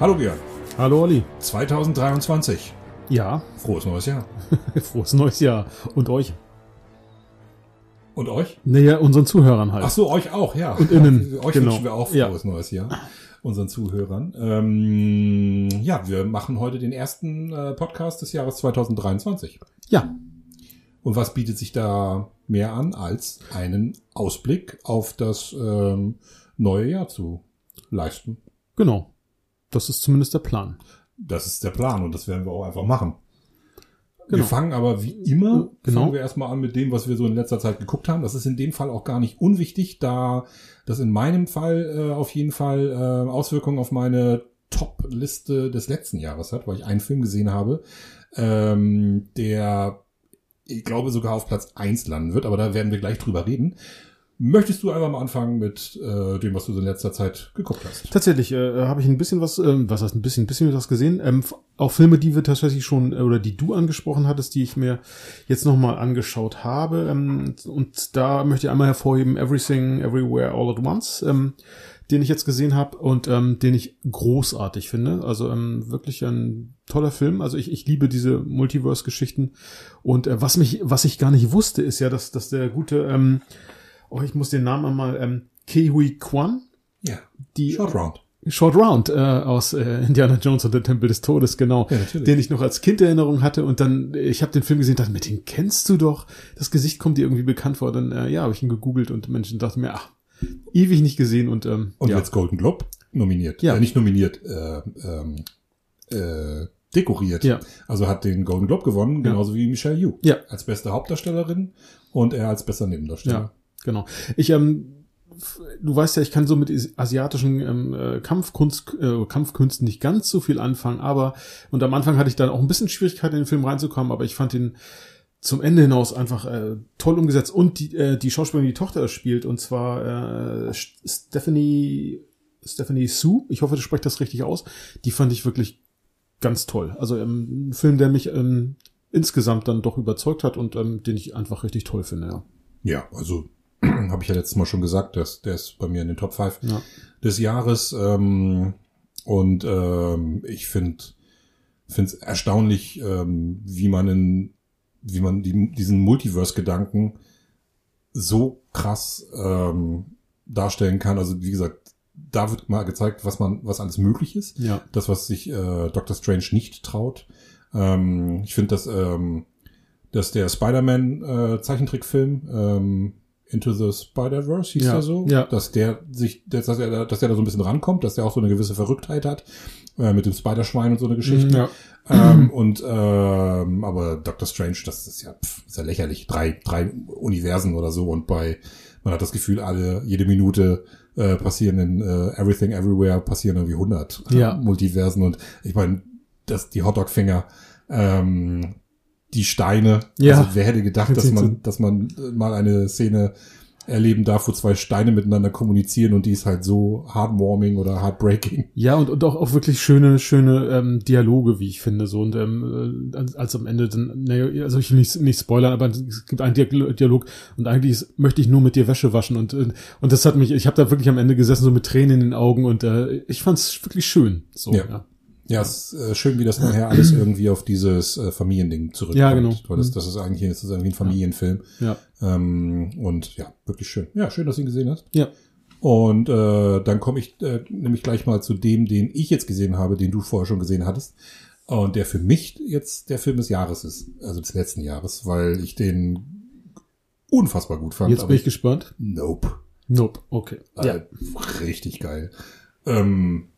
Hallo Björn. Hallo Olli. 2023. Ja. Frohes neues Jahr. Frohes neues Jahr. Und euch. Und euch? Naja, unseren Zuhörern halt. Ach so, euch auch, ja. Und innen. euch genau. wünschen wir auch Ja. frohes neues Jahr. Unseren Zuhörern. Ähm, ja, wir machen heute den ersten äh, Podcast des Jahres 2023. Ja. Und was bietet sich da mehr an, als einen Ausblick auf das ähm, neue Jahr zu leisten? Genau. Das ist zumindest der Plan. Das ist der Plan und das werden wir auch einfach machen. Wir Genau. fangen aber wie immer, Genau. fangen wir erstmal an mit dem, was wir so in letzter Zeit geguckt haben. Das ist in dem Fall auch gar nicht unwichtig, da das in meinem Fall äh, auf jeden Fall äh, Auswirkungen auf meine Top-Liste des letzten Jahres hat, weil ich einen Film gesehen habe, ähm, der ich glaube sogar auf Platz eins landen wird, aber da werden wir gleich drüber reden. Möchtest du einfach mal anfangen mit äh, dem, was du in letzter Zeit geguckt hast? Tatsächlich äh, habe ich ein bisschen was, ähm, was heißt ein bisschen, ein bisschen was gesehen. Ähm, auch Filme, die wir tatsächlich schon, äh, oder die du angesprochen hattest, die ich mir jetzt nochmal angeschaut habe. Ähm, und da möchte ich einmal hervorheben Everything, Everywhere, All at Once, ähm, den ich jetzt gesehen habe und ähm, den ich großartig finde. Also ähm, wirklich ein toller Film. Also ich, ich liebe diese Multiverse-Geschichten. Und äh, was mich, was ich gar nicht wusste, ist ja, dass, dass der gute, ähm, oh, ich muss den Namen einmal, ähm, Kehui Kwan, Ja, die Short Round. Short Round äh, aus äh, Indiana Jones und der Tempel des Todes, genau. Ja. Den ich noch als Kind Erinnerung hatte und dann, äh, ich habe den Film gesehen, dachte, mit dem kennst du doch. Das Gesicht kommt dir irgendwie bekannt vor. Dann, äh, ja, habe ich ihn gegoogelt und Menschen dachten mir, ach, ewig nicht gesehen und, ähm, Und ja. jetzt Golden Globe nominiert. Ja. Äh, nicht nominiert, äh, ähm, äh, dekoriert. Ja. Also hat den Golden Globe gewonnen, genauso wie Michelle Yeoh. Ja. Als beste Hauptdarstellerin und er als bester Nebendarsteller. Ja, genau. Ich, ähm, du weißt ja, ich kann so mit is- asiatischen ähm, äh, Kampfkunst, äh, Kampfkünsten nicht ganz so viel anfangen, aber und am Anfang hatte ich dann auch ein bisschen Schwierigkeiten in den Film reinzukommen, aber ich fand ihn zum Ende hinaus einfach äh, toll umgesetzt und die, äh, die Schauspielerin, die Tochter spielt und zwar äh, St- Stephanie Stephanie Sue, ich hoffe, du spricht das richtig aus, die fand ich wirklich ganz toll. Also ähm, ein Film, der mich ähm, insgesamt dann doch überzeugt hat und ähm, den ich einfach richtig toll finde, ja. Ja, also habe ich ja letztes Mal schon gesagt, dass der ist bei mir in den Top 5 Ja. des Jahres. Ähm, und ähm, ich finde finde es erstaunlich, ähm, wie man in, wie man die, diesen Multiverse-Gedanken so krass ähm, darstellen kann. Also wie gesagt, da wird mal gezeigt, was man, was alles möglich ist. Ja. Das, was sich äh, Doctor Strange nicht traut. Ähm, ich finde, dass, ähm, dass der Spider-Man äh, Zeichentrickfilm ähm, Into the Spider-Verse hieß Ja, der so, ja. dass der sich, dass er, da- dass der da so ein bisschen rankommt, dass der auch so eine gewisse Verrücktheit hat äh, mit dem Spider-Schwein und so eine Geschichte. Ja. Ähm, und ähm, aber Doctor Strange, das ist ja, pff, ist ja lächerlich. Drei, drei Universen oder so und bei man hat das Gefühl, alle jede Minute äh, passieren in äh, Everything Everywhere passieren irgendwie 100 Ja. Multiversen und ich meine, dass die Hotdog-Finger, ähm, die Steine, Ja. also wer hätte gedacht, dass man, dass man äh, mal eine Szene erleben darf, wo zwei Steine miteinander kommunizieren und die ist halt so heartwarming oder heartbreaking. Ja, und, und auch, auch wirklich schöne, schöne ähm, Dialoge, wie ich finde. So und ähm, äh, als, als am Ende dann, naja, also ich will nicht, nicht spoilern, aber es gibt einen Dial- Dialog und eigentlich ist, möchte ich nur mit dir Wäsche waschen und äh, und das hat mich, ich habe da wirklich am Ende gesessen so mit Tränen in den Augen und äh, ich fand es wirklich schön. So, Ja. ja. Ja, es ist äh, schön, wie das nachher alles irgendwie auf dieses äh, Familiending zurückkommt. Ja, genau. Weil das, das ist eigentlich das ist irgendwie ein Familienfilm. Ja. Ähm, und ja, wirklich schön. Ja, schön, dass du ihn gesehen hast. Ja. Und äh, dann komme ich äh, nämlich gleich mal zu dem, den ich jetzt gesehen habe, den du vorher schon gesehen hattest. Und der für mich jetzt der Film des Jahres ist, also des letzten Jahres, weil ich den unfassbar gut fand. Jetzt bin ich gespannt. Nope. Nope. Okay. Äh, richtig geil. Ähm,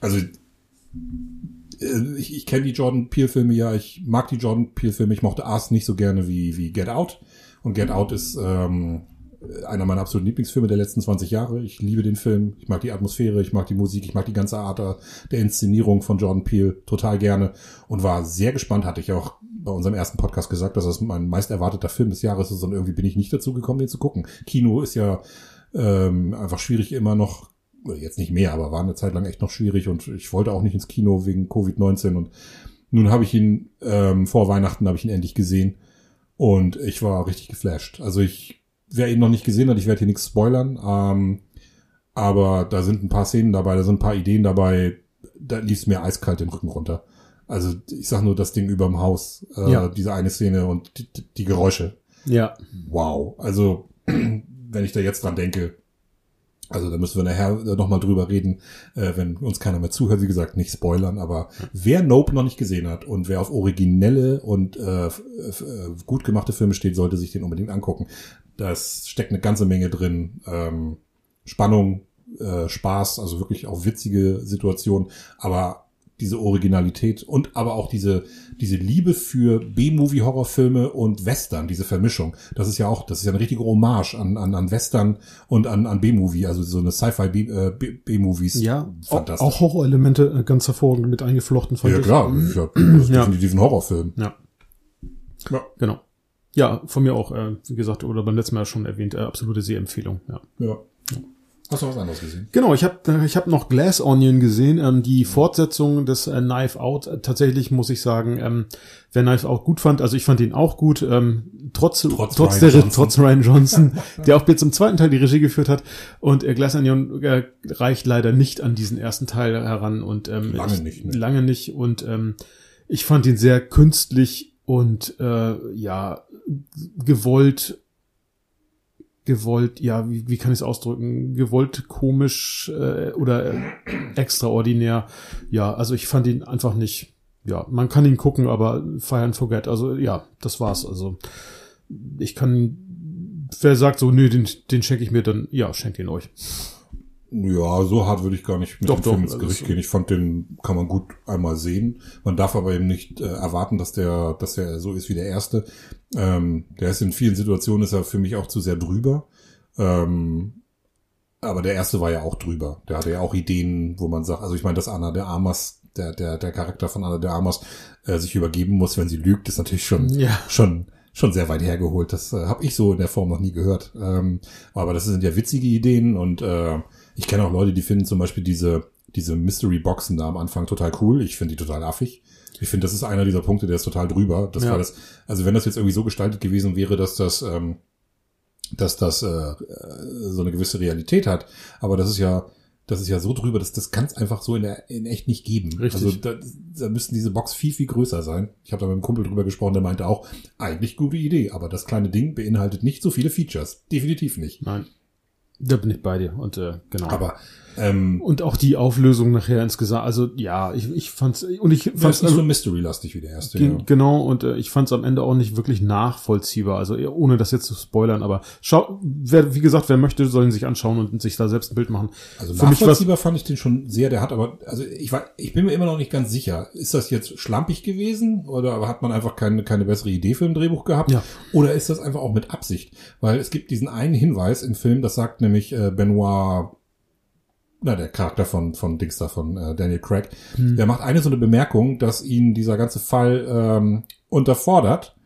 also ich, ich kenne die Jordan Peele-Filme ja, ich mag die Jordan Peele-Filme, ich mochte Us nicht so gerne wie, wie Get Out. Und Get Out ist ähm, einer meiner absoluten Lieblingsfilme der letzten 20 Jahre. Ich liebe den Film, ich mag die Atmosphäre, ich mag die Musik, ich mag die ganze Art der Inszenierung von Jordan Peele total gerne und war sehr gespannt, hatte ich auch bei unserem ersten Podcast gesagt, dass das mein meist erwarteter Film des Jahres ist und irgendwie bin ich nicht dazu gekommen, den zu gucken. Kino ist ja ähm, einfach schwierig immer noch, jetzt nicht mehr, aber war eine Zeit lang echt noch schwierig und ich wollte auch nicht ins Kino wegen Covid-19 und nun habe ich ihn ähm, vor Weihnachten habe ich ihn endlich gesehen und ich war richtig geflasht. Also ich, wer ihn noch nicht gesehen hat, ich werde hier nichts spoilern, ähm, aber da sind ein paar Szenen dabei, da sind ein paar Ideen dabei, da lief mir eiskalt den Rücken runter. Also ich sag nur das Ding überm Haus, äh, Ja. diese eine Szene und die, die Geräusche. Ja. Wow. Also wenn ich da jetzt dran denke, also da müssen wir nachher nochmal drüber reden, äh, wenn uns keiner mehr zuhört. Wie gesagt, nicht spoilern, aber wer Nope noch nicht gesehen hat und wer auf originelle und äh, äh, gut gemachte Filme steht, sollte sich den unbedingt angucken. Das steckt eine ganze Menge drin. Ähm, Spannung, äh, Spaß, also wirklich auch witzige Situationen, aber diese Originalität und aber auch diese, diese Liebe für B-Movie-Horrorfilme und Western, diese Vermischung. Das ist ja auch, das ist ja eine richtige Hommage an, an, an Western und an, an B-Movie, also so eine Sci-Fi äh. Ja, auch, fantastisch. auch Horrorelemente äh, ganz hervorragend mit eingeflochten fand ja ich. klar, ja, das ist Ja. definitiv ein Horrorfilm. Ja, Ja. genau. Ja, von mir auch, äh, wie gesagt, oder beim letzten Mal schon erwähnt, äh, absolute Sehempfehlung. Ja. ja. Hast du was anderes gesehen? Genau, ich habe ich hab noch Glass Onion gesehen, ähm, die Fortsetzung des äh, Knife Out. Tatsächlich muss ich sagen, ähm, wer Knife Out gut fand, also ich fand ihn auch gut, ähm, trotz Trotz trotz, Ryan der Johnson. trotz Ryan Johnson, der auch jetzt im zweiten Teil die Regie geführt hat. Und äh, Glass Onion äh, reicht leider nicht an diesen ersten Teil heran und ähm, Lange ich, nicht, ne? lange nicht. Und ähm, ich fand ihn sehr künstlich und äh, ja gewollt gewollt, ja, wie, wie kann ich es ausdrücken, gewollt komisch äh, oder äh, extraordinär. Ja, also ich fand ihn einfach nicht, ja, man kann ihn gucken, aber fire and forget. Also ja, das war's. Also ich kann, wer sagt so, nö, den, den schenke ich mir, dann ja, schenkt ihn euch. Ja, so hart würde ich gar nicht mit Doch, dem Film doch, ins also Gericht gehen. Ich fand den kann man gut einmal sehen. Man darf aber eben nicht äh, erwarten, dass der, dass der so ist wie der erste. Ähm, der ist in vielen Situationen ist er für mich auch zu sehr drüber. Ähm, aber der erste war ja auch drüber. Der hatte ja auch Ideen, wo man sagt, also ich meine, dass Anna de Armas, der, der, der Charakter von Anna de Armas, äh, sich übergeben muss, wenn sie lügt, ist natürlich schon, Ja. schon, schon sehr weit hergeholt. Das äh, habe ich so in der Form noch nie gehört. Ähm, aber das sind ja witzige Ideen und äh, ich kenne auch Leute, die finden zum Beispiel diese, diese Mystery-Boxen da am Anfang total cool. Ich finde die total affig. Ich finde, das ist einer dieser Punkte, der ist total drüber. Das Ja. war das, also wenn das jetzt irgendwie so gestaltet gewesen wäre, dass das, ähm, dass das äh, äh, so eine gewisse Realität hat, aber das ist ja, das ist ja so drüber, dass das kann es einfach so in, der, in echt nicht geben. Richtig. Also da, da müssten diese Box viel, viel größer sein. Ich habe da mit einem Kumpel drüber gesprochen, der meinte auch, eigentlich gute Idee, aber das kleine Ding beinhaltet nicht so viele Features. Definitiv nicht. Nein. Da bin ich bei dir. Und äh, genau. Aber ähm, und auch die Auflösung nachher insgesamt, also ja, ich, ich fand's und ich fand's fand's nicht so also, Mystery-lastig wie der erste. Gen- Ja. Genau, und äh, ich fand es am Ende auch nicht wirklich nachvollziehbar. Also ohne das jetzt zu spoilern, aber schau, wer, wie gesagt, wer möchte, soll ihn sich anschauen und sich da selbst ein Bild machen. Also Für nachvollziehbar fand ich den schon sehr. Der hat aber, also ich war, ich bin mir immer noch nicht ganz sicher. Ist das jetzt schlampig gewesen oder hat man einfach keine keine bessere Idee für ein Drehbuch gehabt? Ja. Oder ist das einfach auch mit Absicht? Weil es gibt diesen einen Hinweis im Film, das sagt nämlich äh, Benoit, na der Charakter von von Dings da von äh, Daniel Craig, Hm. der macht eine so eine Bemerkung, dass ihn dieser ganze Fall ähm, unterfordert.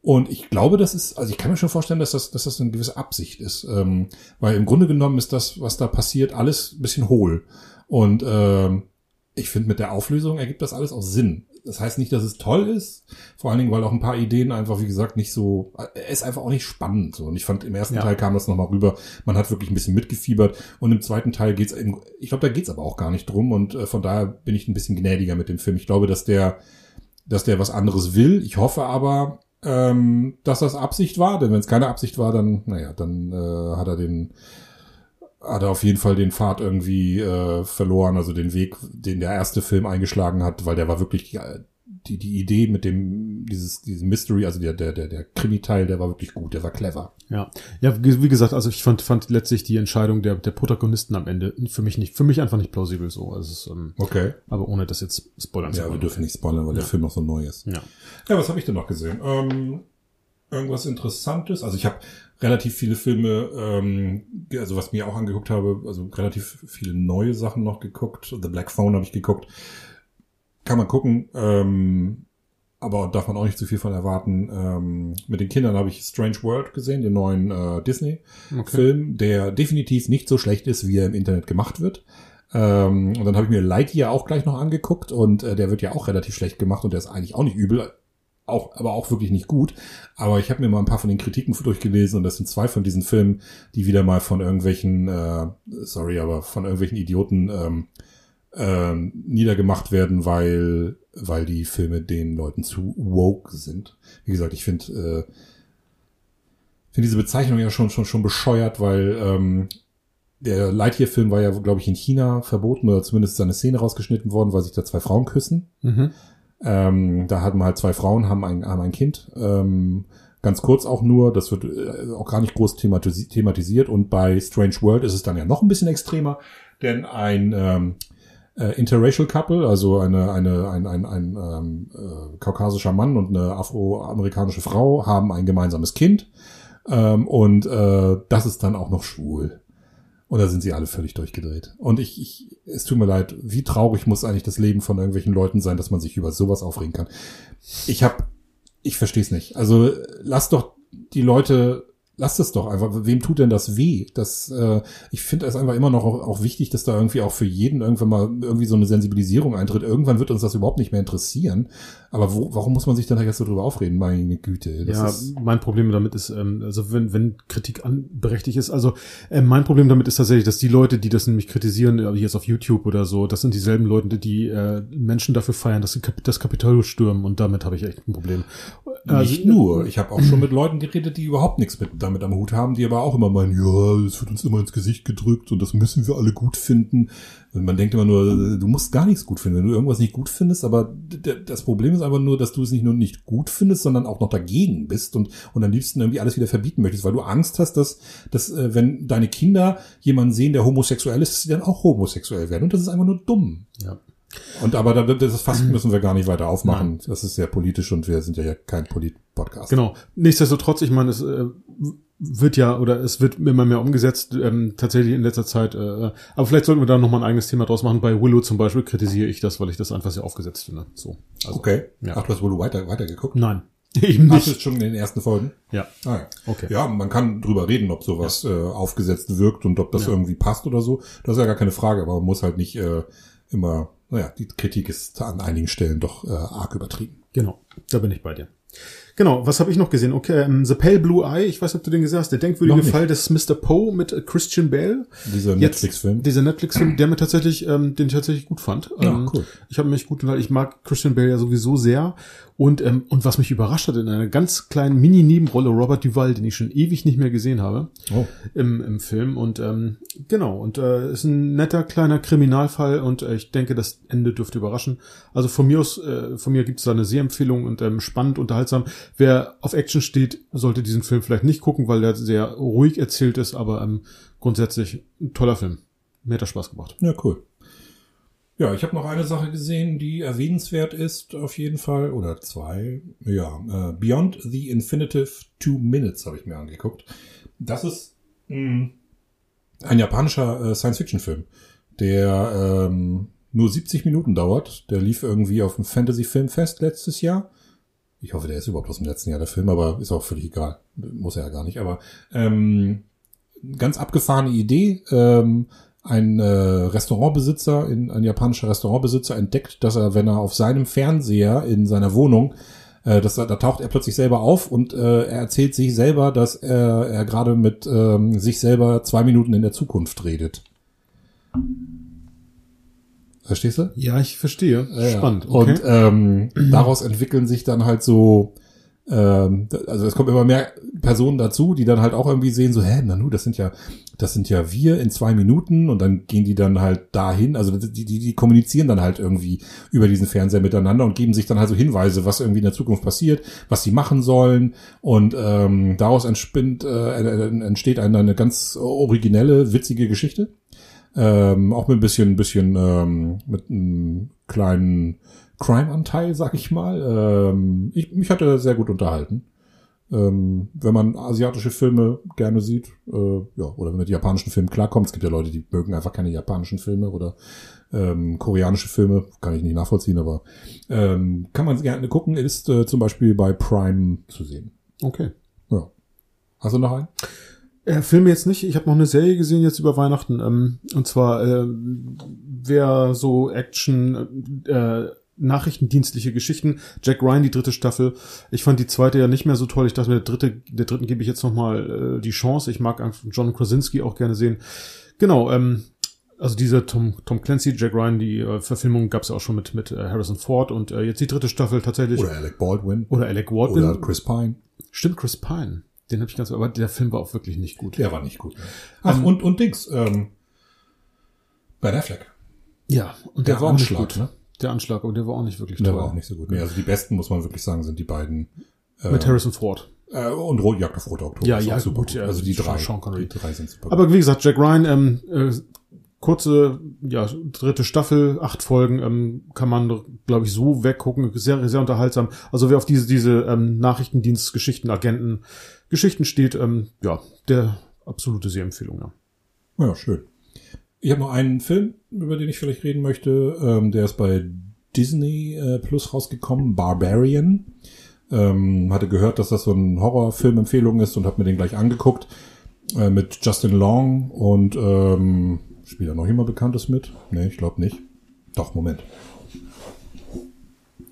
Und ich glaube, das ist, also ich kann mir schon vorstellen, dass das, dass das eine gewisse Absicht ist. Ähm, weil im Grunde genommen ist das, was da passiert, alles ein bisschen hohl. Und ähm, ich finde, mit der Auflösung ergibt das alles auch Sinn. Das heißt nicht, dass es toll ist, vor allen Dingen, weil auch ein paar Ideen einfach, wie gesagt, nicht so, er ist einfach auch nicht spannend. So. Und ich fand, im ersten Ja. Teil kam das nochmal rüber, man hat wirklich ein bisschen mitgefiebert. Und im zweiten Teil geht's, im, ich glaube, da geht's aber auch gar nicht drum. Und äh, von daher bin ich ein bisschen gnädiger mit dem Film. Ich glaube, dass der, dass der was anderes will. Ich hoffe aber, ähm, dass das Absicht war, denn wenn es keine Absicht war, dann, naja, dann äh, hat er den, hat er auf jeden Fall den Pfad irgendwie äh, verloren, also den Weg, den der erste Film eingeschlagen hat, weil der war wirklich äh, die die Idee mit dem dieses dieses Mystery, also der der der der Krimi-Teil, der war wirklich gut, der war clever. ja, ja, wie gesagt, also ich fand, fand letztlich die Entscheidung der, der Protagonisten am Ende für mich nicht, für mich einfach nicht plausibel so. Also es ähm, Okay. aber ohne das jetzt spoilern zu Ja, wir dürfen nicht spoilern, weil der Film noch so neu ist. Ja. Ja, was habe ich denn noch gesehen? Ähm, irgendwas Interessantes. Also ich habe relativ viele Filme, ähm, also was mir auch angeguckt habe, also relativ viele neue Sachen noch geguckt. The Black Phone habe ich geguckt. Kann man gucken, ähm, aber darf man auch nicht zu viel von erwarten. Ähm, mit den Kindern habe ich Strange World gesehen, den neuen äh, Disney-Film, der definitiv nicht so schlecht ist, wie er im Internet gemacht wird. Ähm, und dann habe ich mir Lightyear auch gleich noch angeguckt und äh, der wird ja auch relativ schlecht gemacht und der ist eigentlich auch nicht übel, auch, aber auch wirklich nicht gut. Aber ich habe mir mal ein paar von den Kritiken durchgelesen und das sind zwei von diesen Filmen, die wieder mal von irgendwelchen, äh, sorry, aber von irgendwelchen Idioten ähm, ähm, niedergemacht werden, weil, weil die Filme den Leuten zu woke sind. Wie gesagt, ich finde äh, finde diese Bezeichnung ja schon, schon, schon bescheuert, weil ähm, der Lightyear-Film war ja, glaube ich, in China verboten oder zumindest seine Szene rausgeschnitten worden, weil sich da zwei Frauen küssen. Mhm. Ähm, da hatten wir halt zwei Frauen, haben ein, haben ein Kind. Ähm, ganz kurz auch nur, das wird äh, auch gar nicht groß thematis thematisiert. Und bei Strange World ist es dann ja noch ein bisschen extremer, denn ein ähm, äh, interracial Couple, also eine, eine, ein, ein, ein ähm, äh, kaukasischer Mann und eine afroamerikanische Frau haben ein gemeinsames Kind. Ähm, und äh, das ist dann auch noch schwul. Da sind sie alle völlig durchgedreht. Und ich, ich, es tut mir leid, wie traurig muss eigentlich das Leben von irgendwelchen Leuten sein, dass man sich über sowas aufregen kann. Ich hab, ich verstehe es nicht. Also lass doch die Leute Lasst es doch einfach. Wem tut denn das weh? Das, äh, ich finde es einfach immer noch auch, auch, wichtig, dass da irgendwie auch für jeden irgendwann mal irgendwie so eine Sensibilisierung eintritt. Irgendwann wird uns das überhaupt nicht mehr interessieren. Aber wo, warum muss man sich dann jetzt so drüber aufreden? Meine Güte. ja, mein Problem damit ist, ähm, also wenn, wenn Kritik anberechtigt ist, also äh, mein Problem damit ist tatsächlich, dass die Leute, die das nämlich kritisieren, äh, jetzt auf YouTube oder so, das sind dieselben Leute, die äh, Menschen dafür feiern, dass sie das Kapitol stürmen und damit habe ich echt ein Problem. Also, nicht nur. Ich habe auch schon mit Leuten geredet, die überhaupt nichts mit damit am Hut haben, die aber auch immer meinen, ja, es wird uns immer ins Gesicht gedrückt und das müssen wir alle gut finden. Und man denkt immer nur, du musst gar nichts gut finden, wenn du irgendwas nicht gut findest, aber das Problem ist einfach nur, dass du es nicht nur nicht gut findest, sondern auch noch dagegen bist und, und am liebsten irgendwie alles wieder verbieten möchtest, weil du Angst hast, dass, dass äh, wenn deine Kinder jemanden sehen, der homosexuell ist, dass sie dann auch homosexuell werden. Und das ist einfach nur dumm. Ja. Und aber das Fass müssen wir gar nicht weiter aufmachen. Nein. Das ist sehr politisch und wir sind ja kein Polit-Podcast. Genau. Nichtsdestotrotz, ich meine, es äh, wird ja oder es wird immer mehr umgesetzt, ähm, tatsächlich in letzter Zeit. Äh, aber vielleicht sollten wir da nochmal ein eigenes Thema draus machen. Bei Willow zum Beispiel kritisiere ich das, weil ich das einfach sehr aufgesetzt finde. So. Also, okay. Ja. Ach, du hast Willow weiter, weitergeguckt? Nein. Eben nicht. Ach, schon in den ersten Folgen? Ja. Ah, ja. Okay. Ja, man kann drüber reden, ob sowas ja. äh, aufgesetzt wirkt und ob das ja. irgendwie passt oder so. Das ist ja gar keine Frage, aber man muss halt nicht äh, immer naja, die Kritik ist an einigen Stellen doch äh, arg übertrieben. Genau, da bin ich bei dir. Genau, was habe ich noch gesehen? Okay, ähm, The Pale Blue Eye, ich weiß nicht, ob du den gesehen hast, der denkwürdige Fall des Mr. Poe mit äh, Christian Bale. Dieser Netflix-Film. Dieser Netflix-Film, der mir tatsächlich, ähm, den ich tatsächlich gut fand. Ja, ähm, cool. Ich habe mich gut, weil ich mag Christian Bale ja sowieso sehr. Und, ähm, und was mich überrascht hat, in einer ganz kleinen Mini-Nebenrolle Robert Duval, den ich schon ewig nicht mehr gesehen habe oh. im, im Film. Und ähm, genau, und äh, ist ein netter kleiner Kriminalfall und äh, ich denke, das Ende dürfte überraschen. Also von mir aus, äh, von mir gibt es da eine Sehempfehlung und ähm, spannend, unterhaltsam. Wer auf Action steht, sollte diesen Film vielleicht nicht gucken, weil der sehr ruhig erzählt ist, aber ähm, grundsätzlich ein toller Film. Mir hat das Spaß gemacht. Ja, cool. Ja, ich habe noch eine Sache gesehen, die erwähnenswert ist, auf jeden Fall, oder zwei. Ja, äh, Beyond the Infinitive Two Minutes habe ich mir angeguckt. Das ist mh, hm, ein japanischer äh, Science-Fiction-Film, der ähm, nur 70 Minuten dauert. Der lief irgendwie auf dem Fantasy-Filmfest letztes Jahr. Ich hoffe, der ist überhaupt aus dem letzten Jahr der Film, aber ist auch völlig egal. Muss er ja gar nicht. Aber ähm, ganz abgefahrene Idee. Ähm, ein äh, Restaurantbesitzer, in, ein japanischer Restaurantbesitzer entdeckt, dass er, wenn er auf seinem Fernseher in seiner Wohnung, äh, das, da taucht er plötzlich selber auf und äh, er erzählt sich selber, dass er, er gerade mit ähm, sich selber zwei Minuten in der Zukunft redet. Verstehst du? Ja, ich verstehe. Spannend. Okay. Und ähm, daraus entwickeln sich dann halt so ähm, also es kommen immer mehr Personen dazu, die dann halt auch irgendwie sehen, so, hä, Nanu, das sind ja, das sind ja wir in zwei Minuten und dann gehen die dann halt dahin, also die, die, die kommunizieren dann halt irgendwie über diesen Fernseher miteinander und geben sich dann halt so Hinweise, was irgendwie in der Zukunft passiert, was sie machen sollen und ähm, daraus entspinnt, äh, entsteht eine, eine ganz originelle, witzige Geschichte. Ähm, auch mit ein bisschen, bisschen ähm, mit einem kleinen Crime-Anteil, sag ich mal. Ähm, ich, mich hat er sehr gut unterhalten. Ähm, wenn man asiatische Filme gerne sieht, äh, ja, oder wenn man mit japanischen Filmen klarkommt, es gibt ja Leute, die mögen einfach keine japanischen Filme oder ähm, koreanische Filme, kann ich nicht nachvollziehen, aber ähm, kann man gerne gucken, ist äh, zum Beispiel bei Prime zu sehen. Okay. Ja. Hast du noch einen? Äh, Filme jetzt nicht. Ich habe noch eine Serie gesehen jetzt über Weihnachten. Ähm, und zwar, äh, wer so Action, äh, nachrichtendienstliche Geschichten. Jack Ryan, die dritte Staffel. Ich fand die zweite ja nicht mehr so toll. Ich dachte mir, der dritte, der dritten gebe ich jetzt nochmal äh, die Chance. Ich mag John Krasinski auch gerne sehen. Genau, ähm, Also diese Tom, Tom Clancy, Jack Ryan, die äh, Verfilmung gab es ja auch schon mit, mit äh, Harrison Ford und äh, jetzt die dritte Staffel tatsächlich. Oder Alec Baldwin. Oder Alec Baldwin. Oder Chris Pine. Stimmt, Chris Pine. Den habe ich ganz, aber der Film war auch wirklich nicht gut. Der war nicht gut. Ach, Ähm, und, und Dings, ähm, Ben Affleck. Ja, und der, Der war auch nicht Anschlag, gut. ne? Der Anschlag, aber der war auch nicht wirklich Der toll. war auch nicht so gut. Nee, also die besten, muss man wirklich sagen, sind die beiden. Mit Harrison Ford. Äh, und Rot, Jagd auf Rote Oktober. Ja, ja, super gut, gut. ja, Also die drei. Die drei sind super Aber wie gesagt, Jack Ryan, ähm, äh, kurze, ja, dritte Staffel, acht Folgen, ähm, kann man, glaube ich, so weggucken. Sehr, sehr unterhaltsam. Also wer auf diese, diese ähm, Nachrichtendienst, Geschichten, Agenten, Geschichten steht, ähm, ja, der absolute Sehempfehlung, ja. Ja, schön. Ich habe noch einen Film, über den ich vielleicht reden möchte. Ähm, der ist bei Disney äh, Plus rausgekommen, Barbarian. Ähm, hatte gehört, dass das so ein Horrorfilm-Empfehlung ist und habe mir den gleich angeguckt. Äh, mit Justin Long und ähm, spielt da noch jemand Bekanntes mit? Nee, ich glaube nicht. Doch, Moment.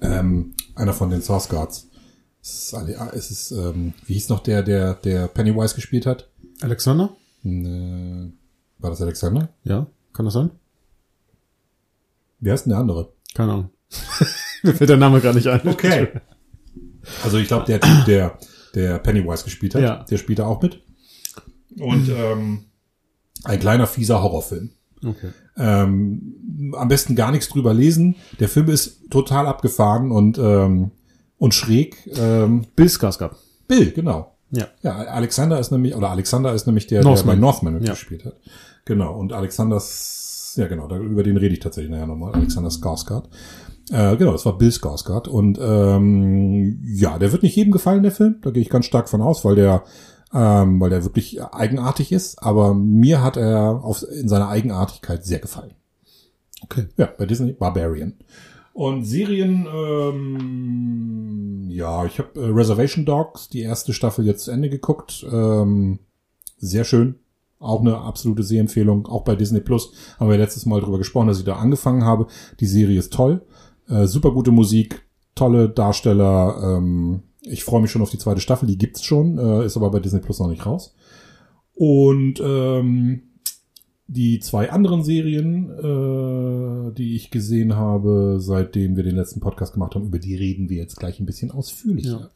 Ähm, einer von den Source Guards. Es ist, ah, es ist ähm, wie hieß noch der, der, der Pennywise gespielt hat? Alexander? Äh, war das Alexander? Ja, kann das sein? Wie heißt denn der andere? Keine Ahnung. Mir fällt der Name gar nicht ein. Also ich glaube, der Typ, der, der Pennywise gespielt hat, Ja. der spielt da auch mit. Und ähm, ein kleiner fieser Horrorfilm. Okay. Ähm, am besten gar nichts drüber lesen. Der Film ist total abgefahren und ähm, und schräg. Ähm, Bill Skarsgård. Bill, genau. Ja. Ja, Alexander ist nämlich, oder Alexander ist nämlich der, Northman. der bei Northman Ja. mitgespielt hat. Genau. Und Alexanders, ja genau, da, über den rede ich tatsächlich nachher nochmal. Alexander Skarsgård. Äh, genau, das war Bill Skarsgård. Und ähm, ja, der wird nicht jedem gefallen, der Film. Da gehe ich ganz stark von aus, weil der, ähm, weil der wirklich eigenartig ist. Aber mir hat er auf, in seiner Eigenartigkeit sehr gefallen. Okay. Ja, bei Disney Barbarian. Und Serien, ähm, ja, ich habe äh, Reservation Dogs, die erste Staffel jetzt zu Ende geguckt. Ähm, sehr schön. Auch eine absolute Sehempfehlung, auch bei Disney Plus. Haben wir letztes Mal drüber gesprochen, dass ich da angefangen habe. Die Serie ist toll. Äh, super gute Musik, tolle Darsteller. Ähm, ich freue mich schon auf die zweite Staffel, die gibt's schon, äh, ist aber bei Disney Plus noch nicht raus. Und ähm, die zwei anderen Serien, äh, die ich gesehen habe, seitdem wir den letzten Podcast gemacht haben, über die reden wir jetzt gleich ein bisschen ausführlicher. Ja.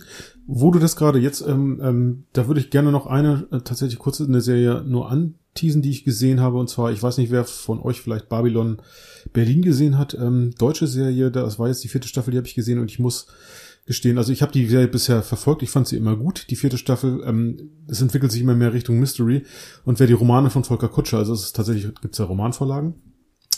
Wo du das gerade jetzt, ähm, ähm, da würde ich gerne noch eine äh, tatsächlich kurz eine Serie nur anteasen, die ich gesehen habe. Und zwar, ich weiß nicht, wer von euch vielleicht Babylon Berlin gesehen hat. Ähm, deutsche Serie, das war jetzt die vierte Staffel, die habe ich gesehen und ich muss gestehen, also ich habe die Serie bisher verfolgt, ich fand sie immer gut. Die vierte Staffel, ähm, es entwickelt sich immer mehr Richtung Mystery. Und wer die Romane von Volker Kutscher, also es ist tatsächlich, gibt's ja Romanvorlagen.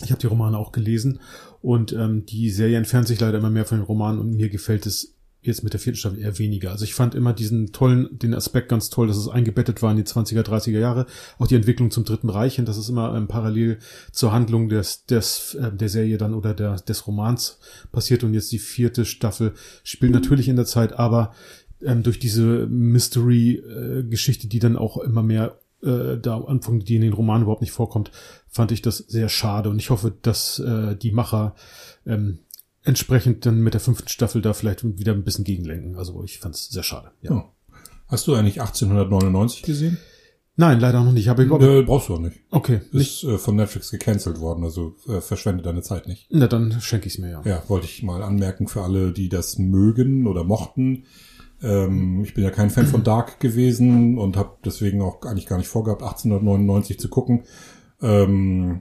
Ich habe die Romane auch gelesen und ähm, die Serie entfernt sich leider immer mehr von den Romanen und mir gefällt es jetzt mit der vierten Staffel eher weniger. Also ich fand immer diesen tollen, den Aspekt ganz toll, dass es eingebettet war in die 20er, 30er Jahre. Auch die Entwicklung zum Dritten Reich, und das ist immer ähm, parallel zur Handlung des, des, äh, der Serie dann oder der, des Romans passiert. Und jetzt die vierte Staffel spielt natürlich in der Zeit, aber ähm, durch diese Mystery-Geschichte, die dann auch immer mehr äh, da anfangen, die in den Romanen überhaupt nicht vorkommt, fand ich das sehr schade. Und ich hoffe, dass äh, die Macher ähm, entsprechend dann mit der fünften Staffel da vielleicht wieder ein bisschen gegenlenken. Also ich fand es sehr schade. Ja. Ja. Hast du eigentlich 1899 gesehen? Nein, leider noch nicht. Aber ich, Nö, brauchst du auch nicht. okay, nicht. Ist äh, von Netflix gecancelt worden, also äh, verschwende deine Zeit nicht. Na, dann schenke ich es mir ja. Ja, wollte ich mal anmerken für alle, die das mögen oder mochten. Ähm, ich bin ja kein Fan von Dark gewesen und habe deswegen auch eigentlich gar nicht vorgehabt, 1899 zu gucken. Ähm,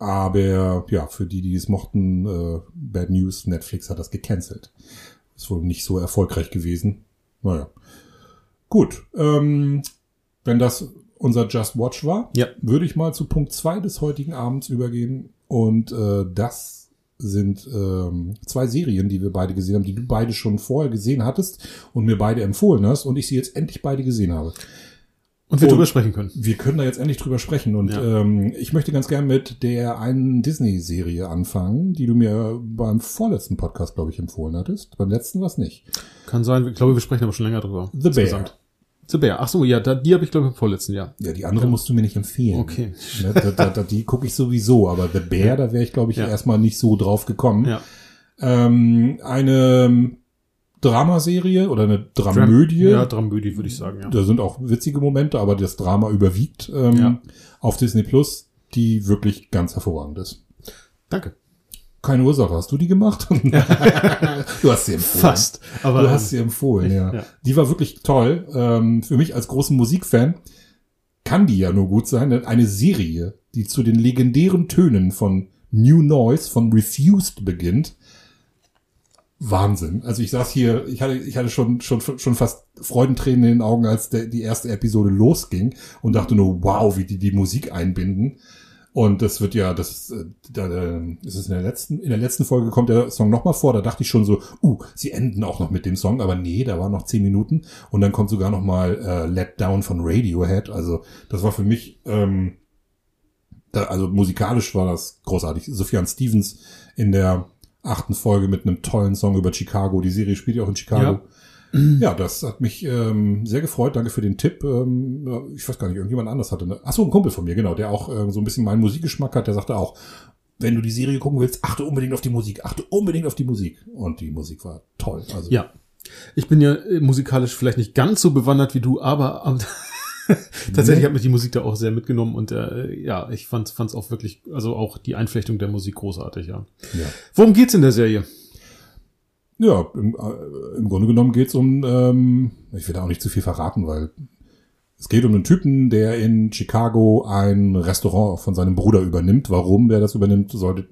aber ja, für die, die es mochten, äh, Bad News, Netflix hat das gecancelt. Ist wohl nicht so erfolgreich gewesen. Naja. Gut. Ähm, wenn das unser Just Watch war, Ja. würde ich mal zu Punkt zwei des heutigen Abends übergehen. Und äh, das sind ähm, zwei Serien, die wir beide gesehen haben, die du beide schon vorher gesehen hattest und mir beide empfohlen hast und ich sie jetzt endlich beide gesehen habe. Und wir Und- drüber sprechen können. Wir können da jetzt endlich drüber sprechen und Ja. ähm, ich möchte ganz gern mit der einen Disney-Serie anfangen, die du mir beim vorletzten Podcast, glaube ich, empfohlen hattest. Beim letzten was nicht. Kann sein. Ich glaube, wir sprechen aber schon länger drüber. The Bear. The Bear. Ach so, ja, da, die habe ich glaube ich im vorletzten Jahr. Ja, die andere musst du mir nicht empfehlen. Okay. Ne, da, da, da, die gucke ich sowieso, aber The Bear, da wäre ich, glaube ich, Ja. erstmal nicht so drauf gekommen. Ja. Ähm, eine Dramaserie oder eine Dramödie. Ja, Dramödie würde ich sagen, ja. Da sind auch witzige Momente, aber das Drama überwiegt ähm, Ja. auf Disney Plus. die wirklich ganz hervorragend ist. Danke. Keine Ursache, hast du die gemacht? du hast sie empfohlen. Fast. Aber du hast sie empfohlen, ja. ja. Die war wirklich toll. Ähm, für mich als großen Musikfan kann die ja nur gut sein. Denn eine Serie, die zu den legendären Tönen von New Noise von Refused beginnt. Wahnsinn. Also ich saß hier, ich hatte, ich hatte schon, schon, schon fast Freudentränen in den Augen, als der, die erste Episode losging und dachte nur, wow, wie die die Musik einbinden. Und das wird ja, das ist, äh, da, ist in der letzten, in der letzten Folge kommt der Song nochmal vor. Da dachte ich schon so, uh, sie enden auch noch mit dem Song, aber nee, da waren noch zehn Minuten und dann kommt sogar nochmal äh, Let Down von Radiohead. Also das war für mich, ähm, da, also musikalisch war das großartig. Sophian Stevens in der achten Folge mit einem tollen Song über Chicago. Die Serie spielt ja auch in Chicago. Ja. Ja, das hat mich ähm, sehr gefreut. Danke für den Tipp. Ähm, ich weiß gar nicht, irgendjemand anders hatte. Ne? Achso, ein Kumpel von mir, genau, der auch äh, so ein bisschen meinen Musikgeschmack hat. Der sagte auch, wenn du die Serie gucken willst, achte unbedingt auf die Musik. Achte unbedingt auf die Musik. Und die Musik war toll. Also, ja. Ich bin ja äh, musikalisch vielleicht nicht ganz so bewandert wie du, aber Tatsächlich hat mich die Musik da auch sehr mitgenommen und äh, ja, ich fand es auch wirklich, also auch die Einflechtung der Musik großartig, ja. ja. Worum geht's in der Serie? Ja, im, äh, im Grunde genommen geht's um, ähm, ich will da auch nicht zu viel verraten, weil es geht um einen Typen, der in Chicago ein Restaurant von seinem Bruder übernimmt. Warum der das übernimmt, sollte,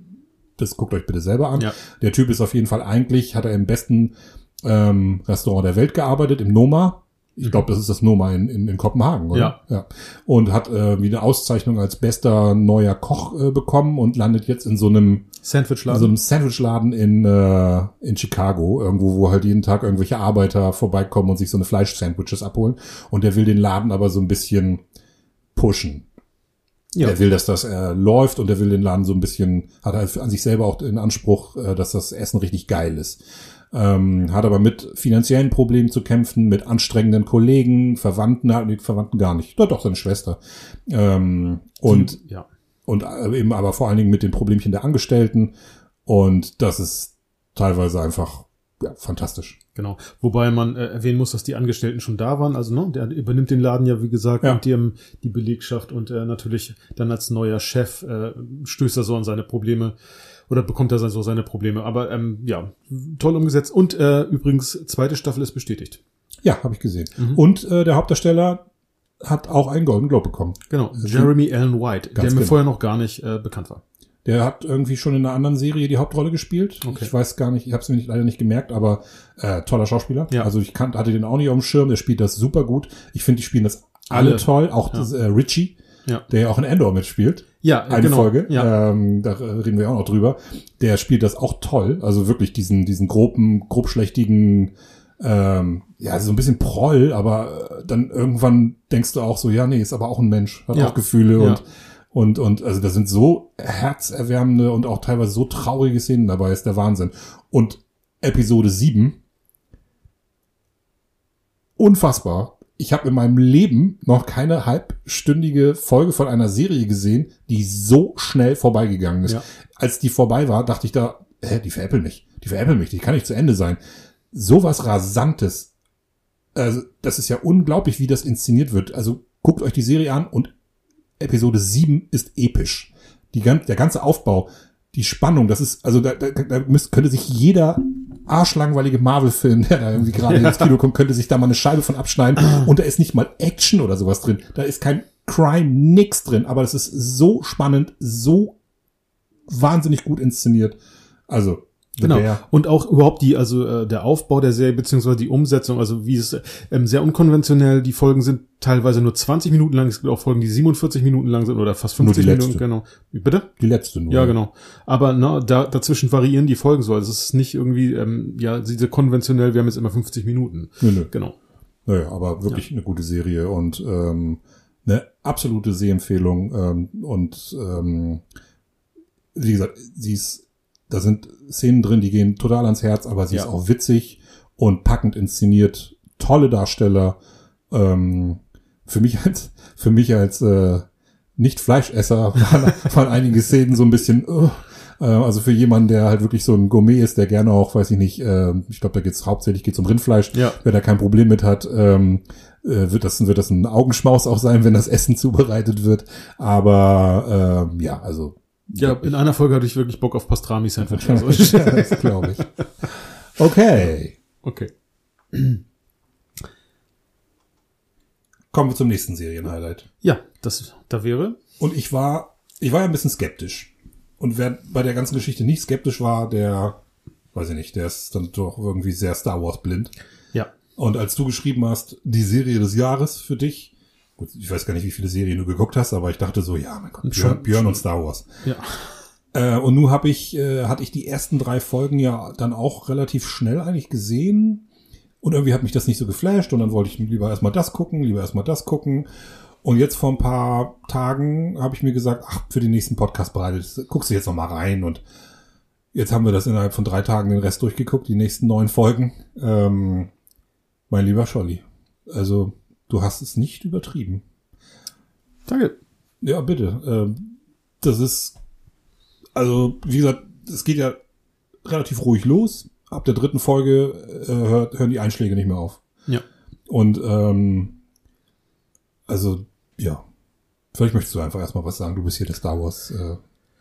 das guckt euch bitte selber an. Ja. Der Typ ist auf jeden Fall eigentlich, hat er im besten ähm, Restaurant der Welt gearbeitet, im Noma. Ich glaube, das ist das Noma in, in, in Kopenhagen, oder? Ja. ja. Und hat äh, wie eine Auszeichnung als bester neuer Koch äh, bekommen und landet jetzt in so einem Sandwichladen. In so einem Sandwichladen in, äh, in Chicago, irgendwo, wo halt jeden Tag irgendwelche Arbeiter vorbeikommen und sich so eine Fleisch-Sandwiches abholen. Und der will den Laden aber so ein bisschen pushen. Ja. Er will, dass das äh, läuft und er will den Laden so ein bisschen, hat er an sich selber auch den Anspruch, äh, dass das Essen richtig geil ist ähm, hat aber mit finanziellen Problemen zu kämpfen, mit anstrengenden Kollegen, Verwandten, nee, Verwandten gar nicht, doch, doch seine Schwester. Ähm, und, ja. und äh, eben aber vor allen Dingen mit den Problemchen der Angestellten. Und das ist teilweise einfach ja, fantastisch. Genau. Wobei man äh, erwähnen muss, dass die Angestellten schon da waren. Also, ne, der übernimmt den Laden ja, wie gesagt, ja. und die, die Belegschaft und äh, natürlich dann als neuer Chef äh, stößt er so an seine Probleme oder bekommt er so seine Probleme. Aber ähm, ja, toll umgesetzt. Und äh, übrigens, zweite Staffel ist bestätigt. Ja, habe ich gesehen. Mhm. Und äh, der Hauptdarsteller hat auch einen Golden Globe bekommen. Genau, also Jeremy Allen White, der mir genau. vorher noch gar nicht äh, bekannt war. Der hat irgendwie schon in einer anderen Serie die Hauptrolle gespielt. Okay. Ich weiß gar nicht, ich habe es mir nicht, leider nicht gemerkt, aber äh, toller Schauspieler. Ja. Also ich kan hatte den auch nicht auf dem Schirm. Der spielt das super gut. Ich finde, die spielen das alle, alle. toll. Auch ja. das, äh, Richie, ja. der ja auch in Endor mitspielt. Ja, eine genau. Folge. Ja. Ähm, da reden wir auch noch drüber. Der spielt das auch toll. Also wirklich diesen, diesen groben, grobschlächtigen, ähm, ja, so ein bisschen Proll, aber äh, dann irgendwann denkst du auch so, ja, nee, ist aber auch ein Mensch, hat ja. auch Gefühle und und und also da sind so herzerwärmende und auch teilweise so traurige Szenen dabei, ist der Wahnsinn. Und Episode 7 unfassbar ich habe in meinem Leben noch keine halbstündige Folge von einer Serie gesehen, die so schnell vorbeigegangen ist. Ja. Als die vorbei war, dachte ich da, hä, die veräppeln mich, die veräppeln mich, die kann nicht zu Ende sein. Sowas Rasantes. Also, das ist ja unglaublich, wie das inszeniert wird. Also, guckt euch die Serie an und Episode 7 ist episch. Die, der ganze Aufbau, die Spannung, das ist, also da, da, da müsste, könnte sich jeder arschlangweilige Marvel-Film, der da irgendwie gerade ins Kino kommt, könnte sich da mal eine Scheibe von abschneiden und da ist nicht mal Action oder sowas drin. Da ist kein Crime, nix drin, aber das ist so spannend, so wahnsinnig gut inszeniert. Also, Genau. Und auch überhaupt die, also äh, der Aufbau der Serie beziehungsweise die Umsetzung, also wie es ähm, sehr unkonventionell. Die Folgen sind teilweise nur 20 Minuten lang. Es gibt auch Folgen, die 47 Minuten lang sind oder fast 50 Minuten. Genau. Bitte? Die letzte nur. Ja, genau. Aber na, da, dazwischen variieren die Folgen so. Also es ist nicht irgendwie, ähm, ja, diese konventionell. Wir haben jetzt immer 50 Minuten. Nö, nö. Genau. Naja, aber wirklich ja. eine gute Serie und ähm, eine absolute Sehempfehlung ähm, und ähm, wie gesagt, sie ist da sind Szenen drin, die gehen total ans Herz, aber sie ja. ist auch witzig und packend inszeniert. Tolle Darsteller. Ähm, für mich als, für mich als äh, nicht Fleischesser waren, waren einige Szenen so ein bisschen, uh, Äh, also für jemanden, der halt wirklich so ein Gourmet ist, der gerne auch, weiß ich nicht, äh, ich glaube, da geht's hauptsächlich geht's um Rindfleisch, Ja. wer da kein Problem mit hat, ähm, äh, wird das wird das ein Augenschmaus auch sein, wenn das Essen zubereitet wird. Aber ähm, ja, also Ja, in einer Folge hatte ich wirklich Bock auf Pastrami-Sandwich. Also. das glaube ich. Okay, okay. kommen wir zum nächsten Serienhighlight. Ja, das da wäre. Und ich war, ich war ja ein bisschen skeptisch. Und wer bei der ganzen Geschichte nicht skeptisch war, der, weiß ich nicht, der ist dann doch irgendwie sehr Star Wars blind. Ja. Und als du geschrieben hast, die Serie des Jahres für dich, gut, ich weiß gar nicht, wie viele Serien du geguckt hast, aber ich dachte so, ja, mein Gott, Björn, Schon- Björn und. Star Wars. Ja. Äh, und nun habe ich, äh, hatte ich die ersten drei Folgen ja dann auch relativ schnell eigentlich gesehen. Und irgendwie hat mich das nicht so geflasht und dann wollte ich lieber erstmal das gucken, lieber erstmal das gucken. Und jetzt vor ein paar Tagen habe ich mir gesagt, ach, für den nächsten Podcast bereitet, guckst du jetzt noch mal rein und jetzt haben wir das innerhalb von drei Tagen den Rest durchgeguckt, die nächsten neun Folgen. Ähm, mein lieber Scholli, also du hast es nicht übertrieben. Danke. Ja, bitte. Ähm, das ist, also, wie gesagt, es geht ja relativ ruhig los. Ab der dritten Folge äh, hört, hören die Einschläge nicht mehr auf. Ja. Und, ähm, also, ja. Vielleicht möchtest du einfach erstmal was sagen. Du bist hier der Star Wars, äh,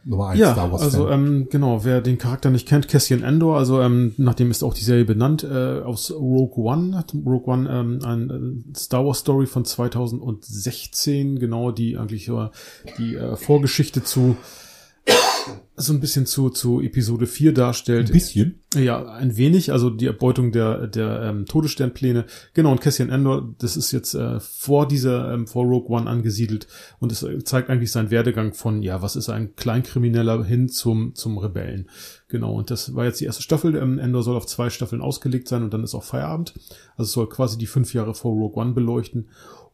Nummer eins Ja, Star Wars also ähm, genau, wer den Charakter nicht kennt, Cassian Endor, also ähm, nachdem ist auch die Serie benannt, äh, aus Rogue One, hat Rogue One ähm, ein äh, Star Wars Story von 2016, genau, die eigentlich äh, die äh, Vorgeschichte zu so ein bisschen zu, zu Episode 4 darstellt. Ein bisschen. Ja, ein wenig, also die Erbeutung der, der ähm, Todessternpläne. Genau, und Cassian Endor, das ist jetzt äh, vor dieser, ähm, vor Rogue One angesiedelt und es äh, zeigt eigentlich seinen Werdegang von, ja, was ist ein Kleinkrimineller hin zum, zum Rebellen. Genau, und das war jetzt die erste Staffel. Ähm, Endor soll auf zwei Staffeln ausgelegt sein und dann ist auch Feierabend. Also es soll quasi die fünf Jahre vor Rogue One beleuchten.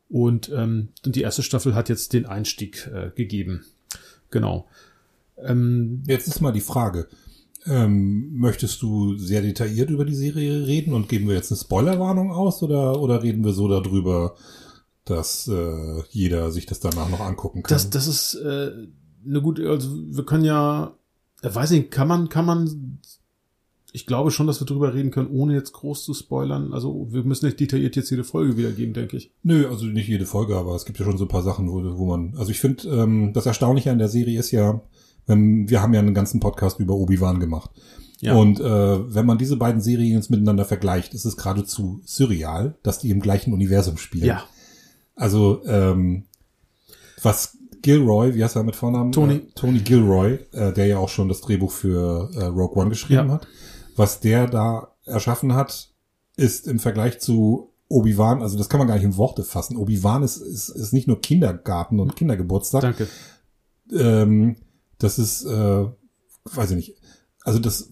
Und ähm, die erste Staffel hat jetzt den Einstieg äh, gegeben. Genau. Ähm, Jetzt ist mal die Frage. Ähm, möchtest du sehr detailliert über die Serie reden und geben wir jetzt eine Spoilerwarnung aus oder, oder reden wir so darüber, dass äh, jeder sich das danach noch angucken kann? Das, das ist äh, eine gute, also wir können ja, ich weiß nicht, kann man, kann man, ich glaube schon, dass wir drüber reden können, ohne jetzt groß zu spoilern. Also wir müssen nicht detailliert jetzt jede Folge wiedergeben, denke ich. Nö, also nicht jede Folge, aber es gibt ja schon so ein paar Sachen, wo, wo man, also ich finde, ähm, das Erstaunliche an der Serie ist ja, wir haben ja einen ganzen Podcast über Obi-Wan gemacht. Ja. Und äh, wenn man diese beiden Serien jetzt miteinander vergleicht, ist es geradezu surreal, dass die im gleichen Universum spielen. Ja, Also, ähm, was Gilroy, wie heißt er mit Vornamen? Tony. Äh, Tony Gilroy, äh, der ja auch schon das Drehbuch für äh, Rogue One geschrieben Ja. hat. Was der da erschaffen hat, ist im Vergleich zu Obi-Wan, also das kann man gar nicht in Worte fassen. Obi-Wan ist, ist, ist nicht nur Kindergarten und Kindergeburtstag. danke. Ähm, das ist, äh, weiß ich nicht. Also das,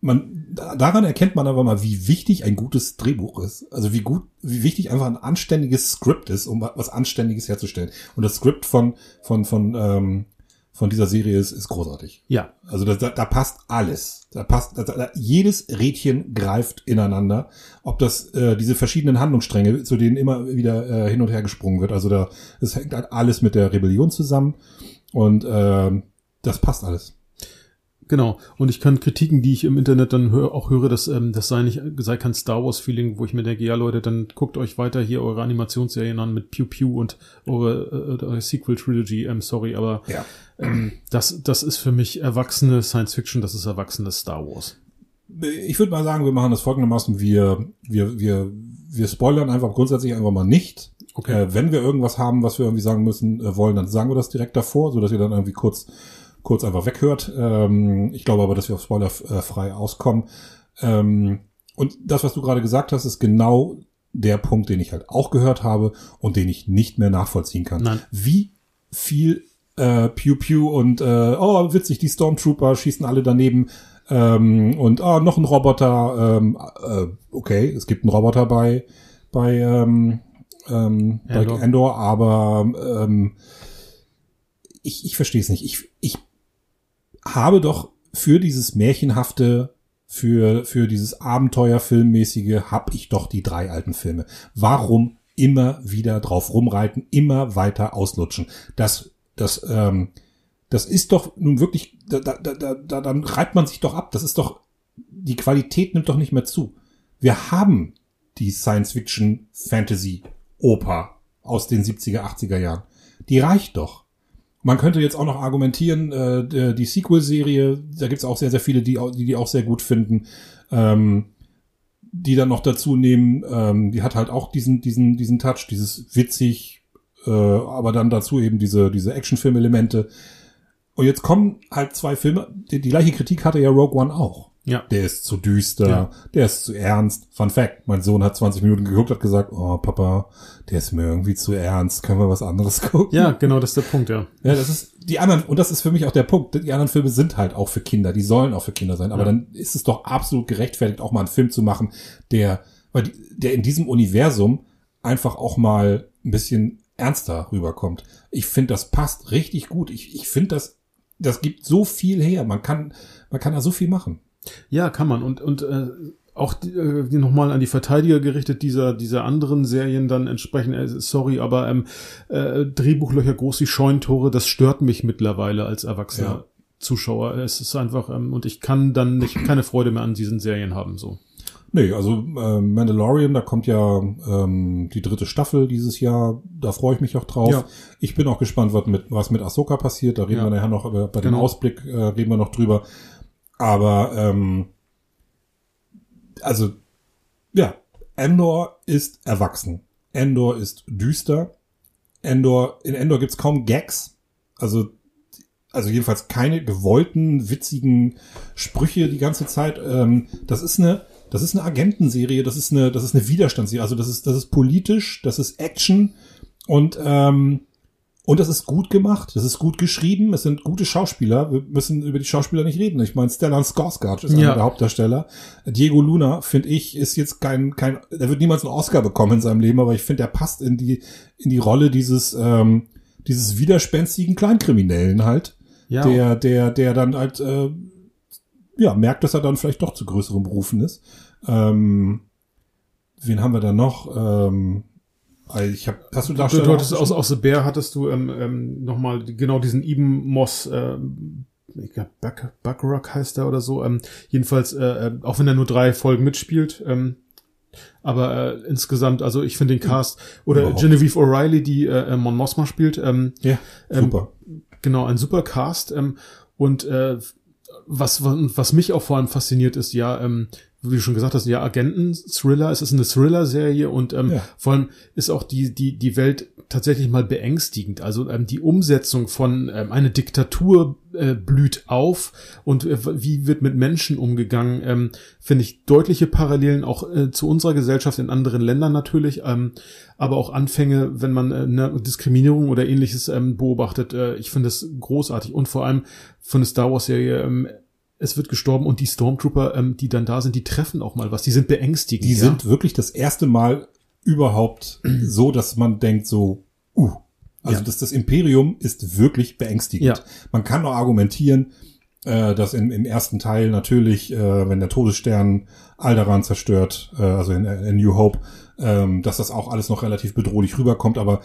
man, da- daran erkennt man aber mal, wie wichtig ein gutes Drehbuch ist. Also wie gut, wie wichtig einfach ein anständiges Skript ist, um was Anständiges herzustellen. Und das Skript von, von, von, ähm, von dieser Serie ist, ist großartig. Ja, Also da, da, da passt alles. Da passt, da, da, jedes Rädchen greift ineinander. Ob das äh, diese verschiedenen Handlungsstränge, zu denen immer wieder äh, hin und her gesprungen wird. Also da, es hängt halt alles mit der Rebellion zusammen und ähm, das passt alles. Genau. Und ich kann Kritiken, die ich im Internet dann hör, auch höre, dass ähm, das sei nicht sei kein Star Wars Feeling, wo ich mir denke, ja Leute, dann guckt euch weiter hier eure Animationsserien an mit Pew Pew und eure, äh, eure Sequel Trilogy. Ähm, sorry, aber Ja. ähm, das das ist für mich erwachsene Science Fiction, das ist erwachsene Star Wars. Ich würde mal sagen, wir machen das folgendermaßen. Wir, wir, wir, wir spoilern einfach grundsätzlich einfach mal nicht. Okay. Äh, wenn wir irgendwas haben, was wir irgendwie sagen müssen, äh, wollen, dann sagen wir das direkt davor, so dass ihr dann irgendwie kurz, kurz einfach weghört. Ähm, ich glaube aber, dass wir auf Spoiler äh, frei auskommen. Ähm, und das, was du gerade gesagt hast, ist genau der Punkt, den ich halt auch gehört habe und den ich nicht mehr nachvollziehen kann. Nein. Wie viel äh, Pew Pew und äh, oh, witzig, die Stormtrooper schießen alle daneben. Ähm, und ah, noch ein Roboter. Ähm, äh, okay, es gibt einen Roboter bei bei ähm, ähm, bei Endor. Endor, aber ähm, ich, ich verstehe es nicht. Ich, ich habe doch für dieses märchenhafte, für, für dieses Abenteuerfilmmäßige, hab ich doch die drei alten Filme. Warum immer wieder drauf rumreiten, immer weiter auslutschen? Das, das, ähm, Das ist doch nun wirklich, da, da, da, da, dann reibt man sich doch ab. Das ist doch, die Qualität nimmt doch nicht mehr zu. Wir haben die Science-Fiction-Fantasy-Oper aus den 70er, 80er Jahren. Die reicht doch. Man könnte jetzt auch noch argumentieren, äh, die Sequel-Serie, da gibt's auch sehr, sehr viele, die, die die auch sehr gut finden, ähm, die dann noch dazu nehmen, ähm, die hat halt auch diesen, diesen, diesen Touch, dieses witzig, äh, aber dann dazu eben diese, diese Actionfilm-Elemente. Und jetzt kommen halt zwei Filme, die, die gleiche Kritik hatte ja Rogue One auch. Ja. Der ist zu düster, Ja. der ist zu ernst. Fun Fact, mein Sohn hat 20 Minuten geguckt, hat gesagt, oh Papa, der ist mir irgendwie zu ernst, können wir was anderes gucken? Ja, genau, das ist der Punkt, ja. Ja, das ist die anderen, und das ist für mich auch der Punkt, die anderen Filme sind halt auch für Kinder, die sollen auch für Kinder sein, aber Ja. dann ist es doch absolut gerechtfertigt, auch mal einen Film zu machen, der, weil die, der in diesem Universum einfach auch mal ein bisschen ernster rüberkommt. Ich finde, das passt richtig gut. Ich, ich finde, das, das gibt so viel her. Man kann, man kann da so viel machen. Ja, kann man. Und, und äh, auch die, äh, nochmal an die Verteidiger gerichtet, dieser, dieser anderen Serien dann entsprechend, äh, sorry, aber ähm, äh, Drehbuchlöcher groß wie Scheunentore, das stört mich mittlerweile als erwachsener Ja. Zuschauer. Es ist einfach, ähm, und ich kann dann nicht keine Freude mehr an diesen Serien haben. so. Nee, also äh, Mandalorian, da kommt ja ähm, die dritte Staffel dieses Jahr. Da freue ich mich auch drauf. Ja. Ich bin auch gespannt, was mit, was mit Ahsoka passiert. Da reden Ja. wir nachher noch, äh, bei dem Genau. Ausblick äh, reden wir noch drüber. Aber ähm, also ja, Endor ist erwachsen. Endor ist düster. Endor, in Endor gibt's kaum Gags. Also also jedenfalls keine gewollten, witzigen Sprüche die ganze Zeit. Ähm, das ist eine, das ist eine Agentenserie, das ist eine, das ist eine Widerstandsserie. Also das ist, das ist politisch, das ist Action und ähm, und das ist gut gemacht, das ist gut geschrieben, es sind gute Schauspieler. Wir müssen über die Schauspieler nicht reden. Ich meine, Stellan Skarsgård ist einer Ja. der Hauptdarsteller. Diego Luna, finde ich, ist jetzt kein, kein, der wird niemals einen Oscar bekommen in seinem Leben, aber ich finde, der passt in die, in die Rolle dieses, ähm, dieses widerspenstigen Kleinkriminellen halt Ja, der, der, der dann halt, äh, ja, merkt, dass er dann vielleicht doch zu größeren Berufen ist. Ähm, wen haben wir da noch? Ähm, also ich hab, hast du da du, du hattest aus, aus The Bear hattest du ähm, ähm, nochmal genau diesen Ibn Moss, ähm, ich glaub, Buck, Buckrock heißt er oder so. Ähm, jedenfalls, äh, äh, auch wenn er nur drei Folgen mitspielt, ähm, aber äh, insgesamt, also ich finde den Cast oder Überhaupt. Genevieve O'Reilly, die äh, Mon Mothma spielt, ähm, ja, ähm, super. Genau, ein super Cast. Ähm, und äh, was, was mich auch vor allem fasziniert ist, ja, ähm, wie du schon gesagt hast, ja, Agenten-Thriller, es ist eine Thriller-Serie und ähm, Ja. vor allem ist auch die, die, die Welt tatsächlich mal beängstigend. Also ähm, die Umsetzung von ähm, eine Diktatur äh, blüht auf und äh, wie wird mit Menschen umgegangen, ähm, finde ich deutliche Parallelen auch äh, zu unserer Gesellschaft in anderen Ländern natürlich, ähm, aber auch Anfänge, wenn man äh, ne, Diskriminierung oder ähnliches ähm, beobachtet. Äh, ich finde das großartig und vor allem von der Star Wars Serie. Ähm, es wird gestorben und die Stormtrooper, ähm, die dann da sind, die treffen auch mal was. Die sind beängstigend. Die ja? sind wirklich das erste Mal überhaupt so, dass man denkt so, uh, also Ja. das, das Imperium ist wirklich beängstigend. Ja. Man kann auch argumentieren, äh, dass in, im ersten Teil natürlich, äh, wenn der Todesstern Alderaan zerstört, äh, also in, in New Hope, ähm, dass das auch alles noch relativ bedrohlich rüberkommt, aber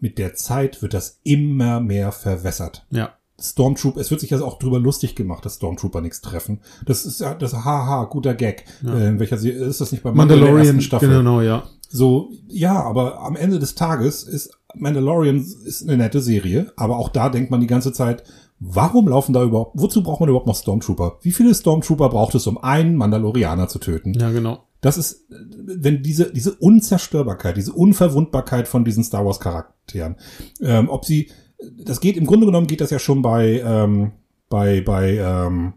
mit der Zeit wird das immer mehr verwässert. ja. Stormtrooper, es wird sich ja auch drüber lustig gemacht, dass Stormtrooper nichts treffen. Das ist ja, das haha, guter Gag. Ja. Äh, in welcher Serie ist das nicht bei Mandalorian Mandalorian, Staffel? genau, ja. So, ja, aber am Ende des Tages ist Mandalorian ist eine nette Serie, aber auch da denkt man die ganze Zeit, warum laufen da überhaupt, wozu braucht man überhaupt noch Stormtrooper? Wie viele Stormtrooper braucht es, um einen Mandalorianer zu töten? Ja, genau. Das ist, wenn diese, diese Unzerstörbarkeit, diese Unverwundbarkeit von diesen Star Wars Charakteren, ähm, ob sie, das geht, im Grunde genommen geht das ja schon bei, ähm, bei, bei, ähm,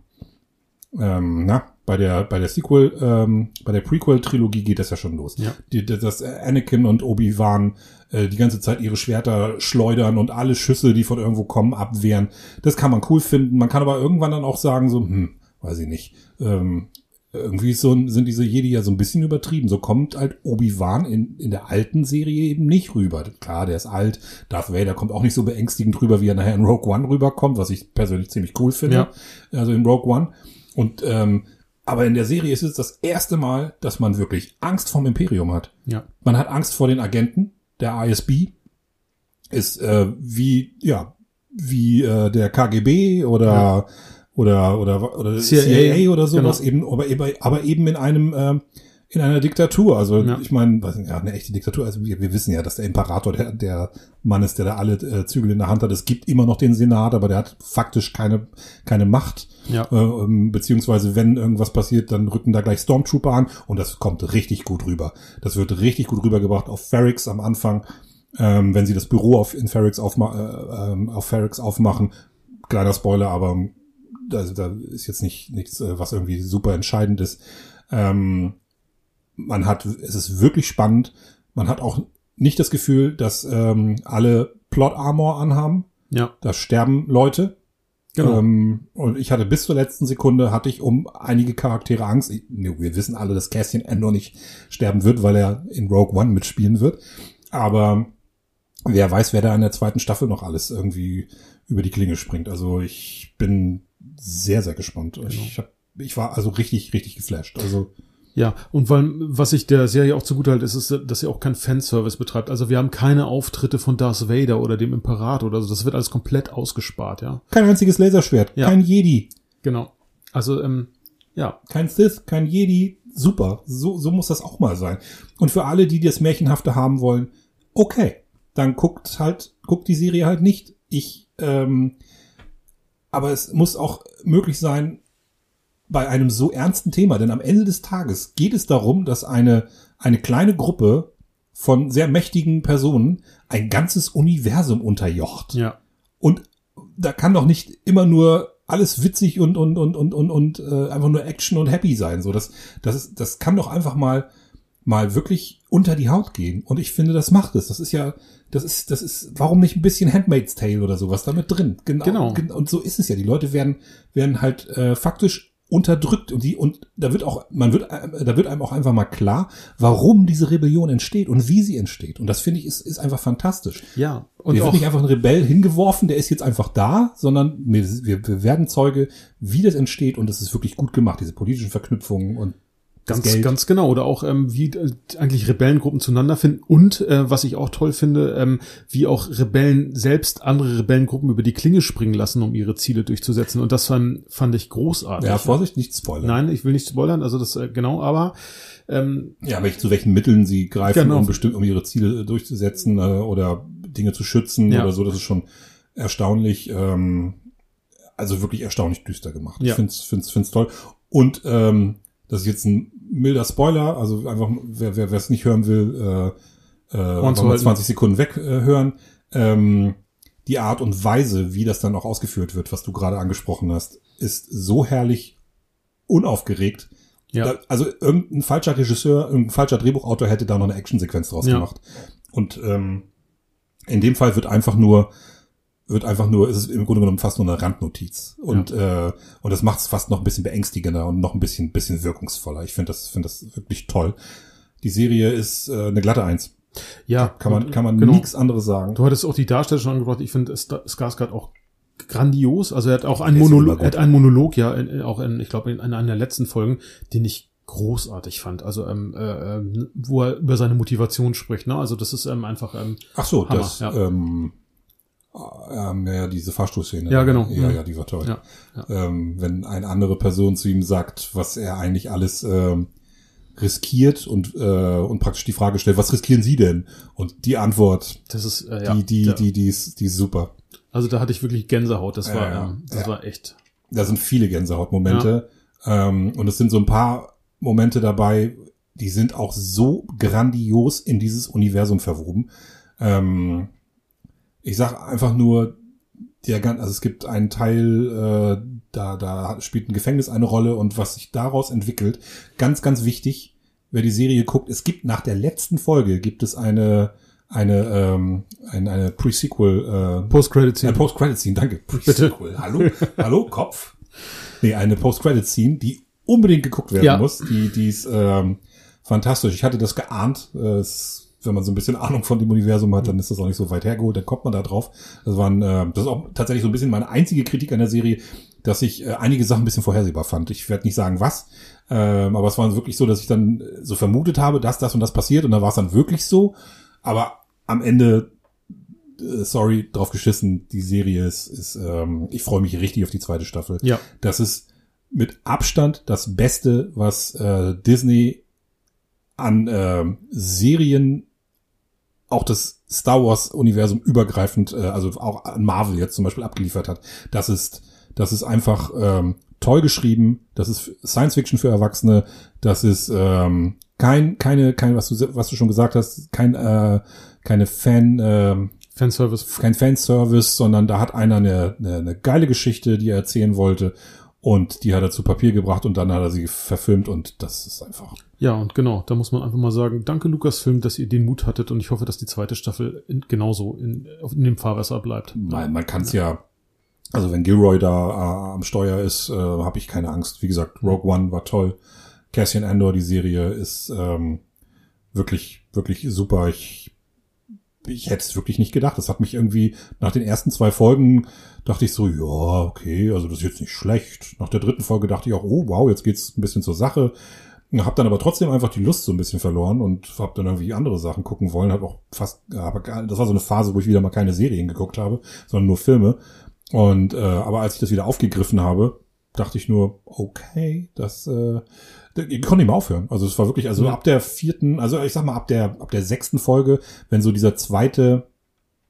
ähm, na, bei der, bei der Sequel, ähm, bei der Prequel-Trilogie geht das ja schon los. Ja. Die, dass Anakin und Obi-Wan äh, die ganze Zeit ihre Schwerter schleudern und alle Schüsse, die von irgendwo kommen, abwehren. Das kann man cool finden. Man kann aber irgendwann dann auch sagen, so, hm, weiß ich nicht. Ähm, irgendwie so, sind diese Jedi ja so ein bisschen übertrieben. So kommt halt Obi-Wan in, in der alten Serie eben nicht rüber. Klar, der ist alt. Darth Vader kommt auch nicht so beängstigend rüber, wie er nachher in Rogue One rüberkommt, was ich persönlich ziemlich cool finde. Ja. Also in Rogue One. Und ähm, aber in der Serie ist es das erste Mal, dass man wirklich Angst vorm Imperium hat. Ja. Man hat Angst vor den Agenten. Der ISB ist äh, wie, ja, wie äh, der KGB oder Ja. Oder oder oder CIA, CIA, oder sowas genau. eben, aber eben aber eben in einem ähm, in einer Diktatur. Also Ja. ich meine, weiß nicht, ja, eine echte Diktatur. Also wir, wir wissen ja, dass der Imperator der der Mann ist, der da alle äh, Zügel in der Hand hat. Es gibt immer noch den Senat, aber der hat faktisch keine keine Macht. Ja. Äh, ähm, beziehungsweise wenn irgendwas passiert, dann rücken da gleich Stormtrooper an und das kommt richtig gut rüber. Das wird richtig gut rübergebracht auf Ferrix am Anfang, ähm, wenn sie das Büro auf in Ferrix aufma äh, ähm, auf Ferrix aufmachen. Kleiner Spoiler, aber da, da ist jetzt nicht nichts, äh, was irgendwie super entscheidend ist. Ähm, man hat, es ist wirklich spannend. Man hat auch nicht das Gefühl, dass ähm, alle Plot Armor anhaben. Ja, Da sterben Leute. genau. Ähm, und ich hatte bis zur letzten Sekunde hatte ich um einige Charaktere Angst. Ich, wir wissen alle, dass Cassian Andor nicht sterben wird, weil er in Rogue One mitspielen wird. Aber wer weiß, wer da in der zweiten Staffel noch alles irgendwie über die Klinge springt. Also ich bin sehr, sehr gespannt. Ich, hab, ich war also richtig, richtig geflasht. Also Ja, und weil, was ich der Serie auch zugute halte, ist, ist, dass sie auch keinen Fanservice betreibt. Also wir haben keine Auftritte von Darth Vader oder dem Imperator oder so. Das wird alles komplett ausgespart, ja. kein einziges Laserschwert, Ja. kein Jedi, Genau. Also, ähm, ja, kein Sith, kein Jedi. Super. So, so muss das auch mal sein. Und für alle, die das Märchenhafte haben wollen, okay, dann guckt halt, guckt die Serie halt nicht. Ich, ähm, aber es muss auch möglich sein, bei einem so ernsten Thema, denn am Ende des Tages geht es darum, dass eine, eine kleine Gruppe von sehr mächtigen Personen ein ganzes Universum unterjocht. ja, Und da kann doch nicht immer nur alles witzig und und und und und und äh, einfach nur Action und Happy sein. So das das ist, das kann doch einfach mal mal wirklich unter die Haut gehen. Und ich finde, das macht es. Das ist ja das ist das ist warum nicht ein bisschen Handmaid's Tale oder sowas damit drin. Genau. Genau. gen- Und so ist es ja. Die Leute werden werden halt äh, faktisch unterdrückt und die und da wird auch man wird äh, da wird einem auch einfach mal klar, warum diese Rebellion entsteht und wie sie entsteht und das finde ich ist ist einfach fantastisch. ja. Und auch, wird nicht einfach ein Rebell hingeworfen, der ist jetzt einfach da, sondern wir, wir, wir werden Zeuge, wie das entsteht und das ist wirklich gut gemacht, diese politischen Verknüpfungen und Ganz, Geld. ganz genau. Oder auch, ähm, wie äh, eigentlich Rebellengruppen zueinander finden. Und äh, was ich auch toll finde, ähm, wie auch Rebellen selbst andere Rebellengruppen über die Klinge springen lassen, um ihre Ziele durchzusetzen. Und das fand, fand ich großartig. ja, Vorsicht, nicht spoilern. Nein, ich will nicht spoilern, also das äh, genau, aber ähm, Ja, welch, zu welchen Mitteln sie greifen, Genau. um bestimmt, um ihre Ziele äh, durchzusetzen äh, oder Dinge zu schützen Ja. oder so, das ist schon erstaunlich, ähm, also wirklich erstaunlich düster gemacht. Ja. Ich find's, find's, find's toll. Und ähm, das ist jetzt ein milder Spoiler, also einfach, wer wer wer es nicht hören will, äh, äh, einfach mal halten. 20 Sekunden weghören. Äh, ähm, die Art und Weise, wie das dann auch ausgeführt wird, was du gerade angesprochen hast, ist so herrlich unaufgeregt. ja, Da, also irgendein falscher Regisseur, irgendein falscher Drehbuchautor hätte da noch eine Actionsequenz draus Ja. gemacht. Und ähm, in dem Fall wird einfach nur wird einfach nur, ist es im Grunde genommen fast nur eine Randnotiz. Und, äh, und das macht es fast noch ein bisschen beängstigender und noch ein bisschen, bisschen wirkungsvoller. Ich finde das, finde das wirklich toll. Die Serie ist äh, eine glatte Eins. ja, Kann man, kann man genau. nichts anderes sagen. Du hattest auch die Darsteller schon angebracht. Ich finde Skarsgård auch grandios. Also er hat auch einen Monolog, er hat einen Monolog, ja, in, auch in, ich glaube, in einer der letzten Folgen, den ich großartig fand. Also ähm, äh, ähm, wo er über seine Motivation spricht. Ne? Also das ist ähm, einfach ähm, Ach so, Hammer, das, ja. ähm, ähm, ja, diese Fahrstuhlszene. Ja, genau. Ja, Mhm. ja, die war toll. Ja, ja. Ähm, wenn eine andere Person zu ihm sagt, was er eigentlich alles ähm, riskiert und, äh, und praktisch die Frage stellt, was riskieren Sie denn? Und die Antwort, das ist äh, ja, die, die, da, die, die ist, die ist super. also da hatte ich wirklich Gänsehaut. Das Ja, war ja. ähm, das Ja. war echt. Da sind viele Gänsehautmomente. Ähm, und es sind so ein paar Momente dabei, die sind auch so grandios in dieses Universum verwoben. Ähm, ich sag einfach nur, der also es gibt einen Teil, äh, da, da spielt ein Gefängnis eine Rolle und was sich daraus entwickelt, ganz, ganz wichtig, wer die Serie guckt, es gibt nach der letzten Folge gibt es eine, eine, ähm, eine, eine Pre-Sequel, äh, Post-Credit-Scene. Post-Credit-Scene, danke. Pre-Sequel. Hallo? Hallo, Kopf? Nee, eine Post-Credit-Scene, die unbedingt geguckt werden Ja. muss. Die, die ist ähm, fantastisch. Ich hatte das geahnt. Äh, es, wenn man so ein bisschen Ahnung von dem Universum hat, dann ist das auch nicht so weit hergeholt, dann kommt man da drauf. Das waren, äh, das ist auch tatsächlich so ein bisschen meine einzige Kritik an der Serie, dass ich äh, einige Sachen ein bisschen vorhersehbar fand. Ich werde nicht sagen, was, ähm, aber es war wirklich so, dass ich dann so vermutet habe, dass das und das passiert und dann war es dann wirklich so. Aber am Ende äh, sorry, drauf geschissen, die Serie ist, ist ähm, ich freue mich richtig auf die zweite Staffel. Ja. Das ist mit Abstand das Beste, was äh, Disney an äh, Serien, auch das Star Wars-Universum übergreifend, äh, also auch an Marvel jetzt zum Beispiel abgeliefert hat. Das ist, das ist einfach ähm, toll geschrieben. Das ist Science Fiction für Erwachsene. Das ist ähm, kein, keine, kein, was du, was du schon gesagt hast, kein, äh, keine Fan, äh, Fanservice. kein Fanservice, sondern da hat einer eine, eine, eine geile Geschichte, die er erzählen wollte. Und die hat er zu Papier gebracht und dann hat er sie verfilmt und das ist einfach. Ja, und genau, da muss man einfach mal sagen, danke Lucasfilm, dass ihr den Mut hattet und ich hoffe, dass die zweite Staffel in, genauso in, in dem Fahrwasser bleibt. Man, man kann es ja, also wenn Gilroy da äh, am Steuer ist, äh, habe ich keine Angst. Wie gesagt, Rogue One war toll. Cassian Andor, die Serie, ist ähm, wirklich, wirklich super. Ich ich hätte es wirklich nicht gedacht. Das hat mich irgendwie nach den ersten zwei Folgen dachte ich so, ja, okay, also das ist jetzt nicht schlecht. Nach der dritten Folge dachte ich auch, oh wow, jetzt geht's ein bisschen zur Sache. Hab dann aber trotzdem einfach die Lust so ein bisschen verloren und hab dann irgendwie andere Sachen gucken wollen. Hab auch fast, aber das war so eine Phase, wo ich wieder mal keine Serien geguckt habe, sondern nur Filme. Und äh, aber als ich das wieder aufgegriffen habe, dachte ich nur, okay, das äh, ich konnte nicht mehr aufhören. Also es war wirklich, also Ja. ab der vierten, also ich sag mal ab der ab der sechsten Folge, wenn so dieser zweite,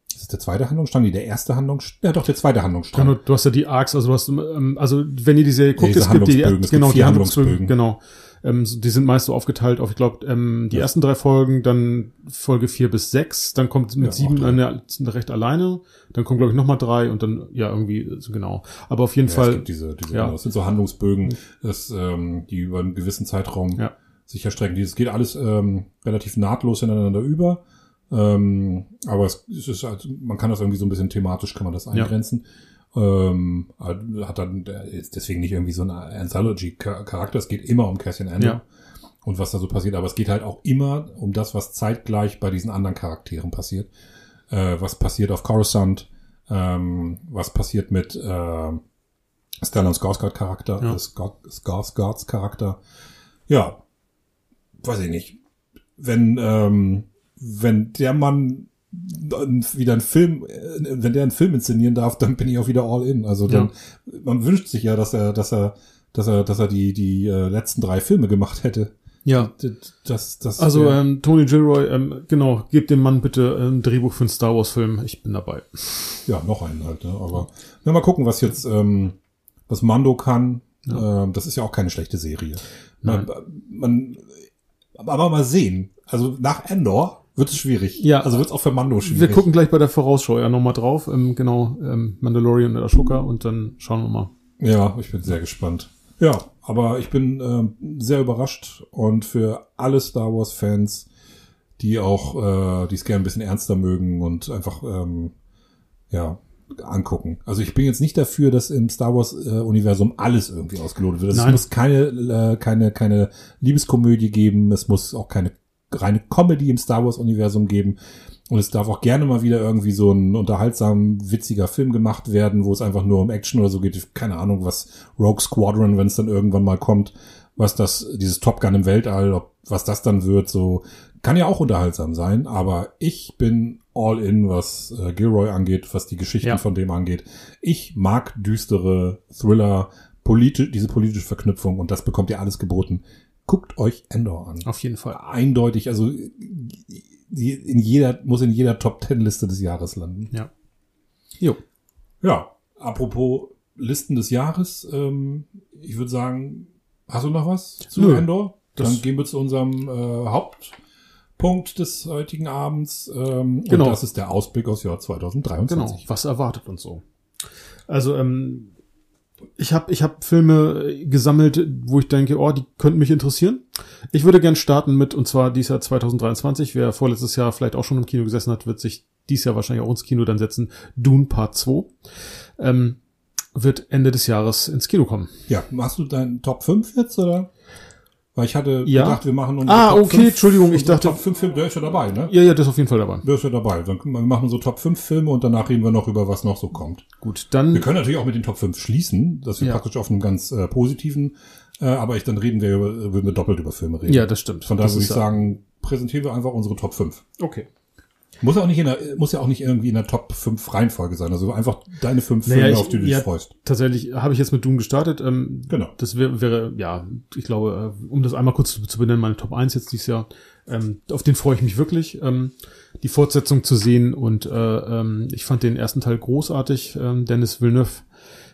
ist das der zweite Handlungsstrang, nee, der erste Handlungsstrang, ja doch der zweite Handlungsstrang. Genau, du hast ja die Arcs, also du hast, ähm, also wenn ihr die Serie guckt, diese es gibt die, genau, vier die Handlungsbögen, Handlungsbögen. genau. Ähm, die sind meist so aufgeteilt auf, ich glaube, ähm, die Ja. ersten drei Folgen, dann Folge vier bis sechs, dann kommt mit Ja, sieben eine, sind recht alleine, dann kommt, glaube ich, nochmal drei und dann, ja, irgendwie, so genau. Aber auf jeden Ja, es Fall, gibt diese, diese ja. genau, das sind so Handlungsbögen, das, ähm, die über einen gewissen Zeitraum Ja. sich erstrecken. Dieses geht alles ähm, relativ nahtlos ineinander über. Ähm, aber es, es ist halt, man kann das irgendwie so ein bisschen thematisch, kann man das eingrenzen. Ähm, hat dann jetzt deswegen nicht irgendwie so eine Anthology-Charakter. Es geht immer um Cassian Andor Ja. und was da so passiert. Aber es geht halt auch immer um das, was zeitgleich bei diesen anderen Charakteren passiert. Äh, was passiert auf Coruscant, ähm, was passiert mit äh, Stellan Skarsgård Charakter, Ja. äh, Skar- Skarsgårds Charakter. Ja, weiß ich nicht. Wenn ähm, wenn der Mann wieder einen Film, äh, wenn der einen Film inszenieren darf, dann bin ich auch wieder all in. Also dann, man wünscht sich ja, dass er, dass er, dass er, dass er die die äh, letzten drei Filme gemacht hätte. ja. Das, das, Also wär- ähm, Tony Gilroy, ähm, genau, gebt dem Mann bitte ein Drehbuch für einen Star Wars Film. Ich bin dabei. Ja, noch einen halt, ne? Aber ja, mal gucken, was jetzt, ähm, was Mando kann. Ähm, das ist ja auch keine schlechte Serie. Man, man, aber mal sehen. Also nach Endor wird es schwierig. Ja. Also wird es auch für Mando schwierig. Wir gucken gleich bei der Vorausschau ja nochmal drauf. Ähm, genau, ähm, Mandalorian und Ashoka und dann schauen wir mal. Ja, ich bin sehr gespannt. Ja, aber ich bin ähm, sehr überrascht und für alle Star Wars Fans, die auch, äh, die es gerne ein bisschen ernster mögen und einfach, ähm, ja, angucken. Also ich bin jetzt nicht dafür, dass im Star Wars äh, Universum alles irgendwie ausgelotet wird. Es Nein. muss keine, äh, keine, keine Liebeskomödie geben. Es muss auch keine reine Comedy im Star Wars Universum geben. Und es darf auch gerne mal wieder irgendwie so ein unterhaltsam witziger Film gemacht werden, wo es einfach nur um Action oder so geht. Keine Ahnung, was Rogue Squadron, wenn es dann irgendwann mal kommt, was das, dieses Top Gun im Weltall, ob, was das dann wird, so, kann ja auch unterhaltsam sein, aber ich bin all in, was äh, Gilroy angeht, was die Geschichten Ja. von dem angeht. Ich mag düstere Thriller, politisch, diese politische Verknüpfung und das bekommt ihr alles geboten. Guckt euch Endor an Auf jeden Fall. eindeutig, also die in jeder, muss in jeder Top Ten Liste des Jahres landen. Ja. Jo. Ja, apropos Listen des Jahres, ähm, ich würde sagen, hast du noch was zu Nö, Endor? Dann das- gehen wir zu unserem äh, Hauptpunkt des heutigen Abends. Ähm, Genau. Und das ist der Ausblick aus Jahr 2023. Genau. Was erwartet uns so? Also, ähm, ich habe ich hab Filme äh, gesammelt, wo ich denke, oh, die könnten mich interessieren. Ich würde gern starten mit, und zwar dieses Jahr 2023. Wer vorletztes Jahr vielleicht auch schon im Kino gesessen hat, wird sich dieses Jahr wahrscheinlich auch ins Kino dann setzen. Dune Part 2. Ähm, wird Ende des Jahres ins Kino kommen. Ja, machst du deinen Top 5 jetzt, oder? Weil ich hatte Ja. gedacht, wir machen unsere Ah, Top okay, 5, Entschuldigung, ich dachte- Top 5 Filme, der ist ja dabei, ne? Ja, ja, das ist auf jeden Fall dabei. Der ist ja dabei. Dann wir machen so Top 5 Filme und danach reden wir noch über, was noch so kommt. Gut, dann. Wir können natürlich auch mit den Top 5 schließen, dass wir Ja. praktisch auf einem ganz äh, positiven, äh, aber ich dann reden wir über, würden wir doppelt über Filme reden. Ja, das stimmt. Von daher würde ich sagen, präsentieren wir einfach unsere Top 5. Okay. Muss auch nicht in der, muss ja auch nicht irgendwie in der Top 5 Reihenfolge sein. Also einfach deine fünf Naja, Filme, ich- auf die du dich ja, freust. Tatsächlich habe ich jetzt mit Doom gestartet. Ähm, Genau. Das wäre, wäre, ja, ich glaube, äh, um das einmal kurz zu, zu benennen, meine Top 1 jetzt dieses Jahr. Ähm, auf den freue ich mich wirklich, ähm, die Fortsetzung zu sehen. Und äh, ähm, ich fand den ersten Teil großartig. Ähm, Dennis Villeneuve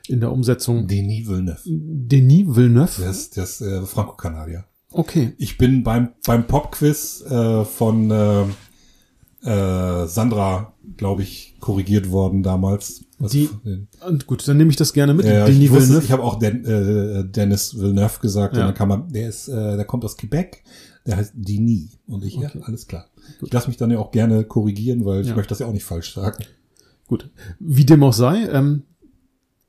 in der Umsetzung. Denis Villeneuve. Denis Villeneuve? Der ist, der ist äh, Franco-Kanadier. Okay. Ich bin beim, beim Pop-Quiz äh, von äh, äh, Sandra, glaube ich, korrigiert worden damals. Was- Die- Und gut, dann nehme ich das gerne mit. Ja, Denis ich, wusste, Villeneuve. ich habe auch Den, äh, Dennis Villeneuve gesagt Ja. und dann kann man, der ist, äh, der kommt aus Quebec, der heißt Denis und ich, Okay. ja, alles klar. Ich lasse mich dann ja auch gerne korrigieren, weil ich Ja. möchte das ja auch nicht falsch sagen. Gut. Wie dem auch sei, ähm,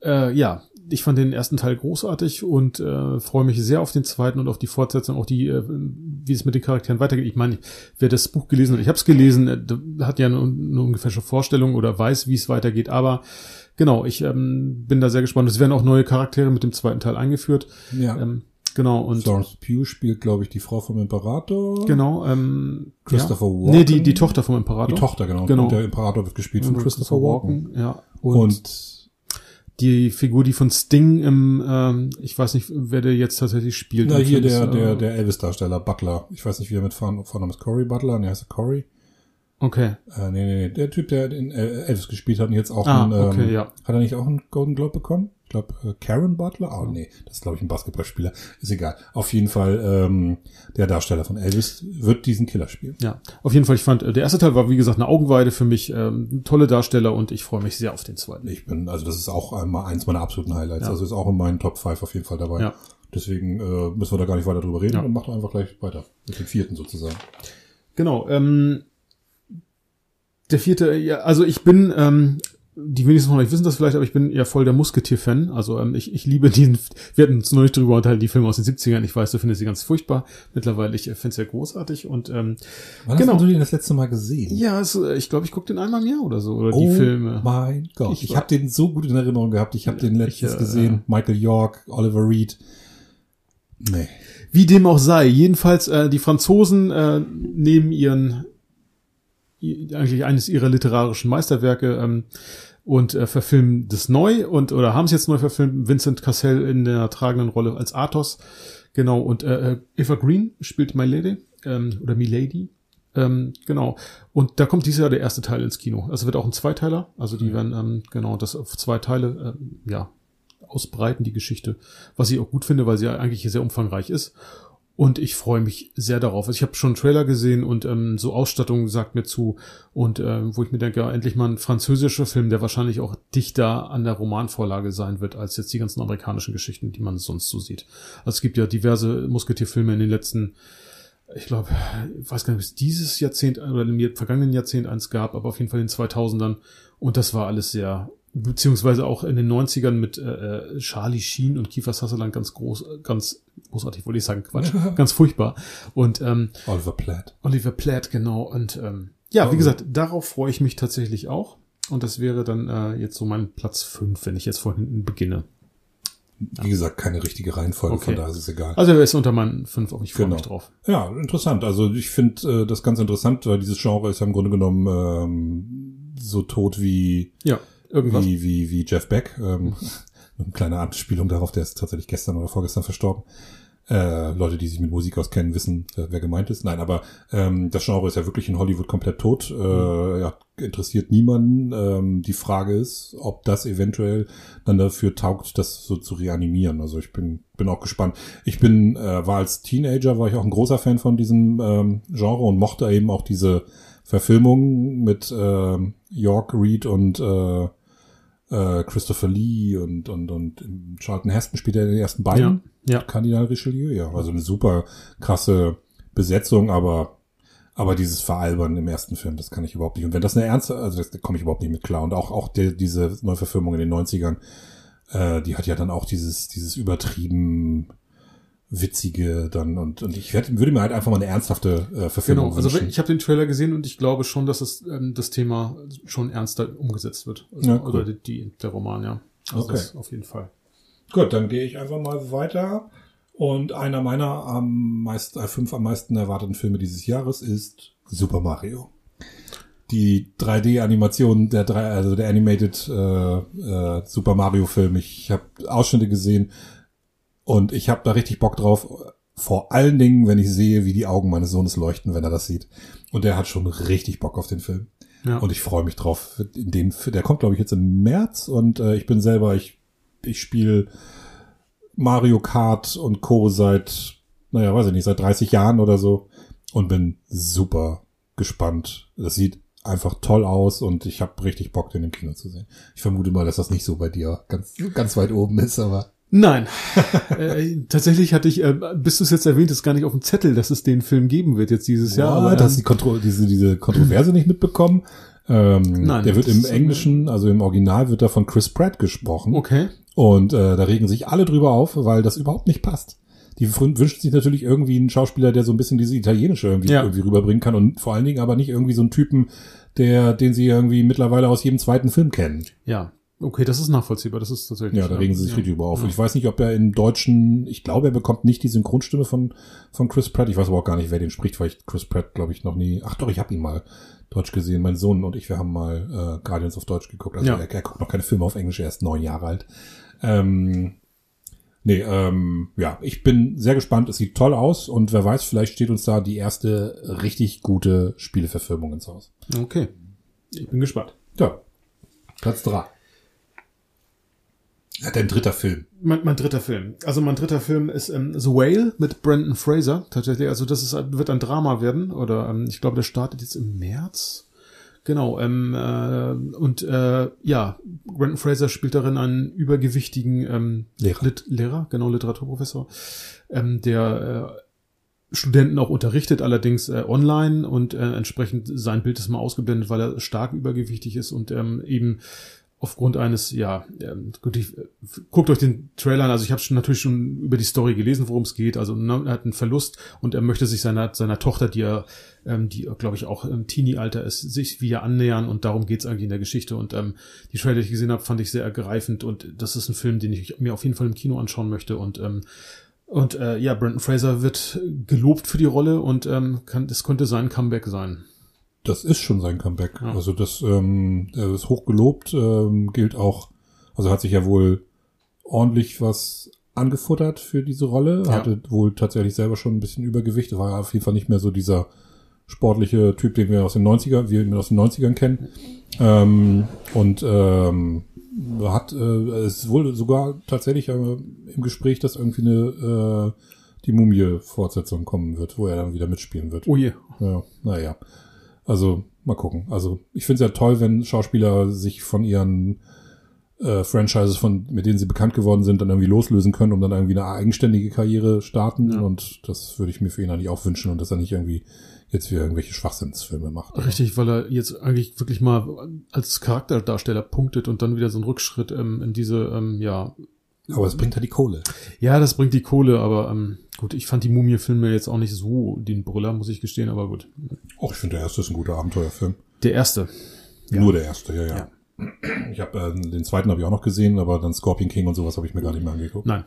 äh, ja, ich fand den ersten Teil großartig und äh, freue mich sehr auf den zweiten und auf die Fortsetzung, auch die, äh, wie es mit den Charakteren weitergeht. Ich meine, wer das Buch gelesen hat, ich habe es gelesen, äh, hat ja eine, eine ungefähre Vorstellung oder weiß, wie es weitergeht, aber genau, ich ähm, bin da sehr gespannt. Es werden auch neue Charaktere mit dem zweiten Teil eingeführt. Ja. Ähm, genau, und Florence Pugh spielt, glaube ich, die Frau vom Imperator. genau, ähm, Christopher ja. Walken. Nee, die, die Tochter vom Imperator. Die Tochter, genau. Genau. Und der Imperator wird gespielt von Und Christopher Walken. ja. Und, und die Figur, die von Sting im, ähm, ich weiß nicht, wer der jetzt tatsächlich spielt. na, hier der, der, der Elvis-Darsteller, Butler. Ich weiß nicht, wie er mit Vornamen Vornamen ist. Corey Butler? Ne, heißt er Corey? Okay. Äh, nee, nee, nee. Der Typ, der den äh, Elvis gespielt hat und jetzt auch Ah, einen, ähm, okay, ja. hat er nicht auch einen Golden Globe bekommen? Ich glaube, äh, Karen Butler? Oh, nee, das ist, glaube ich, ein Basketballspieler. Ist egal. Auf jeden Fall, ähm, der Darsteller von Elvis wird diesen Killer spielen. Ja, auf jeden Fall, ich fand, äh, der erste Teil war, wie gesagt, eine Augenweide für mich, ähm, tolle Darsteller und ich freue mich sehr auf den zweiten. Ich bin, also das ist auch einmal eins meiner absoluten Highlights. Ja. Also ist auch in meinen Top 5 auf jeden Fall dabei. Ja. Deswegen äh, müssen wir da gar nicht weiter drüber reden Ja. und macht einfach gleich weiter. Mit dem vierten sozusagen. Genau, ähm, der vierte, ja, also ich bin, ähm, die wenigsten von euch wissen das vielleicht, aber ich bin ja voll der Musketier-Fan. Also ähm, ich, ich liebe diesen, wir hatten uns neulich drüber unterhalten, die Filme aus den 70ern. Ich weiß, du findest sie ganz furchtbar. Mittlerweile, ich äh, finde sie ja großartig. Und ähm, Wann Genau. hast du den das letzte Mal gesehen? ja, es, äh, ich glaube, ich gucke den einmal im Jahr oder so. Oder oh die Filme. mein Gott. Ich Ich, habe den so gut in Erinnerung gehabt. Ich habe den letztens Ich, äh, gesehen. Michael York, Oliver Reed. Nee. Wie dem auch sei. Jedenfalls, äh, die Franzosen äh, nehmen ihren eigentlich eines ihrer literarischen Meisterwerke ähm, und äh, verfilmen das neu und oder haben es jetzt neu verfilmt. Vincent Cassel in der tragenden Rolle als Athos. Genau, und äh, äh, Eva Green spielt My Lady ähm, oder Milady. Ähm, genau. Und da kommt dieses Jahr der erste Teil ins Kino. Also wird auch ein Zweiteiler. Also die werden ähm, genau das auf zwei Teile ähm, ja ausbreiten, die Geschichte. Was ich auch gut finde, weil sie ja eigentlich sehr umfangreich ist. Und ich freue mich sehr darauf. Also ich habe schon einen Trailer gesehen und ähm, so Ausstattung sagt mir zu. Und ähm, wo ich mir denke, ja, endlich mal ein französischer Film, der wahrscheinlich auch dichter an der Romanvorlage sein wird, als jetzt die ganzen amerikanischen Geschichten, die man sonst so sieht. Also es gibt ja diverse Musketierfilme in den letzten, ich glaube, ich weiß gar nicht, ob es dieses Jahrzehnt oder im vergangenen Jahrzehnt eins gab, aber auf jeden Fall in den 2000ern. Und das war alles sehr, beziehungsweise auch in den 90ern mit äh, äh, Charlie Sheen und Kiefer Sutherland ganz groß, ganz großartig, wollte ich sagen, Quatsch, ganz furchtbar. Und ähm, Oliver Platt. Oliver Platt, genau. Und ähm, ja, Oh. wie gesagt, darauf freue ich mich tatsächlich auch. Und das wäre dann äh, jetzt so mein Platz fünf, wenn ich jetzt von hinten beginne. Wie gesagt, keine richtige Reihenfolge, Okay. von daher ist es egal. Also er ist unter meinen fünf, aber ich freue Genau. mich drauf. Ja, interessant. Also ich finde äh, das ganz interessant, weil dieses Genre ist ja im Grunde genommen ähm, so tot wie, Ja, irgendwas. wie, wie, wie Jeff Beck. Ähm, eine kleine Anspielung darauf, der ist tatsächlich gestern oder vorgestern verstorben. Äh, Leute, die sich mit Musik auskennen, wissen, äh, wer gemeint ist. Nein, aber ähm, das Genre ist ja wirklich in Hollywood komplett tot. Äh, ja, interessiert niemanden. Ähm, die Frage ist, ob das eventuell dann dafür taugt, das so zu reanimieren. Also ich bin bin auch gespannt. Ich bin äh, war als Teenager war ich auch ein großer Fan von diesem ähm, Genre und mochte eben auch diese Verfilmung mit ähm, York Reed und äh, äh, Christopher Lee und und und Charlton Heston spielt er in den ersten beiden. Ja, ja. Kardinal Richelieu, ja. Also eine super krasse Besetzung, aber, aber dieses Veralbern im ersten Film, das kann ich überhaupt nicht. Und wenn das eine ernste, also das da komme ich überhaupt nicht mit klar. Und auch, auch der, diese Neuverfilmung in den 90ern, äh, die hat ja dann auch dieses, dieses übertrieben witzige dann und, und ich werd, würde mir halt einfach mal eine ernsthafte äh, Verfilmung Genau, also wünschen. ich habe den Trailer gesehen und ich glaube schon, dass es, ähm, das Thema schon ernster umgesetzt wird. Also, Ja, cool. Oder die, die, der Roman, ja. Also Okay. auf jeden Fall. Gut, dann gehe ich einfach mal weiter. Und einer meiner am meisten, äh, fünf am meisten erwarteten Filme dieses Jahres ist Super Mario. die 3D-Animation der drei, also der Animated äh, äh, Super Mario Film. Ich habe Ausschnitte gesehen und ich habe da richtig Bock drauf. Vor allen Dingen, wenn ich sehe, wie die Augen meines Sohnes leuchten, wenn er das sieht. Und der hat schon richtig Bock auf den Film. Ja. Und ich freue mich drauf. Den, der kommt, glaube ich, jetzt im März und äh, ich bin selber, ich, ich spiele Mario Kart und Co. seit, naja, weiß ich nicht, seit 30 Jahren oder so und bin super gespannt. Das sieht einfach toll aus und ich habe richtig Bock, den im Kino zu sehen. Ich vermute mal, dass das nicht so bei dir ganz, ganz weit oben ist, aber. Nein. äh, tatsächlich hatte ich, äh, bis du es jetzt erwähnt hast, gar nicht auf dem Zettel, dass es den Film geben wird jetzt dieses Jahr. Ja, Aber, ähm, die Kontro diese, diese Kontroverse nicht mitbekommen. Ähm, Nein, der wird im Englischen, also im Original wird da von Chris Pratt gesprochen. okay. Und äh, da regen sich alle drüber auf, weil das überhaupt nicht passt. Die wün- wünschen sich natürlich irgendwie einen Schauspieler, der so ein bisschen diese italienische irgendwie, Ja. irgendwie rüberbringen kann und vor allen Dingen aber nicht irgendwie so einen Typen, der, den sie irgendwie mittlerweile aus jedem zweiten Film kennen. Ja. Okay, das ist nachvollziehbar. Das ist tatsächlich. Ja, da regen sie sich ja. richtig drüber auf. Ja. Ich weiß nicht, ob er im Deutschen, ich glaube, er bekommt nicht die Synchronstimme von, von Chris Pratt. Ich weiß aber auch gar nicht, wer den spricht, weil ich Chris Pratt, glaube ich, noch nie, ach doch, ich habe ihn mal Deutsch gesehen. Mein Sohn und ich, wir haben mal äh, Guardians auf Deutsch geguckt. Also Ja. er, er guckt noch keine Filme auf Englisch, er ist neun Jahre alt. Ähm, nee, ähm, ja, ich bin sehr gespannt. Es sieht toll aus und wer weiß, vielleicht steht uns da die erste richtig gute Spieleverfilmung ins Haus. Okay. Ich bin gespannt. Ja, Platz drei. Ja, dein dritter Film. Mein, mein dritter Film. Also mein dritter Film ist ähm, The Whale mit Brandon Fraser. Tatsächlich, also das ist, wird ein Drama werden. Oder ähm, ich glaube, der startet jetzt im März. Genau. Ähm, äh, und äh, ja, Brandon Fraser spielt darin einen übergewichtigen ähm, Lehrer. Lit Lehrer, genau, Literaturprofessor, ähm, der äh, Studenten auch unterrichtet, allerdings äh, online und äh, entsprechend sein Bild ist mal ausgeblendet, weil er stark übergewichtig ist und ähm, eben aufgrund eines, ja, ähm, gut, ich, guckt euch den Trailer an, also ich habe schon natürlich schon über die Story gelesen, worum es geht, also ne, er hat einen Verlust und er möchte sich seiner, seiner Tochter, die er, ähm, die glaube ich auch im Teenie-Alter ist, sich wieder annähern. Und darum geht's eigentlich in der Geschichte. Und ähm, die Trailer, die ich gesehen habe, fand ich sehr ergreifend. Und das ist ein Film, den ich mir auf jeden Fall im Kino anschauen möchte. Und ähm, und äh, ja, Brandon Fraser wird gelobt für die Rolle. Und ähm, kann, das könnte sein Comeback sein. Das ist schon sein Comeback. Ja. Also das ähm, er ist hoch gelobt, ähm, gilt auch, also hat sich ja wohl ordentlich was angefuttert für diese Rolle, Ja. hatte wohl tatsächlich selber schon ein bisschen Übergewicht, war auf jeden Fall nicht mehr so dieser sportliche Typ, den wir aus den 90er, wir ihn aus den 90ern kennen. Ähm, und ähm, hat äh, es ist wohl sogar tatsächlich äh, im Gespräch, dass irgendwie eine äh, die Mumie-Fortsetzung kommen wird, wo er dann wieder mitspielen wird. Oh je. Ja, naja. Also, mal gucken. Also, ich finde es ja toll, wenn Schauspieler sich von ihren äh, Franchises, von, mit denen sie bekannt geworden sind, dann irgendwie loslösen können, um dann irgendwie eine eigenständige Karriere starten. Ja. Und das würde ich mir für ihn eigentlich auch wünschen und dass er nicht irgendwie jetzt wieder irgendwelche Schwachsinnsfilme macht. Richtig, weil er jetzt eigentlich wirklich mal als Charakterdarsteller punktet und dann wieder so ein Rückschritt ähm, in diese, ähm, ja, Aber es bringt halt die Kohle. ja, das bringt die Kohle, aber ähm, gut, ich fand die Mumie-Filme jetzt auch nicht so den Brüller, muss ich gestehen, aber gut. Auch ich finde, der erste ist ein guter Abenteuerfilm. Der erste. Ja. Nur der erste, ja, ja. Ja. Ich habe äh, den zweiten habe ich auch noch gesehen, aber dann Scorpion King und sowas habe ich mir gar nicht mehr angeguckt. Nein.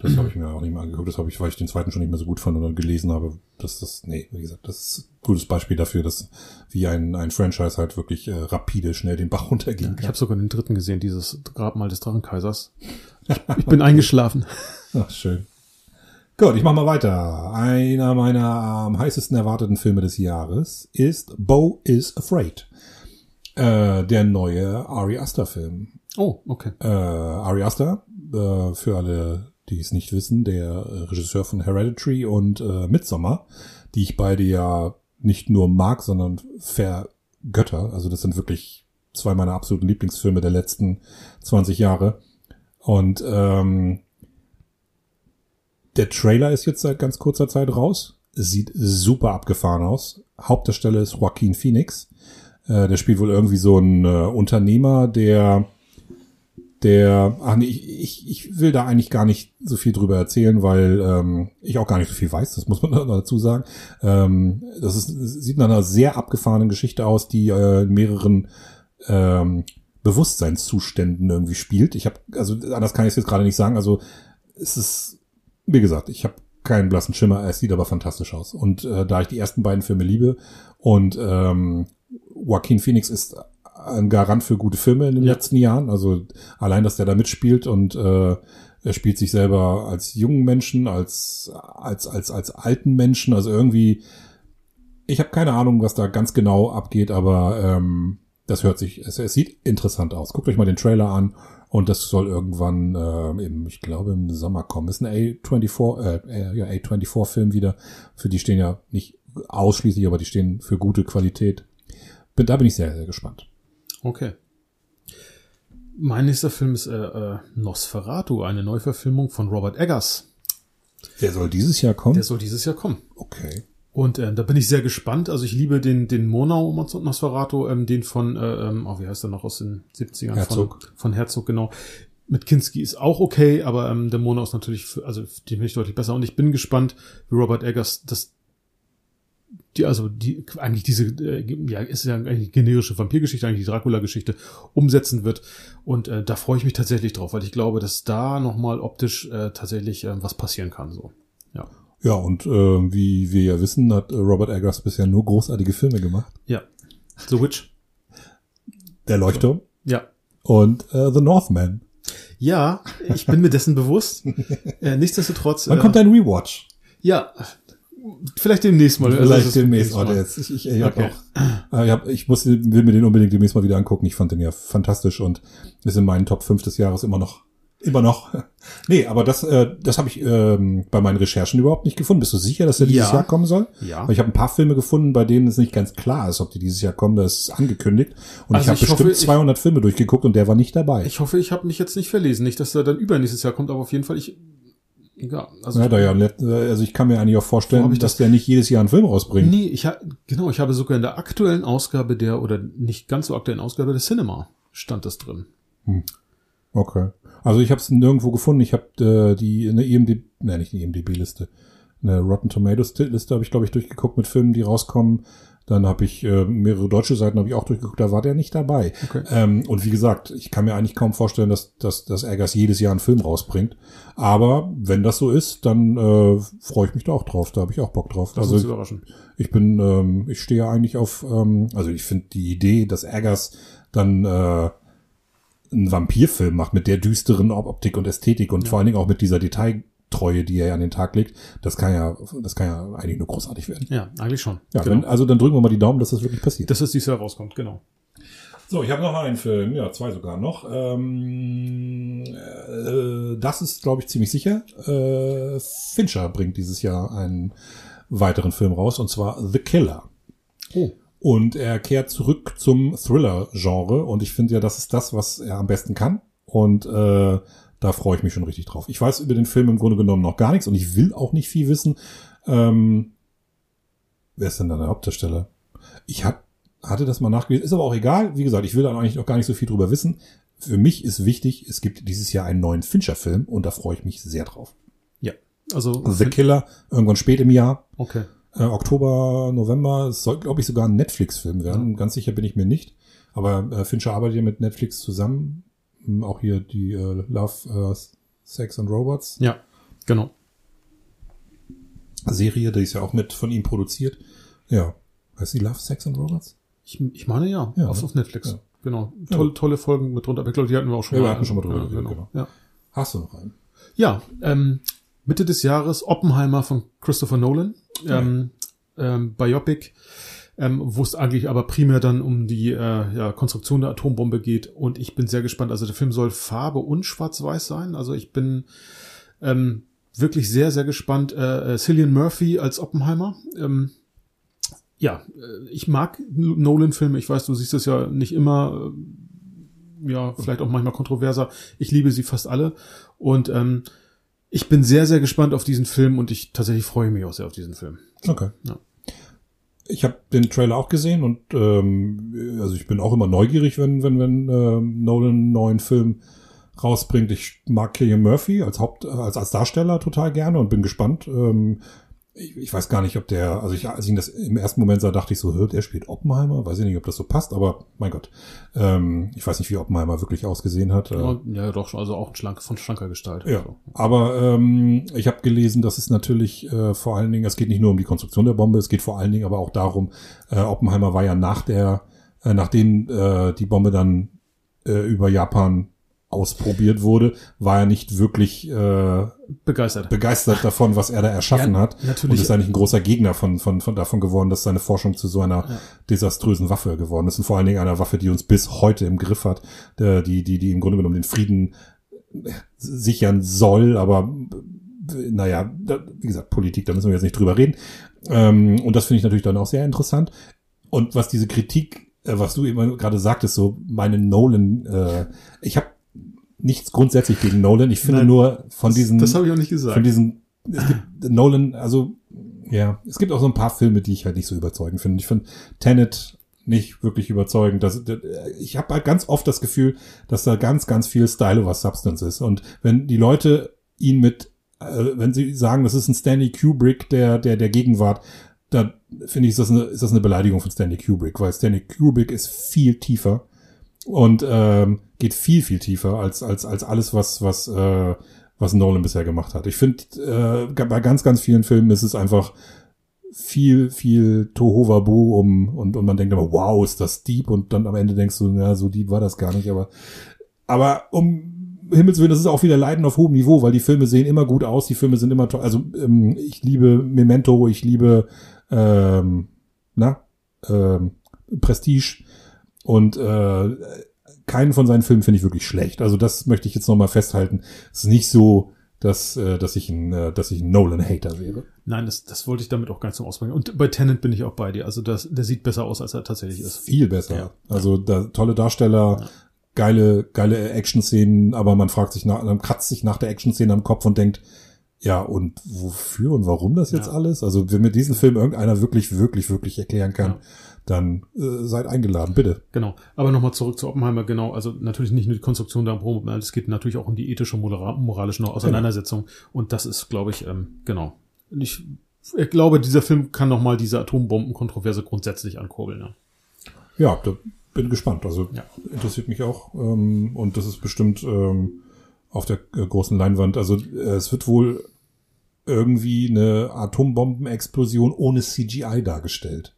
Das habe ich mir auch nicht mehr angeguckt. Das habe ich, weil ich den zweiten schon nicht mehr so gut fand und dann gelesen habe, dass das, nee, wie gesagt, das ist ein gutes Beispiel dafür, dass wie ein, ein Franchise halt wirklich äh, rapide schnell den Bach runtergehen Ich kann. habe sogar den dritten gesehen, dieses Grabmal des Drachenkaisers. Ich, ich bin eingeschlafen. Ach, schön. Gut, ich mach mal weiter. Einer meiner am heißesten erwarteten Filme des Jahres ist Bo is Afraid. Äh, der neue Ari Aster Film. Oh, okay. Äh, Ari Aster, äh, für alle, die es nicht wissen, der Regisseur von Hereditary und äh, Midsommar, die ich beide ja nicht nur mag, sondern vergötter. Also das sind wirklich zwei meiner absoluten Lieblingsfilme der letzten 20 Jahre. Und ähm, der Trailer ist jetzt seit ganz kurzer Zeit raus. Sieht super abgefahren aus. Hauptdarsteller ist Joaquin Phoenix. Äh, der spielt wohl irgendwie so ein äh, Unternehmer, der der, ach nee, ich, ich, ich will da eigentlich gar nicht so viel drüber erzählen, weil ähm, ich auch gar nicht so viel weiß, das muss man dazu sagen. Ähm, das ist, sieht nach einer sehr abgefahrenen Geschichte aus, die äh, in mehreren ähm, Bewusstseinszuständen irgendwie spielt. Ich habe, also anders kann ich es jetzt gerade nicht sagen. Also es ist, wie gesagt, ich habe keinen blassen Schimmer, es sieht aber fantastisch aus. Und äh, da ich die ersten beiden Filme liebe und ähm, Joaquin Phoenix ist ein Garant für gute Filme in den Ja. letzten Jahren. Also allein, dass der da mitspielt und äh, er spielt sich selber als jungen Menschen, als als als als alten Menschen. Also irgendwie, ich habe keine Ahnung, was da ganz genau abgeht, aber ähm, das hört sich, es, es sieht interessant aus. Guckt euch mal den Trailer an und das soll irgendwann, äh, im, ich glaube im Sommer kommen. Ist ein A24, äh, äh, ja, A24-Film wieder. Für die stehen ja nicht ausschließlich, aber die stehen für gute Qualität. Bin, da bin ich sehr, sehr gespannt. Okay. Mein nächster Film ist äh, äh, Nosferatu, eine Neuverfilmung von Robert Eggers. Der soll dieses Jahr kommen? Der soll dieses Jahr kommen. okay. Und äh, da bin ich sehr gespannt. Also ich liebe den, den Monau Nosferatu, ähm, den von, äh, ähm, oh, wie heißt der noch aus den 70ern? Herzog. Von, von Herzog, genau. Mit Kinski ist auch okay, aber ähm, der Monau ist natürlich, für, also den finde ich deutlich besser. Und ich bin gespannt, wie Robert Eggers das die, also die, eigentlich diese, äh, ja, ist ja eigentlich generische Vampirgeschichte, eigentlich die Dracula-Geschichte umsetzen wird. Und äh, da freue ich mich tatsächlich drauf, weil ich glaube, dass da nochmal optisch äh, tatsächlich äh, was passieren kann. So. Ja. Ja, und äh, wie wir ja wissen, hat Robert Eggers bisher nur großartige Filme gemacht. Ja. The Witch. Der Leuchtturm Ja. und äh, The Northman. Ja, ich bin mir dessen bewusst. Äh, nichtsdestotrotz. Wann äh, kommt ein Rewatch? Ja, vielleicht demnächst mal. Also Vielleicht ist demnächst. mal. Ist, ich ich, ich, hab Okay. auch, äh, ich, hab, ich muss, will mir den unbedingt demnächst mal wieder angucken. Ich fand den ja fantastisch und ist in meinen Top 5 des Jahres immer noch. Immer noch. Nee, aber das, äh, das habe ich ähm, bei meinen Recherchen überhaupt nicht gefunden. Bist du sicher, dass der dieses Ja. Jahr kommen soll? Ja. Weil ich habe ein paar Filme gefunden, bei denen es nicht ganz klar ist, ob die dieses Jahr kommen. Das ist angekündigt. Und Also ich habe bestimmt hoffe, ich- 200 Filme durchgeguckt und der war nicht dabei. Ich hoffe, ich habe mich jetzt nicht verlesen. Nicht, dass er dann übernächstes Jahr kommt, aber auf jeden Fall ich. Ja, also ja, da ja, also ich kann mir eigentlich auch vorstellen, dass das- der nicht jedes Jahr einen Film rausbringt. Nee, ich ha genau, ich habe sogar in der aktuellen Ausgabe der, oder nicht ganz so aktuellen Ausgabe der Cinema stand das drin. Okay. Also ich habe es nirgendwo gefunden. Ich habe äh, die eine IMDb, nein, nicht eine IMDb-Liste, eine Rotten Tomatoes-Liste habe ich glaube ich durchgeguckt mit Filmen, die rauskommen. Dann habe ich äh, mehrere deutsche Seiten habe ich auch durchgeguckt. Da war der nicht dabei. Okay. Ähm, und wie gesagt, ich kann mir eigentlich kaum vorstellen, dass dass dass Eggers jedes Jahr einen Film rausbringt. Aber wenn das so ist, dann äh, freue ich mich da auch drauf. Da habe ich auch Bock drauf. Das also ist überraschend. ich bin, ähm, ich stehe ja eigentlich auf, ähm, also ich finde die Idee, dass Eggers dann äh, einen Vampirfilm macht mit der düsteren Op- Optik und Ästhetik und vor allen Dingen auch mit dieser Detailtreue, die er an den Tag legt, das kann ja, das kann ja eigentlich nur großartig werden. Ja, eigentlich schon. Ja, genau. wenn, also dann drücken wir mal die Daumen, dass das wirklich passiert. dass es dieses Jahr rauskommt, genau. So, ich habe noch einen Film, ja, zwei sogar noch. Ähm, äh, das ist, glaube ich, ziemlich sicher. Äh, Fincher bringt dieses Jahr einen weiteren Film raus, und zwar The Killer. Oh. Und er kehrt zurück zum Thriller-Genre und ich finde ja, das ist das, was er am besten kann. Und äh, da freue ich mich schon richtig drauf. Ich weiß über den Film im Grunde genommen noch gar nichts und ich will auch nicht viel wissen. Ähm, wer ist denn da der Hauptdarsteller? Ich hab, hatte das mal nachgelesen, ist aber auch egal. Wie gesagt, ich will da eigentlich noch gar nicht so viel drüber wissen. Für mich ist wichtig, es gibt dieses Jahr einen neuen Fincher-Film und da freue ich mich sehr drauf. Ja. Also, The Killer, irgendwann spät im Jahr. okay. Äh, Oktober, November, es soll, glaube ich, sogar ein Netflix-Film werden. Ganz sicher bin ich mir nicht. Aber äh, Fincher arbeitet ja mit Netflix zusammen. Hm, Auch hier die äh, Love, äh, Sex and Robots Ja, genau. Serie, die ist ja auch mit von ihm produziert. Ja. Heißt die Love, Sex and Robots? Ich, ich meine ja, Ja, auf, ne? auf Netflix. Ja. Genau. Tolle, tolle Folgen mit drunter. Aber ich glaube, die hatten wir auch schon Ja, wir mal. hatten schon mal drüber Ja, genau. genau. Ja. Hast du noch einen? Ja, ähm, Mitte des Jahres Oppenheimer von Christopher Nolan, ähm, ähm, Biopic, ähm, wo es eigentlich aber primär dann um die äh, ja, Konstruktion der Atombombe geht. Und ich bin sehr gespannt. Also der Film soll Farbe und Schwarz-Weiß sein. Also ich bin ähm, wirklich sehr, sehr gespannt. Äh, äh, Cillian Murphy als Oppenheimer. Ähm, ja, äh, ich mag Nolan-Filme. Ich weiß, du siehst es ja nicht immer. Äh, ja, vielleicht auch manchmal kontroverser. Ich liebe sie fast alle. Und ähm, ich bin sehr, sehr gespannt auf diesen Film und ich tatsächlich freue mich auch sehr auf diesen Film. Okay. Ja. Ich habe den Trailer auch gesehen und ähm, also ich bin auch immer neugierig, wenn wenn wenn ähm, Nolan einen neuen Film rausbringt. Ich mag Killian Murphy als Haupt als als Darsteller total gerne und bin gespannt. Ähm, ich, ich weiß gar nicht, ob der, also ich, als ich ihn das im ersten Moment sah, dachte ich so, hör, der spielt Oppenheimer. Weiß ich nicht, ob das so passt, aber mein Gott, ähm, ich weiß nicht, wie Oppenheimer wirklich ausgesehen hat. Äh, Ja, ja doch, also auch schlank, von schlanker Gestalt. ja, So. aber ähm, ich habe gelesen, dass es natürlich äh, vor allen Dingen, es geht nicht nur um die Konstruktion der Bombe, es geht vor allen Dingen aber auch darum, äh, Oppenheimer war ja nach der äh, nachdem äh, die Bombe dann äh, über Japan ausprobiert wurde, war er nicht wirklich äh, Begeistert. begeistert davon, was er da erschaffen Ja, hat. natürlich. Und ist eigentlich ein großer Gegner von, von, von davon geworden, dass seine Forschung zu so einer Ja. desaströsen Waffe geworden ist. Und vor allen Dingen einer Waffe, die uns bis heute im Griff hat, äh, die, die, die im Grunde genommen den Frieden äh, sichern soll, aber äh, naja, da, wie gesagt, Politik, da müssen wir jetzt nicht drüber reden. Ähm, und das finde ich natürlich dann auch sehr interessant. Und was diese Kritik, was du eben gerade sagtest, so meine Nolan, äh, ich habe nichts grundsätzlich gegen Nolan. Ich finde Nein. nur von diesen Das habe ich auch nicht gesagt. von diesen, es gibt Nolan, also ja, es gibt auch so ein paar Filme, die ich halt nicht so überzeugend finde. Ich finde Tenet nicht wirklich überzeugend. Das, ich habe halt ganz oft das Gefühl, dass da ganz, ganz viel Style over Substance ist. Und wenn die Leute ihn mit, äh, wenn sie sagen, das ist ein Stanley Kubrick der, der, der Gegenwart, da finde ich, ist das, eine, ist das eine Beleidigung von Stanley Kubrick, weil Stanley Kubrick ist viel tiefer und ähm, geht viel, viel tiefer als, als, als alles, was, was, äh, was Nolan bisher gemacht hat. Ich finde, äh, bei ganz, ganz vielen Filmen ist es einfach viel, viel Tohuwabu um, und, und man denkt immer, wow, ist das deep und dann am Ende denkst du, na, so deep war das gar nicht, aber, aber um Himmels Willen, das ist auch wieder Leiden auf hohem Niveau, weil die Filme sehen immer gut aus, die Filme sind immer toll, also ähm, ich liebe Memento, ich liebe, ähm, na, ähm, Prestige und äh, keinen von seinen Filmen finde ich wirklich schlecht. Also das möchte ich jetzt nochmal festhalten. Es ist nicht so, dass, äh, dass ich ein, äh, dass ich ein Nolan-Hater wäre. Nein, das, das wollte ich damit auch gar nicht zum Ausbringen. Und bei Tenant bin ich auch bei dir. Also das, der sieht besser aus, als er tatsächlich ist. Viel besser. Ja. Also da, tolle Darsteller, Ja. geile, geile Action-Szenen, aber man fragt sich nach, man kratzt sich nach der Action-Szene am Kopf und denkt, ja, und wofür und warum das jetzt Ja. alles? Also, wenn mir diesen Film irgendeiner wirklich, wirklich, wirklich erklären kann. Dann äh, seid eingeladen, bitte. Genau. Aber nochmal zurück zu Oppenheimer, genau. Also natürlich nicht nur die Konstruktion der Atombombe, es geht natürlich auch um die ethische, mora- moralische Auseinandersetzung. Und das ist, glaube ich, ähm, genau. Ich, ich glaube, dieser Film kann nochmal diese Atombombenkontroverse grundsätzlich ankurbeln. Ja. Ja, da bin gespannt. Also Ja. interessiert mich auch. Ähm, und das ist bestimmt ähm, auf der äh, großen Leinwand. Also äh, es wird wohl irgendwie eine Atombombenexplosion ohne CGI dargestellt.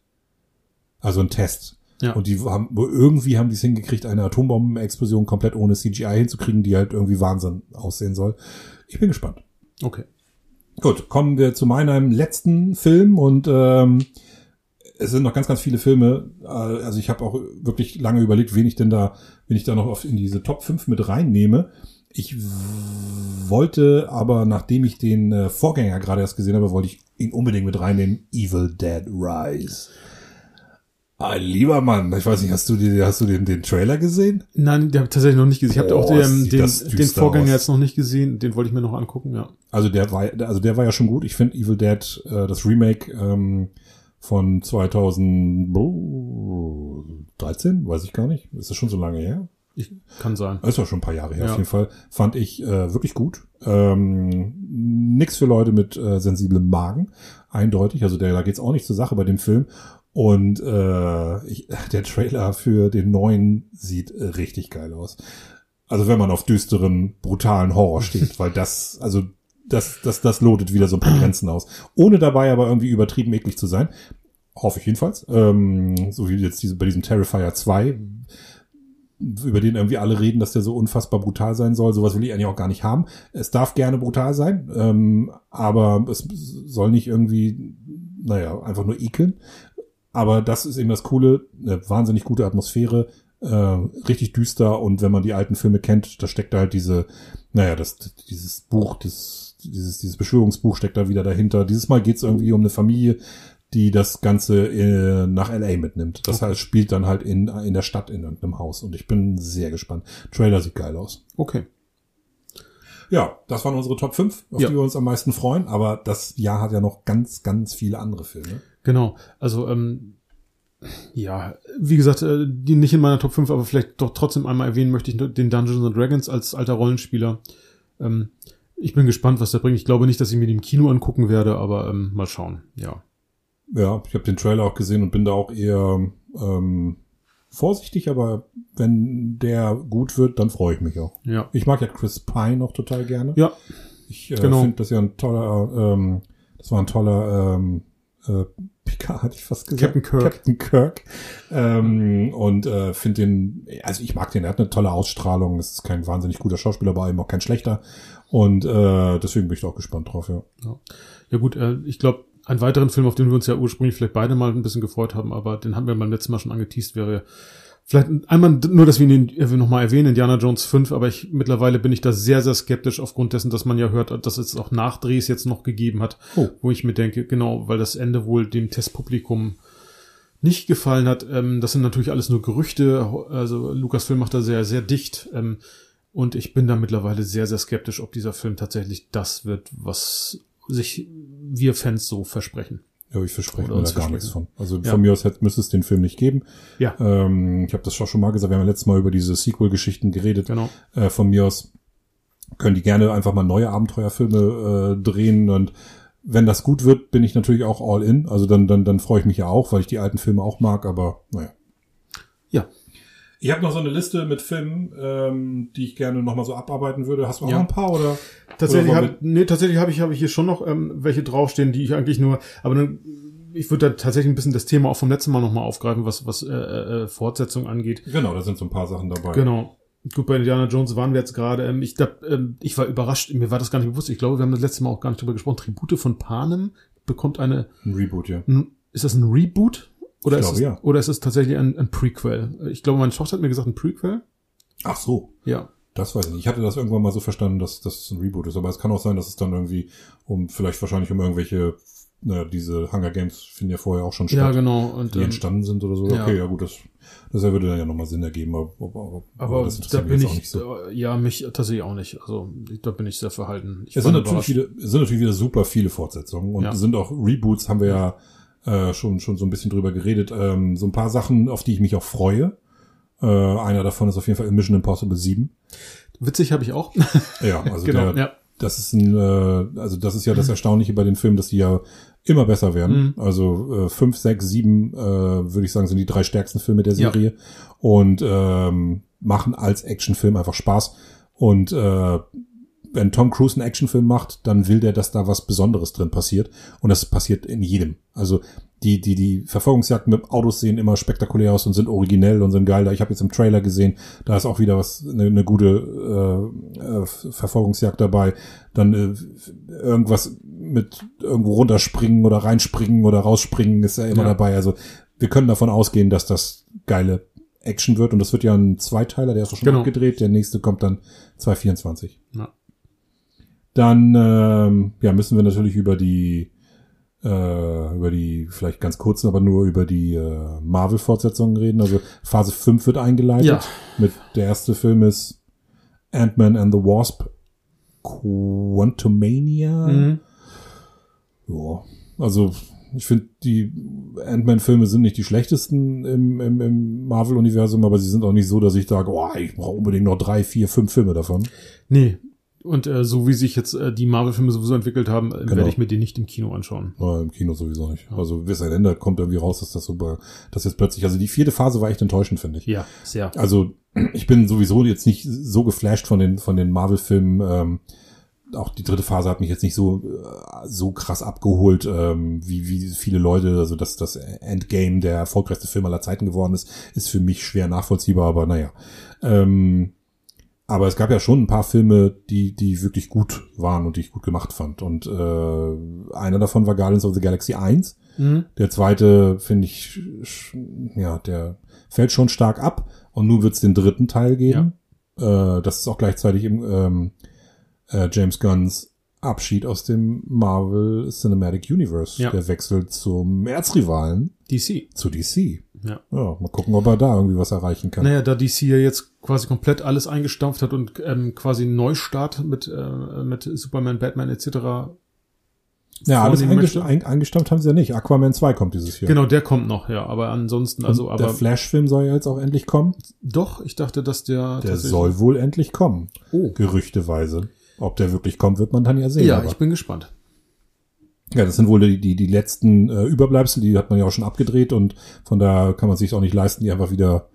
Also ein Test. Ja. Und die haben irgendwie haben die es hingekriegt, eine Atombombenexplosion komplett ohne CGI hinzukriegen, die halt irgendwie Wahnsinn aussehen soll. Ich bin gespannt. Okay. Gut, kommen wir zu meinem letzten Film und ähm, es sind noch ganz, ganz viele Filme. Äh, also ich habe auch wirklich lange überlegt, wen ich denn da, wen ich da noch auf in diese Top 5 mit reinnehme. Ich wollte aber, nachdem ich den äh, Vorgänger gerade erst gesehen habe, wollte ich ihn unbedingt mit reinnehmen. Evil Dead Rise. Ein lieber Mann, ich weiß nicht, hast du, die, hast du den, den Trailer gesehen? Nein, den habe ich tatsächlich noch nicht gesehen. Ich habe Oh, auch den, den, den Vorgänger aus. jetzt noch nicht gesehen. Den wollte ich mir noch angucken, ja. Also der war, also der war ja schon gut. Ich finde Evil Dead, äh, das Remake ähm, von 2013, weiß ich gar nicht. Ist das schon so lange her? Ich, kann sein. Ist ja schon ein paar Jahre her. Ja. Auf jeden Fall fand ich äh, wirklich gut. Ähm, nix für Leute mit äh, sensiblem Magen, eindeutig. Also der, da geht's auch nicht zur Sache bei dem Film. Und äh, ich, der Trailer für den neuen sieht äh, richtig geil aus. Also wenn man auf düsteren, brutalen Horror steht, weil das, also das, das, das lotet wieder so ein paar Grenzen aus. Ohne dabei aber irgendwie übertrieben eklig zu sein. Hoffe ich jedenfalls. Ähm, so wie jetzt diese, bei diesem Terrifier 2, über den irgendwie alle reden, dass der so unfassbar brutal sein soll. Sowas will ich eigentlich auch gar nicht haben. Es darf gerne brutal sein, ähm, aber es soll nicht irgendwie, naja, einfach nur ekeln. Aber das ist eben das Coole, eine wahnsinnig gute Atmosphäre, äh, richtig düster und wenn man die alten Filme kennt, da steckt da halt diese, naja, das, dieses Buch, das, dieses, dieses Beschwörungsbuch steckt da wieder dahinter. Dieses Mal geht's irgendwie um eine Familie, die das Ganze äh, nach LA mitnimmt. Das heißt, spielt dann halt in, in der Stadt in irgendeinem Haus und ich bin sehr gespannt. Trailer sieht geil aus. Okay. Ja, das waren unsere Top 5, auf Ja. die wir uns am meisten freuen, aber das Jahr hat ja noch ganz, ganz viele andere Filme. Genau. Also, ähm, ja, wie gesagt, äh, die nicht in meiner Top 5, aber vielleicht doch trotzdem einmal erwähnen möchte ich den Dungeons and Dragons als alter Rollenspieler. Ähm, ich bin gespannt, was der bringt. Ich glaube nicht, dass ich mir den im Kino angucken werde, aber ähm, mal schauen. Ja. Ja, ich habe den Trailer auch gesehen und bin da auch eher ähm, vorsichtig, aber wenn der gut wird, dann freue ich mich auch. Ja. Ich mag ja Chris Pine noch total gerne. Ja. Ich äh, Genau. finde das ja ein toller, ähm, das war ein toller ähm, äh, Picard hatte ich fast gesagt. Captain Kirk. Captain Kirk. Ähm, und äh, finde den, also ich mag den, er hat eine tolle Ausstrahlung, es ist kein wahnsinnig guter Schauspieler, aber eben auch kein schlechter. Und äh, deswegen bin ich da auch gespannt drauf, ja. Ja, ja gut, äh, ich glaube, einen weiteren Film, auf den wir uns ja ursprünglich vielleicht beide mal ein bisschen gefreut haben, aber den haben wir beim letzten Mal schon angeteased, wäre vielleicht einmal nur, dass wir ihn äh, nochmal erwähnen, Indiana Jones 5, aber ich mittlerweile bin ich da sehr, sehr skeptisch aufgrund dessen, dass man ja hört, dass es auch Nachdrehs jetzt noch gegeben hat, Oh. wo ich mir denke, genau, weil das Ende wohl dem Testpublikum nicht gefallen hat. Ähm, das sind natürlich alles nur Gerüchte. Also Lucasfilm macht da sehr, sehr dicht. Ähm, und ich bin da mittlerweile sehr, sehr skeptisch, ob dieser Film tatsächlich das wird, was sich wir Fans so versprechen. Ja, ich verspreche mir da gar nichts von. Also Ja. von mir aus hätte, müsste es den Film nicht geben. Ja, Ähm, ich habe das schon mal gesagt, wir haben ja letztes Mal über diese Sequel-Geschichten geredet. genau. Äh, von mir aus können die gerne einfach mal neue Abenteuerfilme äh, drehen und wenn das gut wird, bin ich natürlich auch all in. Also dann, dann, dann freue ich mich ja auch, weil ich die alten Filme auch mag, aber naja. Ja. Ich habe noch so eine Liste mit Filmen, ähm, die ich gerne nochmal so abarbeiten würde. Hast du auch Ja. noch ein paar oder? Tatsächlich habe nee, tatsächlich habe ich habe ich hier schon noch ähm, welche draufstehen, die ich eigentlich nur, aber dann, ich würde da tatsächlich ein bisschen das Thema auch vom letzten Mal nochmal aufgreifen, was was äh, äh, Fortsetzung angeht. Genau, da sind so ein paar Sachen dabei. Genau. Gut, bei Indiana Jones waren wir jetzt gerade. Ähm, ich glaub, ähm, ich war überrascht, mir war das gar nicht bewusst. Ich glaube, wir haben das letzte Mal auch gar nicht drüber gesprochen. Tribute von Panem bekommt eine, Ein Reboot, ja. n- ist das ein Reboot? Oder, Ich ist, glaube, es, ja. oder ist es tatsächlich ein, ein Prequel? Ich glaube, meine Tochter hat mir gesagt, ein Prequel. Ach so. Ja. Das weiß ich nicht. Ich hatte das irgendwann mal so verstanden, dass dass es ein Reboot ist. Aber es kann auch sein, dass es dann irgendwie um, vielleicht wahrscheinlich um irgendwelche, na, diese Hunger Games finden ja vorher auch schon statt, Ja, genau. Und, die ähm, entstanden sind oder so. ja. Okay, ja gut, das, das würde dann ja nochmal Sinn ergeben. Aber, aber, aber das da bin jetzt auch ich, nicht so. ja, mich tatsächlich auch nicht. Also, da bin ich sehr verhalten. Ich Es sind natürlich, viele, es sind natürlich wieder super viele Fortsetzungen und Ja. sind auch Reboots, haben wir ja äh, schon, schon so ein bisschen drüber geredet. Ähm, so ein paar Sachen, auf die ich mich auch freue. Äh, einer davon ist auf jeden Fall Mission Impossible 7. Witzig habe ich auch. Ja, also genau, der, ja. das ist ein, äh, also das ist ja das Erstaunliche bei den Filmen, dass die ja immer besser werden. Mhm. Also äh, fünf, sechs, sieben, äh, würde ich sagen, sind die drei stärksten Filme der Ja. Serie und ähm, machen als Actionfilm einfach Spaß. Und äh, wenn Tom Cruise einen Actionfilm macht, dann will der, dass da was Besonderes drin passiert. Und das passiert in jedem. Also die, die, die Verfolgungsjagden mit Autos sehen immer spektakulär aus und sind originell und sind geil. Ich habe jetzt im Trailer gesehen, da ist auch wieder was, eine, eine gute äh, äh, Verfolgungsjagd dabei. Dann äh, irgendwas mit irgendwo runterspringen oder reinspringen oder rausspringen ist ja immer Ja. dabei. Also wir können davon ausgehen, dass das geile Action wird. Und das wird ja ein Zweiteiler, der ist auch schon Genau. abgedreht. Der nächste kommt dann 2024. Ja. Dann ähm, ja, müssen wir natürlich über die äh, über die vielleicht ganz kurzen, aber nur über die äh, Marvel-Fortsetzungen reden. Also Phase 5 wird eingeleitet. Ja. Mit der erste Film ist Ant-Man and the Wasp Quantumania. Mhm. Ja, also ich finde, die Ant-Man-Filme sind nicht die schlechtesten im, im, im Marvel-Universum, aber sie sind auch nicht so, dass ich sage, oh, ich brauche unbedingt noch drei, vier, fünf Filme davon. Nee. Und äh, so wie sich jetzt äh, die Marvel-Filme sowieso entwickelt haben, äh, Genau. werde ich mir die nicht im Kino anschauen. Ja, Im Kino sowieso nicht. Also bis ein Ende kommt irgendwie raus, dass das super, dass jetzt plötzlich, also die vierte Phase war echt enttäuschend, finde ich. Ja, sehr. Also ich bin sowieso jetzt nicht so geflasht von den von den Marvel-Filmen. Ähm, auch die dritte Phase hat mich jetzt nicht so äh, so krass abgeholt, ähm, wie wie viele Leute. Also dass das Endgame der erfolgreichste Film aller Zeiten geworden ist, ist für mich schwer nachvollziehbar. Aber naja. Ähm, aber es gab ja schon ein paar Filme, die die wirklich gut waren und die ich gut gemacht fand. Und äh, einer davon war Guardians of the Galaxy 1. Mhm. Der zweite, finde ich, ja, der fällt schon stark ab. Und nun wird es den dritten Teil geben. Äh, das ist auch gleichzeitig im ähm, äh, James Gunns Abschied aus dem Marvel Cinematic Universe. Ja. Der wechselt zum Erzrivalen DC. zu DC. Ja. Ja, mal gucken, ob er da irgendwie was erreichen kann. Naja, da DC ja jetzt quasi komplett alles eingestampft hat und ähm, quasi einen Neustart mit, äh, mit Superman, Batman etc. ja, alles vornehmen eingest möchte. ein, eingestammt haben sie ja nicht. Aquaman 2 kommt dieses Jahr. Genau, der kommt noch, ja. Aber ansonsten, also, Und der aber Flash-Film soll ja jetzt auch endlich kommen. doch, ich dachte, dass der. Der soll wohl endlich kommen. Oh. Gerüchteweise. Ob der wirklich kommt, wird man dann ja sehen. Ja, aber- ich bin gespannt. Ja, das sind wohl die, die, die letzten äh, Überbleibsel, die hat man ja auch schon abgedreht und von da kann man sich auch nicht leisten, die einfach wieder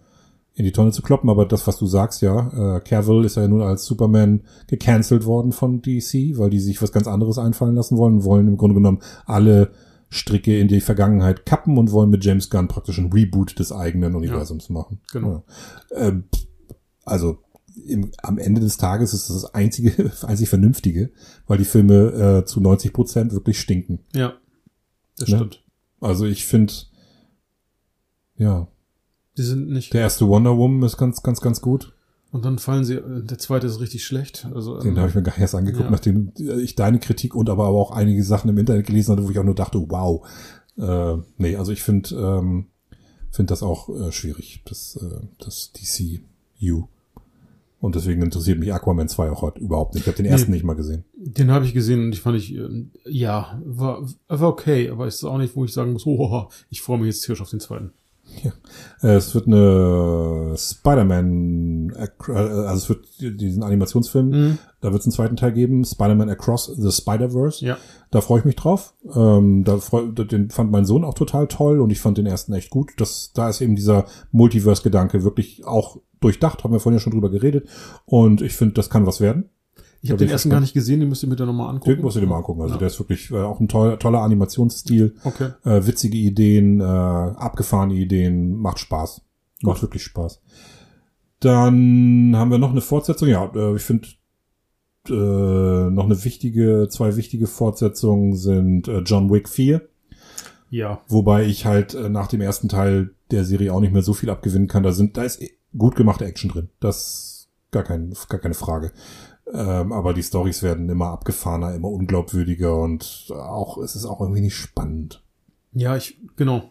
in die Tonne zu kloppen. Aber das, was du sagst, ja, äh, Cavill ist ja nun als Superman gecancelt worden von DC, weil die sich was ganz anderes einfallen lassen wollen, wollen im Grunde genommen alle Stricke in die Vergangenheit kappen und wollen mit James Gunn praktisch ein Reboot des eigenen Universums machen. Genau. Ja. Ähm, also im, am Ende des Tages ist das, das einzige, einzig Vernünftige, weil die Filme äh, zu 90 Prozent wirklich stinken. Ja, das Ne? stimmt. Also ich finde, ja, Die sind nicht. der erste Wonder Woman ist ganz, ganz, ganz gut. Und dann fallen sie, äh, der zweite ist richtig schlecht. Also, Den ähm, habe ich mir gar nicht erst angeguckt, ja. nachdem ich deine Kritik und aber auch einige Sachen im Internet gelesen hatte, wo ich auch nur dachte, wow. Äh, nee, also ich finde ähm, finde das auch äh, schwierig, das, äh, das DCU. Und deswegen interessiert mich Aquaman 2 auch heute überhaupt nicht. Ich habe den ersten nicht mal gesehen. Den habe ich gesehen und ich fand ich, ähm, ja, war, war okay, aber es ist auch nicht, wo ich sagen muss, oh, ich freue mich jetzt tierisch auf den zweiten. Äh, es wird eine Spider-Man, äh, also es wird diesen Animationsfilm, Mhm. da wird es einen zweiten Teil geben, Spider-Man Across the Spider-Verse. Ja. Da freue ich mich drauf. Ähm, da freu, den fand mein Sohn auch total toll und ich fand den ersten echt gut. Das, da ist eben dieser Multiverse-Gedanke wirklich auch durchdacht, haben wir vorhin ja schon drüber geredet. Und ich finde, das kann was werden. Ich habe den ersten gar nicht gesehen, den müsst ihr mir dann nochmal angucken. Den musst du dir mal angucken. Also Ja. der ist wirklich äh, auch ein toller, toller Animationsstil. Okay. Äh, witzige Ideen, äh, abgefahrene Ideen, macht Spaß. Macht wirklich Spaß. Dann haben wir noch eine Fortsetzung. Ja, äh, ich finde äh, noch eine wichtige, zwei wichtige Fortsetzungen sind äh, John Wick 4. Ja. Wobei ich halt äh, nach dem ersten Teil der Serie auch nicht mehr so viel abgewinnen kann. Da sind, da ist gut gemachte Action drin. Das gar kein, gar keine Frage. Ähm, aber die Stories werden immer abgefahrener, immer unglaubwürdiger und auch, es ist auch irgendwie nicht spannend. Ja, ich, genau.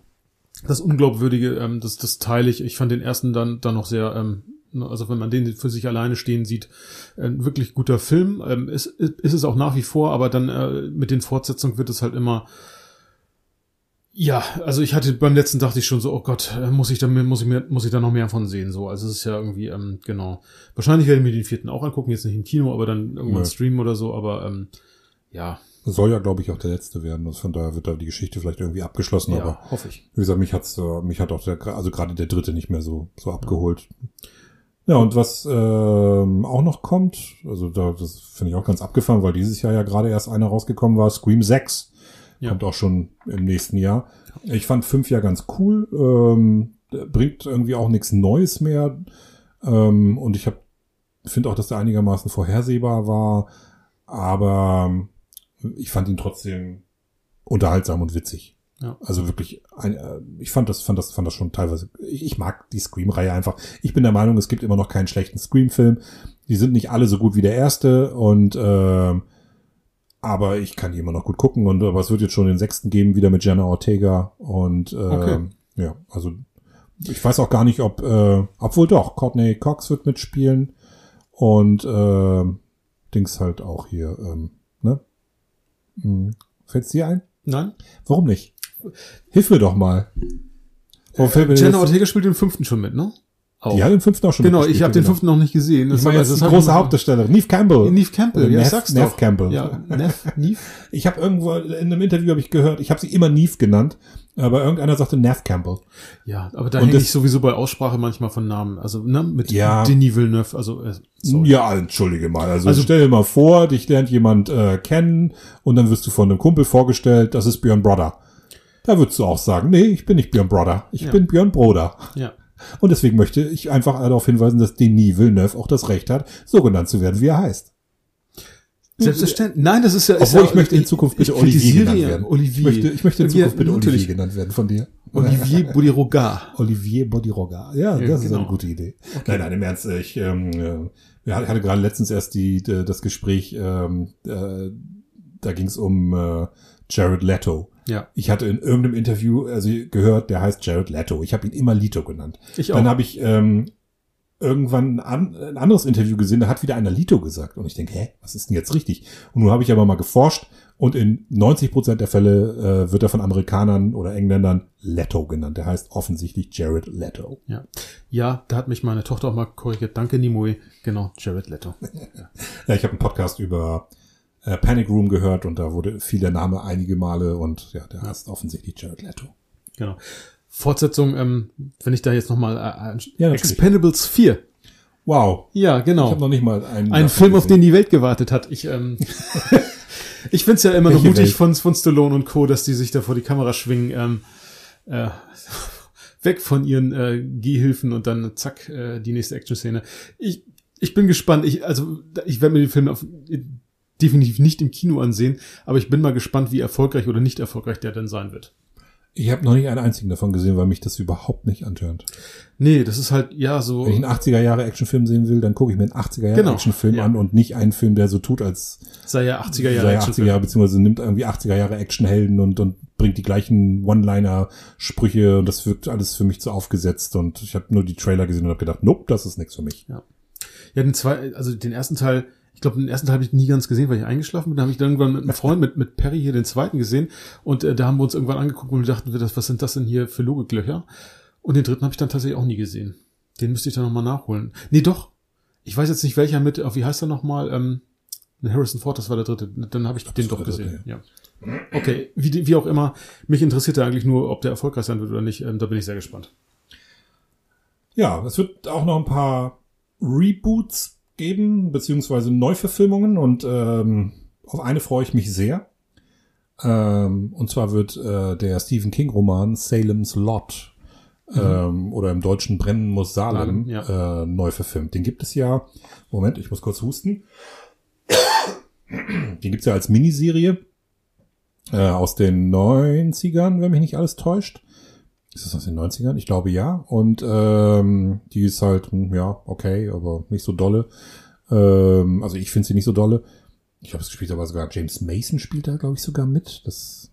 Das Unglaubwürdige, ähm, das, das teile ich. Ich fand den ersten dann, dann noch sehr, ähm, also wenn man den für sich alleine stehen sieht, ein wirklich guter Film. Ähm, ist, ist es auch nach wie vor, aber dann äh, mit den Fortsetzungen wird es halt immer, ja, also ich hatte beim letzten dachte ich schon so, oh Gott, äh, muss ich da muss ich mehr, muss ich da noch mehr von sehen, so. Also es ist ja irgendwie, ähm, genau. Wahrscheinlich werde ich mir den vierten auch angucken, jetzt nicht im Kino, aber dann irgendwann Ja. streamen oder so, aber, ähm, ja, soll ja, glaube ich, auch der letzte werden. Also von daher wird da die Geschichte vielleicht irgendwie abgeschlossen, ja, aber hoffe ich. wie gesagt, mich hat's, äh, mich hat auch der, also gerade der dritte nicht mehr so, so abgeholt. Ja, und was ähm, auch noch kommt, also da, das finde ich auch ganz abgefahren, weil dieses Jahr ja gerade erst einer rausgekommen war, Scream 6. Ja. Kommt auch schon im nächsten Jahr. Ich fand fünf ja ganz cool, ähm, bringt irgendwie auch nichts Neues mehr. Ähm, und ich habe finde auch, dass der einigermaßen vorhersehbar war, aber ähm, ich fand ihn trotzdem unterhaltsam und witzig. Ja. Also wirklich, ein, äh, ich fand das, fand das, fand das schon teilweise. Ich, ich mag die Scream-Reihe einfach. Ich bin der Meinung, es gibt immer noch keinen schlechten Scream-Film. Die sind nicht alle so gut wie der erste und äh, aber ich kann die immer noch gut gucken und aber es wird jetzt schon den sechsten geben, wieder mit Jenna Ortega und äh, Okay. ja, also ich weiß auch gar nicht, ob, äh, obwohl doch, Courtney Cox wird mitspielen und äh, Dings halt auch hier, ähm, ne? Hm. Fällt's dir ein? Nein? Warum nicht? Hilf mir doch mal. Warum mir Jenna Ortega spielt den fünften schon mit, ne? Auch. die hat den fünften auch schon genau, ich habe den fünften noch nicht gesehen. Ich meine das die hab große Hauptdarstellerin, Neve Campbell. Neve Campbell, Oder ja, ich Nev- sag's Nev doch. Campbell. Ja, Nev, Neve? Ich habe irgendwo in einem Interview habe ich gehört, ich habe sie immer Neve genannt, aber irgendeiner sagte Nev Campbell. Ja, aber da hänge das- ich sowieso bei Aussprache manchmal von Namen. Also, ne, mit Ja. Denis Villeneuve, also, äh, sorry. Ja, entschuldige mal. Also, Also- stell dir mal vor, dich lernt jemand äh, kennen und dann wirst du von einem Kumpel vorgestellt, das ist Björn Brother. Da würdest du auch sagen, nee, ich bin nicht Björn Brother, ich Ja. bin Björn Broder. Ja. Und deswegen möchte ich einfach darauf hinweisen, dass Denis Villeneuve auch das Recht hat, so genannt zu werden, wie er heißt. Selbstverständlich. Nein, das ist ja, ist Obwohl ja, ich möchte in Zukunft bitte Olivier genannt ja werden. Olivier. Ich möchte, ich möchte in Ja, Zukunft bitte natürlich. Olivier genannt werden von dir. Olivier Bodiroga. Olivier Bodiroga. Ja, Ja, das ist genau. eine gute Idee. Nein, nein, im Ernst. Ich ähm, äh, wir hatte gerade letztens erst die, d- das Gespräch, ähm, äh, da ging es um äh, Jared Leto. Ja. Ich hatte in irgendeinem Interview also gehört, der heißt Jared Leto. Ich habe ihn immer Lito genannt. Ich Dann auch. habe ich ähm, irgendwann ein, ein anderes Interview gesehen, da hat wieder einer Lito gesagt. Und ich denke, hä, was ist denn jetzt richtig? Und nun habe ich aber mal geforscht und in 90 Prozent der Fälle äh, wird er von Amerikanern oder Engländern Leto genannt. Der heißt offensichtlich Jared Leto. Ja. Ja, da hat mich meine Tochter auch mal korrigiert. Danke, Nimoy. Genau, Jared Leto. Ja, ich habe einen Podcast über äh, Panic Room gehört und da wurde viel der Name einige Male und ja, der heißt offensichtlich Jared Leto. Genau. Fortsetzung, ähm, wenn ich da jetzt nochmal, äh, Ja, natürlich. Expendables 4. Wow. Ja, Ich genau. habe noch nicht mal einen. Ein Film, auf gesehen. den die Welt gewartet hat. Ich, ähm, Ich find's ja immer noch Welche mutig Welt? von, von Stallone und Co., dass die sich da vor die Kamera schwingen, ähm, äh, weg von ihren äh, Gehhilfen und dann zack, äh, die nächste Action-Szene. Ich, ich bin gespannt. Ich, also, ich werde mir den Film auf, definitiv nicht im Kino ansehen, aber ich bin mal gespannt, wie erfolgreich oder nicht erfolgreich der denn sein wird. Ich habe noch nicht einen einzigen davon gesehen, weil mich das überhaupt nicht antörnt. Nee, das ist halt, ja, so. Wenn ich einen 80er Jahre Actionfilm sehen will, dann gucke ich mir einen 80er Jahre Genau, Actionfilm ja. an und nicht einen Film, der so tut, als sei ja 80er Jahre sei Actionfilm. 80er Jahre, beziehungsweise nimmt irgendwie 80er Jahre Actionhelden und, und bringt die gleichen One-Liner-Sprüche und das wirkt alles für mich zu aufgesetzt und ich habe nur die Trailer gesehen und habe gedacht, nope, das ist nichts für mich. Ja, den zwei, also den ersten Teil, ich glaube, den ersten Teil habe ich nie ganz gesehen, weil ich eingeschlafen bin. Da habe ich dann irgendwann mit einem Freund, mit, mit Perry hier den zweiten gesehen und äh, da haben wir uns irgendwann angeguckt und dachten wir, das, was sind das denn hier für Logiklöcher? Und den dritten habe ich dann tatsächlich auch nie gesehen. Den müsste ich dann nochmal nachholen. Nee, doch. Ich weiß jetzt nicht, welcher mit, auf wie heißt er nochmal? Ähm, Harrison Ford, das war der dritte. Dann habe ich den doch gesehen. Ja. Okay, wie, wie auch immer. Mich interessiert ja eigentlich nur, ob der erfolgreich sein wird oder nicht. Ähm, da bin ich sehr gespannt. Ja, es wird auch noch ein paar Reboots geben, beziehungsweise Neuverfilmungen und ähm, auf eine freue ich mich sehr. Ähm, und zwar wird äh, der Stephen King Roman Salem's Lot ähm, oder im Deutschen Brennen muss Salem Salem, ja. äh, neu verfilmt. Den gibt es ja, Moment, ich muss kurz husten. Den gibt's ja als Miniserie äh, aus den 90ern, wenn mich nicht alles täuscht. Ist das aus den 90ern? Ich glaube ja. Und ähm, die ist halt, hm, ja, okay, aber nicht so dolle. Ähm, also ich finde sie nicht so dolle. Ich habe es gespielt, aber sogar James Mason spielt da, glaube ich, sogar mit. Das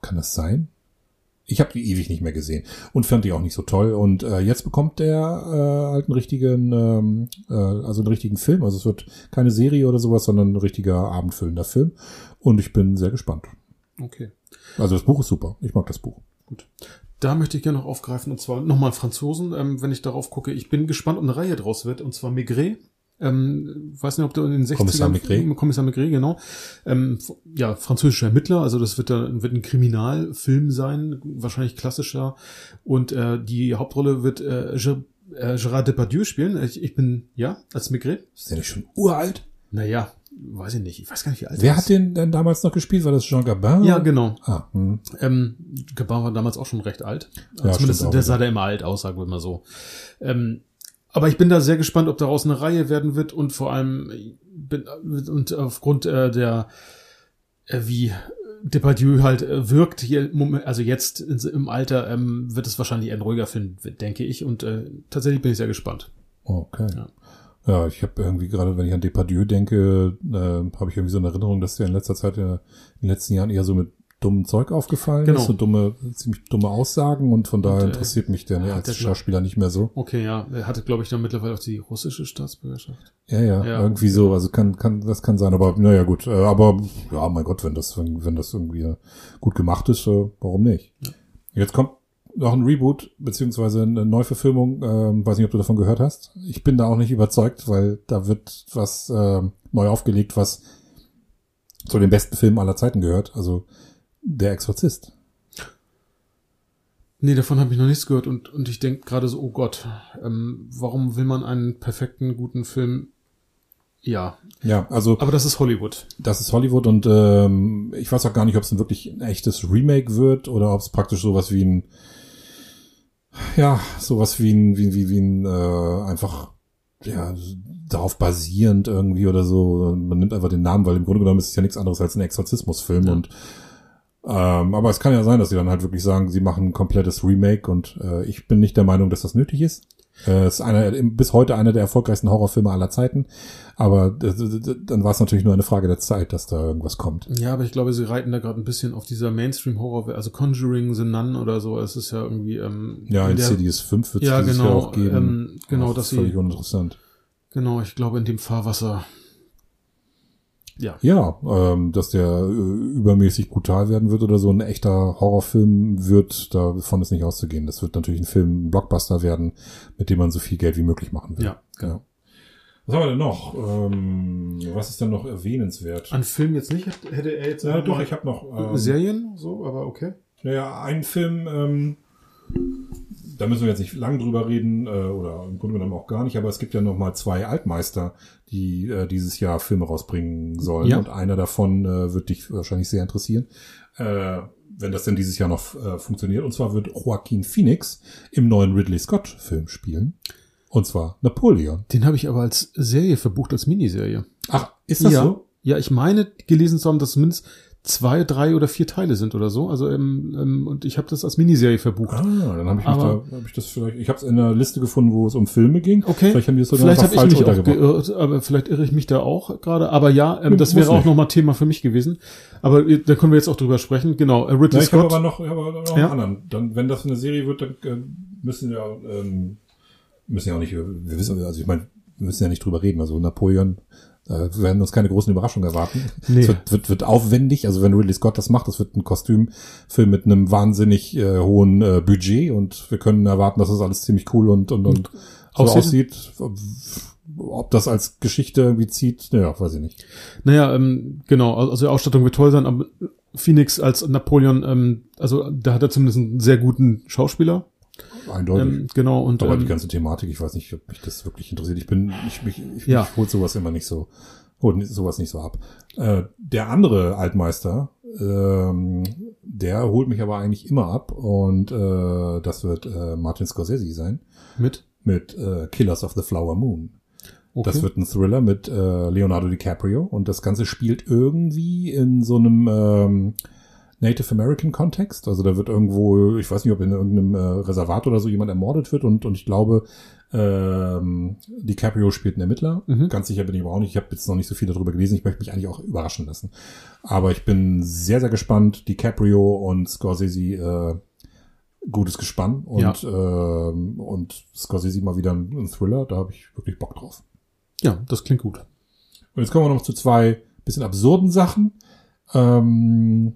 kann das sein? Ich habe die ewig nicht mehr gesehen und fand die auch nicht so toll. Und äh, jetzt bekommt der äh, halt einen richtigen, ähm, äh, also einen richtigen Film. Also es wird keine Serie oder sowas, sondern ein richtiger abendfüllender Film. Und ich bin sehr gespannt. Okay. Also das Buch ist super. Ich mag das Buch. Gut. Da möchte ich gerne noch aufgreifen, und zwar nochmal Franzosen, ähm, wenn ich darauf gucke. Ich bin gespannt, ob eine Reihe draus wird, und zwar Maigret. Ähm, weiß nicht, ob du in den 60ern... Kommissar Maigret. Kommissar Maigret, genau. Ähm, ja, französischer Ermittler, also das wird, da, wird ein Kriminalfilm sein, wahrscheinlich klassischer. Und äh, die Hauptrolle wird äh, äh, Gerard Depardieu spielen. Ich, ich bin, ja, als Maigret. Ist der nicht schon uralt? Naja, weiß ich nicht. Ich weiß gar nicht, wie alt Wer er hat ist. den denn damals noch gespielt? War das Jean Gabin? Ja, genau. Ah, hm. Ähm, Gabin war damals auch schon recht alt. Ja, Zumindest stimmt auch, der sah da immer alt aus, sagen wir mal so. Ähm, aber ich bin da sehr gespannt, ob daraus eine Reihe werden wird und vor allem bin, und aufgrund äh, der äh, wie Depardieu halt äh, wirkt hier, also jetzt im Alter ähm, wird es wahrscheinlich ein ruhiger Film, denke ich. Und äh, tatsächlich bin ich sehr gespannt. Okay. Ja. Ja, ich habe irgendwie gerade, wenn ich an Depardieu denke, äh, habe ich irgendwie so eine Erinnerung, dass der in letzter Zeit, äh, in den letzten Jahren eher so mit dummem Zeug aufgefallen Genau. ist, so dumme, ziemlich dumme Aussagen und von daher äh, interessiert mich der ne, als der Schauspieler nicht mehr so. Okay, ja, er hatte, glaube ich, dann mittlerweile auch die russische Staatsbürgerschaft. Ja, ja, Ja. irgendwie so, also kann, kann, das kann sein, aber naja gut, äh, aber ja, mein Gott, wenn das, wenn, wenn das irgendwie gut gemacht ist, äh, warum nicht? Jetzt kommt noch ein Reboot, beziehungsweise eine Neuverfilmung, ähm, weiß nicht, ob du davon gehört hast. Ich bin da auch nicht überzeugt, weil da wird was ähm, neu aufgelegt, was zu den besten Filmen aller Zeiten gehört, also Der Exorzist. Nee, davon habe ich noch nichts gehört und, und ich denke gerade so, oh Gott, ähm, warum will man einen perfekten, guten Film? Ja, Ja, also aber das ist Hollywood. Das ist Hollywood und ähm, ich weiß auch gar nicht, ob es ein wirklich ein echtes Remake wird oder ob es praktisch sowas wie ein ja, sowas wie ein, wie, wie, wie ein äh, einfach ja, darauf basierend irgendwie oder so. Man nimmt einfach den Namen, weil im Grunde genommen ist es ja nichts anderes als ein Exorzismusfilm Ja. und ähm, aber es kann ja sein, dass sie dann halt wirklich sagen, sie machen ein komplettes Remake und äh, ich bin nicht der Meinung, dass das nötig ist. Äh, ist einer, bis heute einer der erfolgreichsten Horrorfilme aller Zeiten. Aber dann war es natürlich nur eine Frage der Zeit, dass da irgendwas kommt. Ja, aber ich glaube, sie reiten da gerade ein bisschen auf dieser Mainstream-Horror, also Conjuring, The Nun oder so. Es ist ja irgendwie ähm, Ja, in Insidious 5 wird es Ja, Jahr genau, auch geben. ähm, genau, Auch dass sie- Völlig uninteressant. Genau, ich glaube in dem Fahrwasser. Ja, Ja, ähm, dass der äh, übermäßig brutal werden wird oder so ein echter Horrorfilm wird, davon ist nicht auszugehen. Das wird natürlich ein Film, ein Blockbuster werden, mit dem man so viel Geld wie möglich machen will. Ja, genau. Was haben wir denn noch? Ähm, was ist denn noch erwähnenswert? an Film jetzt nicht, hätte er jetzt ja, noch doch, ich habe noch ähm, Serien, so, aber okay. Naja, ein Film, ähm, da müssen wir jetzt nicht lang drüber reden, äh, oder im Grunde genommen auch gar nicht, aber es gibt ja noch mal zwei Altmeister, die äh, dieses Jahr Filme rausbringen sollen. Ja. Und einer davon äh, wird dich wahrscheinlich sehr interessieren, äh, wenn das denn dieses Jahr noch äh, funktioniert. Und zwar wird Joaquin Phoenix im neuen Ridley Scott-Film spielen. Und zwar Napoleon. Den habe ich aber als Serie verbucht, als Miniserie. Ach, ist das ja. so? Ja, ich meine gelesen zu haben, dass zumindest zwei, drei oder vier Teile sind oder so. Also ähm, ähm, und ich habe das als Miniserie verbucht. Ah, dann habe ich mich Aber- da, habe ich das vielleicht, ich habe es in einer Liste gefunden, wo es um Filme ging. Okay. Vielleicht haben die es sogar Vielleicht habe ich mich auch geirrt, aber vielleicht irre ich mich da auch gerade. Aber ja, ähm, Muss das wäre auch nochmal Thema für mich gewesen. Aber äh, da können wir jetzt auch drüber sprechen. Genau, äh, Ridley Ja, ich Scott. aber noch, ich habe aber noch Ja. einen anderen. Dann, wenn das eine Serie wird, dann äh, müssen ja, ähm, müssen ja auch nicht, wir wissen, also ich meine, wir müssen ja nicht drüber reden. Also Napoleon, äh, wir werden uns keine großen Überraschungen erwarten. Nee. Es wird, wird, wird aufwendig. Also wenn Ridley Scott das macht, das wird ein Kostümfilm mit einem wahnsinnig äh, hohen äh, Budget und wir können erwarten, dass das alles ziemlich cool und, und, und so aussieht? aussieht. Ob das als Geschichte irgendwie zieht, naja, weiß ich nicht. Naja, ähm, genau, also die Ausstattung wird toll sein, aber Phoenix als Napoleon, ähm, also da hat er zumindest einen sehr guten Schauspieler. Eindeutig. Ähm, genau, und Aber die ähm, ganze Thematik, ich weiß nicht, ob mich das wirklich interessiert. Ich bin, ich, mich, ich, Ja. ich holt sowas immer nicht so, holt sowas nicht so ab. Äh, der andere Altmeister, ähm, der holt mich aber eigentlich immer ab und äh, das wird äh, Martin Scorsese sein mit. mit äh, Killers of the Flower Moon. Okay. Das wird ein Thriller mit äh, Leonardo DiCaprio und das Ganze spielt irgendwie in so einem ähm, Native American Kontext. Also da wird irgendwo, ich weiß nicht, ob in irgendeinem äh, Reservat oder so jemand ermordet wird und, und ich glaube, ähm, DiCaprio spielt einen Ermittler. Mhm. Ganz sicher bin ich aber auch nicht. Ich habe jetzt noch nicht so viel darüber gelesen. Ich möchte mich eigentlich auch überraschen lassen. Aber ich bin sehr, sehr gespannt. DiCaprio und Scorsese, äh, gutes Gespann und, ähm, und Scorsese mal wieder ein, ein Thriller. Da habe ich wirklich Bock drauf. ja, das klingt gut. Und jetzt kommen wir noch zu zwei bisschen absurden Sachen. Ähm,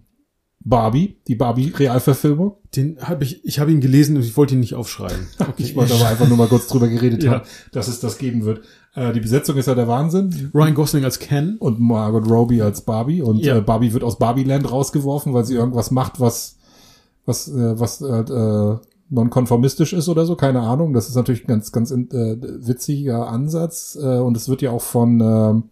Barbie, die Barbie-Realverfilmung. Den habe ich, ich habe ihn gelesen und ich wollte ihn nicht aufschreiben. Okay. Ich wollte aber einfach nur mal kurz drüber geredet Ja. haben, dass es das geben wird. Äh, die Besetzung ist ja der Wahnsinn. Ryan Gosling als Ken. Und Margot Robbie als Barbie. Und Ja. äh, Barbie wird aus Barbieland rausgeworfen, weil sie irgendwas macht, was, was, äh, was äh, äh, nonkonformistisch ist oder so. Keine Ahnung. Das ist natürlich ein ganz, ganz äh, witziger Ansatz. Äh, und es wird ja auch von, ähm,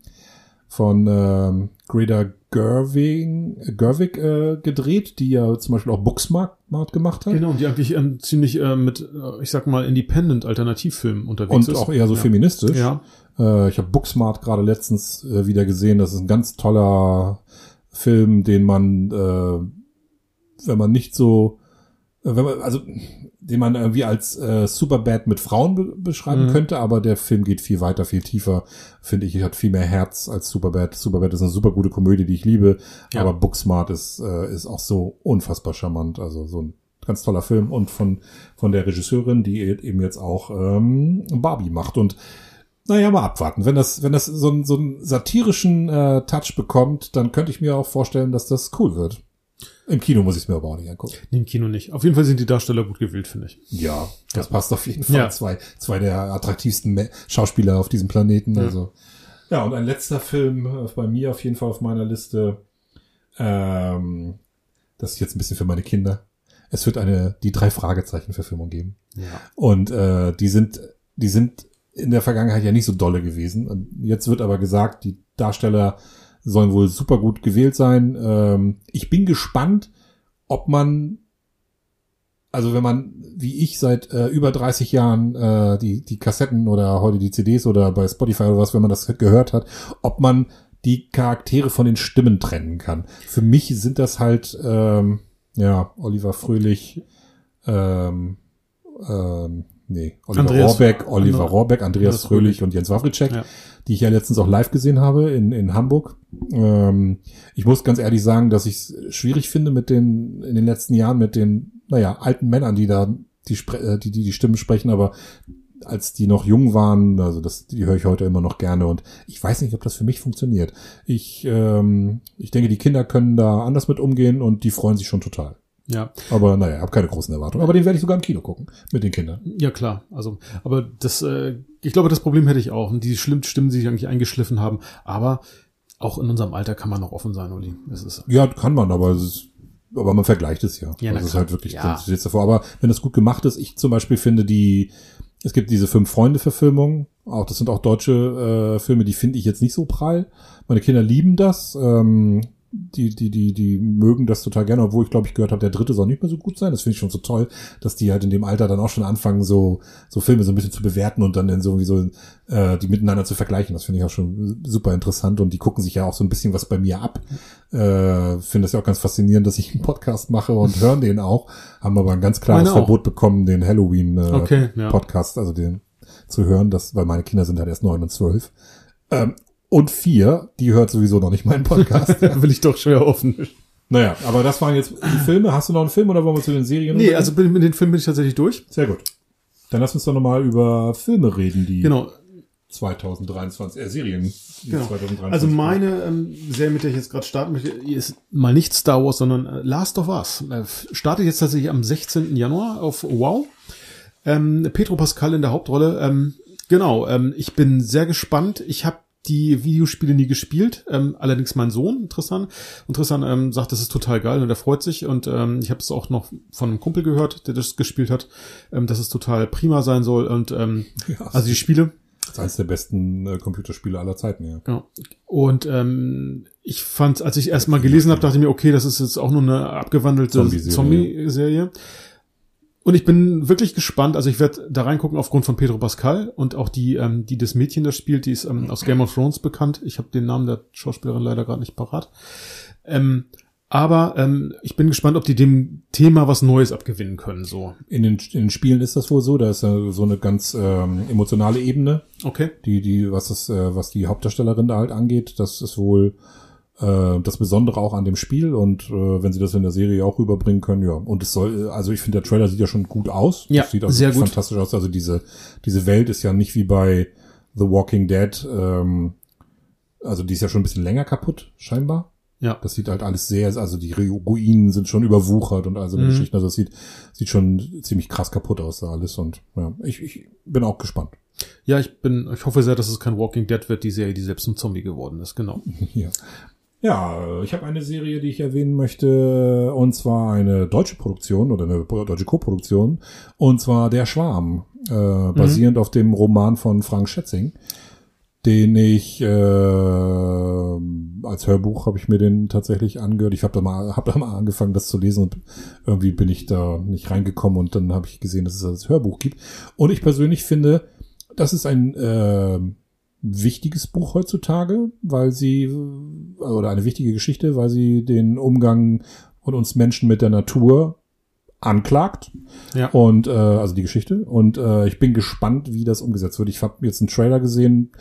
von ähm, Greta Gerwig, Gerwig äh, gedreht, die ja zum Beispiel auch Booksmart gemacht hat. Genau, und die eigentlich ähm, ziemlich äh, mit, äh, ich sag mal, Independent Alternativfilmen unterwegs Und ist. auch eher so ja. feministisch. Ja, Äh, ich habe Booksmart gerade letztens äh, wieder gesehen. Das ist ein ganz toller Film, den man, äh, wenn man nicht so, äh, wenn man, also den man irgendwie als äh, Superbad mit Frauen be beschreiben Mhm. könnte, aber der Film geht viel weiter, viel tiefer, finde ich. Hat viel mehr Herz als Superbad. Superbad ist eine super gute Komödie, die ich liebe, Ja. aber Booksmart ist, äh, ist auch so unfassbar charmant. Also so ein ganz toller Film und von, von der Regisseurin, die eben jetzt auch ähm, Barbie macht. Und naja, mal abwarten. Wenn das, wenn das so, einen- so einen satirischen äh, Touch bekommt, dann könnte ich mir auch vorstellen, dass das cool wird. Im Kino muss ich es mir aber auch nicht angucken. nee, im Kino nicht. Auf jeden Fall sind die Darsteller gut gewählt, finde ich. Ja, das passt auf jeden Fall. Ja. Zwei, zwei der attraktivsten Schauspieler auf diesem Planeten. Ja. Also. Ja, und ein letzter Film äh, bei mir auf jeden Fall auf meiner Liste. Ähm, das ist jetzt ein bisschen für meine Kinder. Es wird eine die drei Fragezeichen Verfilmung geben. Ja. Und äh, die sind, die sind in der Vergangenheit ja nicht so dolle gewesen. Und jetzt wird aber gesagt, die Darsteller sollen wohl super gut gewählt sein. Ähm, ich bin gespannt, ob man, also wenn man, wie ich, seit äh, über 30 Jahren äh, die, die Kassetten oder heute die CDs oder bei Spotify oder was, wenn man das gehört hat, ob man die Charaktere von den Stimmen trennen kann. Für mich sind das halt, ähm, ja, Oliver Fröhlich, ähm, ähm, nee, Oliver Andreas- Rohrbeck, Oliver Andre- Rohrbeck, Andreas Andreas Fröhlich Fröhlich. und Jens Wawritschek, Ja. Die ich ja letztens auch live gesehen habe in, in Hamburg. Ähm, ich muss ganz ehrlich sagen, dass ich es schwierig finde mit den, in den letzten Jahren mit den, naja, alten Männern, die da, die, äh, die, die, die Stimmen sprechen, aber als die noch jung waren, also das, die höre ich heute immer noch gerne und ich weiß nicht, ob das für mich funktioniert. Ich, ähm, ich denke, die Kinder können da anders mit umgehen und die freuen sich schon total. Ja, Aber naja, ich habe keine großen Erwartungen. Aber den werde ich sogar im Kino gucken mit den Kindern. ja klar. Also, aber das, äh, ich glaube, das Problem hätte ich auch. Und die schlimmen Stimmen, die sich eigentlich eingeschliffen haben. Aber auch in unserem Alter kann man noch offen sein, Uli. Es ist, Ja, kann man, aber es ist, aber man vergleicht es ja. Ja, na also ist halt wirklich, Ja. davor. Aber wenn das gut gemacht ist, ich zum Beispiel finde die, es gibt diese fünf Freunde Verfilmung, auch das sind auch deutsche äh, Filme, die finde ich jetzt nicht so prall. Meine Kinder lieben das, ähm, die, die, die, die mögen das total gerne, obwohl ich glaube, ich gehört habe, der dritte soll nicht mehr so gut sein. Das finde ich schon so toll, dass die halt in dem Alter dann auch schon anfangen, so, so Filme so ein bisschen zu bewerten und dann in so wie so äh, die miteinander zu vergleichen. Das finde ich auch schon super interessant und die gucken sich ja auch so ein bisschen was bei mir ab. Äh, finde das ja auch ganz faszinierend, dass ich einen Podcast mache und hören den auch. Haben aber ein ganz klares. Verbot bekommen, den Halloween äh, Okay, ja. Podcast, also den zu hören, das, weil meine Kinder sind halt erst neun und zwölf. Ähm, und vier, die hört sowieso noch nicht meinen Podcast. Da will ich doch schwer offen. naja, aber das waren jetzt die Filme. Hast du noch einen Film oder wollen wir zu den Serien? Nee, also bin- mit den Filmen bin ich tatsächlich durch. Sehr gut. Dann lass uns doch nochmal über Filme reden, die Genau. 2023, äh, Serien, Genau. 2023. Also meine ähm, Serie, mit der ich jetzt gerade starten möchte, ist mal nicht Star Wars, sondern äh, Last of Us. Äh, startet jetzt tatsächlich am 16. Januar auf Wow. Ähm, Pedro Pascal in der Hauptrolle. Ähm, genau, ähm, ich bin sehr gespannt. Ich habe die Videospiele nie gespielt, ähm, allerdings mein Sohn, interessant. Und Tristan ähm, sagt, das ist total geil und er freut sich. Und ähm, ich habe es auch noch von einem Kumpel gehört, der das gespielt hat, ähm, dass es total prima sein soll. Und ähm, Ja, also die Spiele, das ist eines der besten äh, Computerspiele aller Zeiten, ja. ja. Und ähm, ich fand, als ich erst mal gelesen habe, dachte ich mir, okay, das ist jetzt auch nur eine abgewandelte Zombie-Serie. Zombie-Serie. Und ich bin wirklich gespannt. Also ich werde da reingucken aufgrund von Pedro Pascal und auch die, ähm, die das Mädchen da spielt, die ist ähm, aus Game of Thrones bekannt. Ich habe den Namen der Schauspielerin leider gerade nicht parat. Ähm, aber ähm, ich bin gespannt, ob die dem Thema was Neues abgewinnen können. So, In den, in den Spielen ist das wohl so, da ist ja so eine ganz ähm, emotionale Ebene, okay. die, die, was das, äh, was die Hauptdarstellerin da halt angeht, das ist wohl äh, das Besondere auch an dem Spiel und äh, wenn sie das in der Serie auch rüberbringen können, ja. Und es soll, also ich finde, der Trailer sieht ja schon gut aus. Ja, das sieht also sehr gut. fantastisch aus. Also diese, diese Welt ist ja nicht wie bei The Walking Dead, ähm, also die ist ja schon ein bisschen länger kaputt, scheinbar. Ja. Das sieht halt alles sehr, also die Ruinen sind schon überwuchert und also eine Mhm. Geschichte, also das sieht, sieht schon ziemlich krass kaputt aus da alles und ja, ich, ich bin auch gespannt. Ja, ich bin, ich hoffe sehr, dass es kein Walking Dead wird, die Serie, die selbst ein Zombie geworden ist. Genau. Ja. Ja, ich habe eine Serie, die ich erwähnen möchte, und zwar eine deutsche Produktion oder eine deutsche Co-Produktion, und zwar Der Schwarm, äh, basierend auf dem Roman von Frank Schätzing, den ich äh, als Hörbuch habe ich mir den tatsächlich angehört. Ich habe da mal hab da mal angefangen, das zu lesen und irgendwie bin ich da nicht reingekommen und dann habe ich gesehen, dass es das Hörbuch gibt. Und ich persönlich finde, das ist ein äh, wichtiges Buch heutzutage, weil sie, oder eine wichtige Geschichte, weil sie den Umgang von uns Menschen mit der Natur anklagt. Ja. Und äh, also die Geschichte. Und äh, ich bin gespannt, wie das umgesetzt wird. Ich habe jetzt einen Trailer gesehen.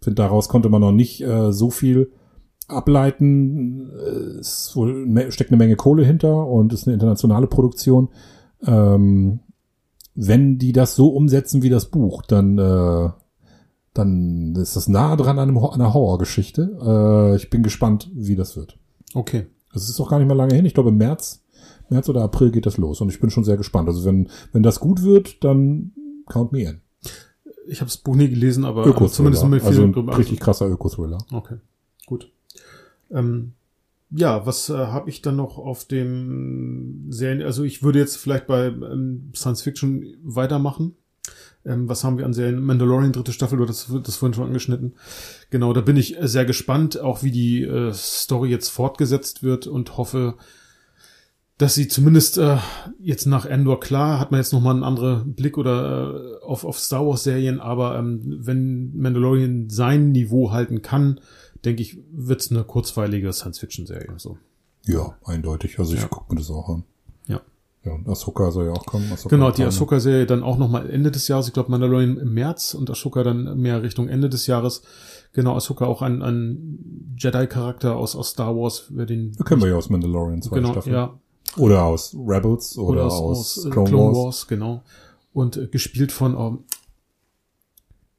Finde, daraus konnte man noch nicht äh, so viel ableiten. Es wohl steckt eine Menge Kohle hinter und ist eine internationale Produktion. Ähm, wenn die das so umsetzen wie das Buch, dann äh, dann ist das nah dran an einer Horrorgeschichte. Äh, ich bin gespannt, wie das wird. Okay. Es ist auch gar nicht mehr lange hin. Ich glaube, im März, März oder April geht das los. Und ich bin schon sehr gespannt. Also wenn, wenn das gut wird, dann count me in. Ich habe das Buch nie gelesen, aber Öko-Thriller. zumindest mit also ein drüber- richtig krasser Öko-Thriller. Okay, gut. Ähm, ja, was äh, habe ich dann noch auf dem Serien? Also ich würde jetzt vielleicht bei ähm, Science Fiction weitermachen. Ähm, was haben wir an Serien? Mandalorian, dritte Staffel, du hattest das vorhin schon angeschnitten. Genau, da bin ich sehr gespannt, auch wie die äh, Story jetzt fortgesetzt wird und hoffe, dass sie zumindest äh, jetzt nach Endor klar hat man jetzt noch mal einen anderen Blick oder äh, auf auf Star Wars Serien, aber ähm, wenn Mandalorian sein Niveau halten kann, denke ich, wird's eine kurzweilige Science Fiction Serie. So Ja, eindeutig. Also ich Ja. gucke mir das auch an. Ja. Und Ahsoka soll ja auch kommen. Ahsoka Genau, die Tano. Ahsoka Serie dann auch noch mal Ende des Jahres. Ich glaube Mandalorian im März und Ahsoka dann mehr Richtung Ende des Jahres. Genau, Ahsoka auch ein, ein Jedi Charakter aus aus Star Wars, wer den Da kennen wir ja aus Mandalorian zwei genau Staffeln. ja Oder aus Rebels oder, oder, aus, aus, aus äh, Clone, Wars. genau und äh, gespielt von ähm,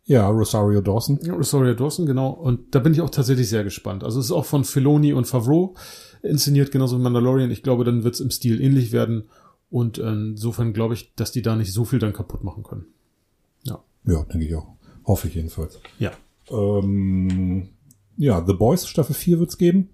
Ja, Rosario Dawson. Rosario Dawson, genau. Und da bin ich auch tatsächlich sehr gespannt. Also es ist auch von Filoni und Favreau inszeniert, genauso wie Mandalorian. Ich glaube, dann wird es im Stil ähnlich werden. Und äh, insofern glaube ich, dass die da nicht so viel dann kaputt machen können. Ja. Ja, denke ich auch. Hoffe ich jedenfalls. Ja. Ähm, ja, The Boys Staffel 4 wird's geben.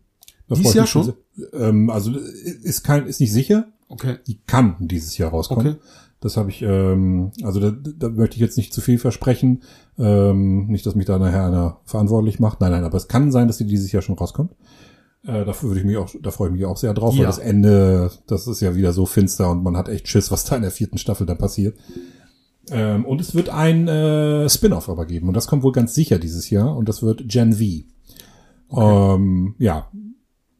Da Dieses Jahr schon? Ähm, also ist kein, ist nicht sicher. Okay. Die kann dieses Jahr rauskommen. Okay. Das habe ich, ähm, also da, da möchte ich jetzt nicht zu viel versprechen. Ähm, nicht, dass mich da nachher einer verantwortlich macht. Nein, nein, aber es kann sein, dass die dieses Jahr schon rauskommt. Äh, dafür würde ich mich auch, da freue ich mich auch sehr drauf, Ja. weil das Ende, das ist ja wieder so finster und man hat echt Schiss, was da in der vierten Staffel dann passiert. Ähm, und es wird ein äh, Spin-off aber geben und das kommt wohl ganz sicher dieses Jahr und das wird Gen V. Ähm, ja,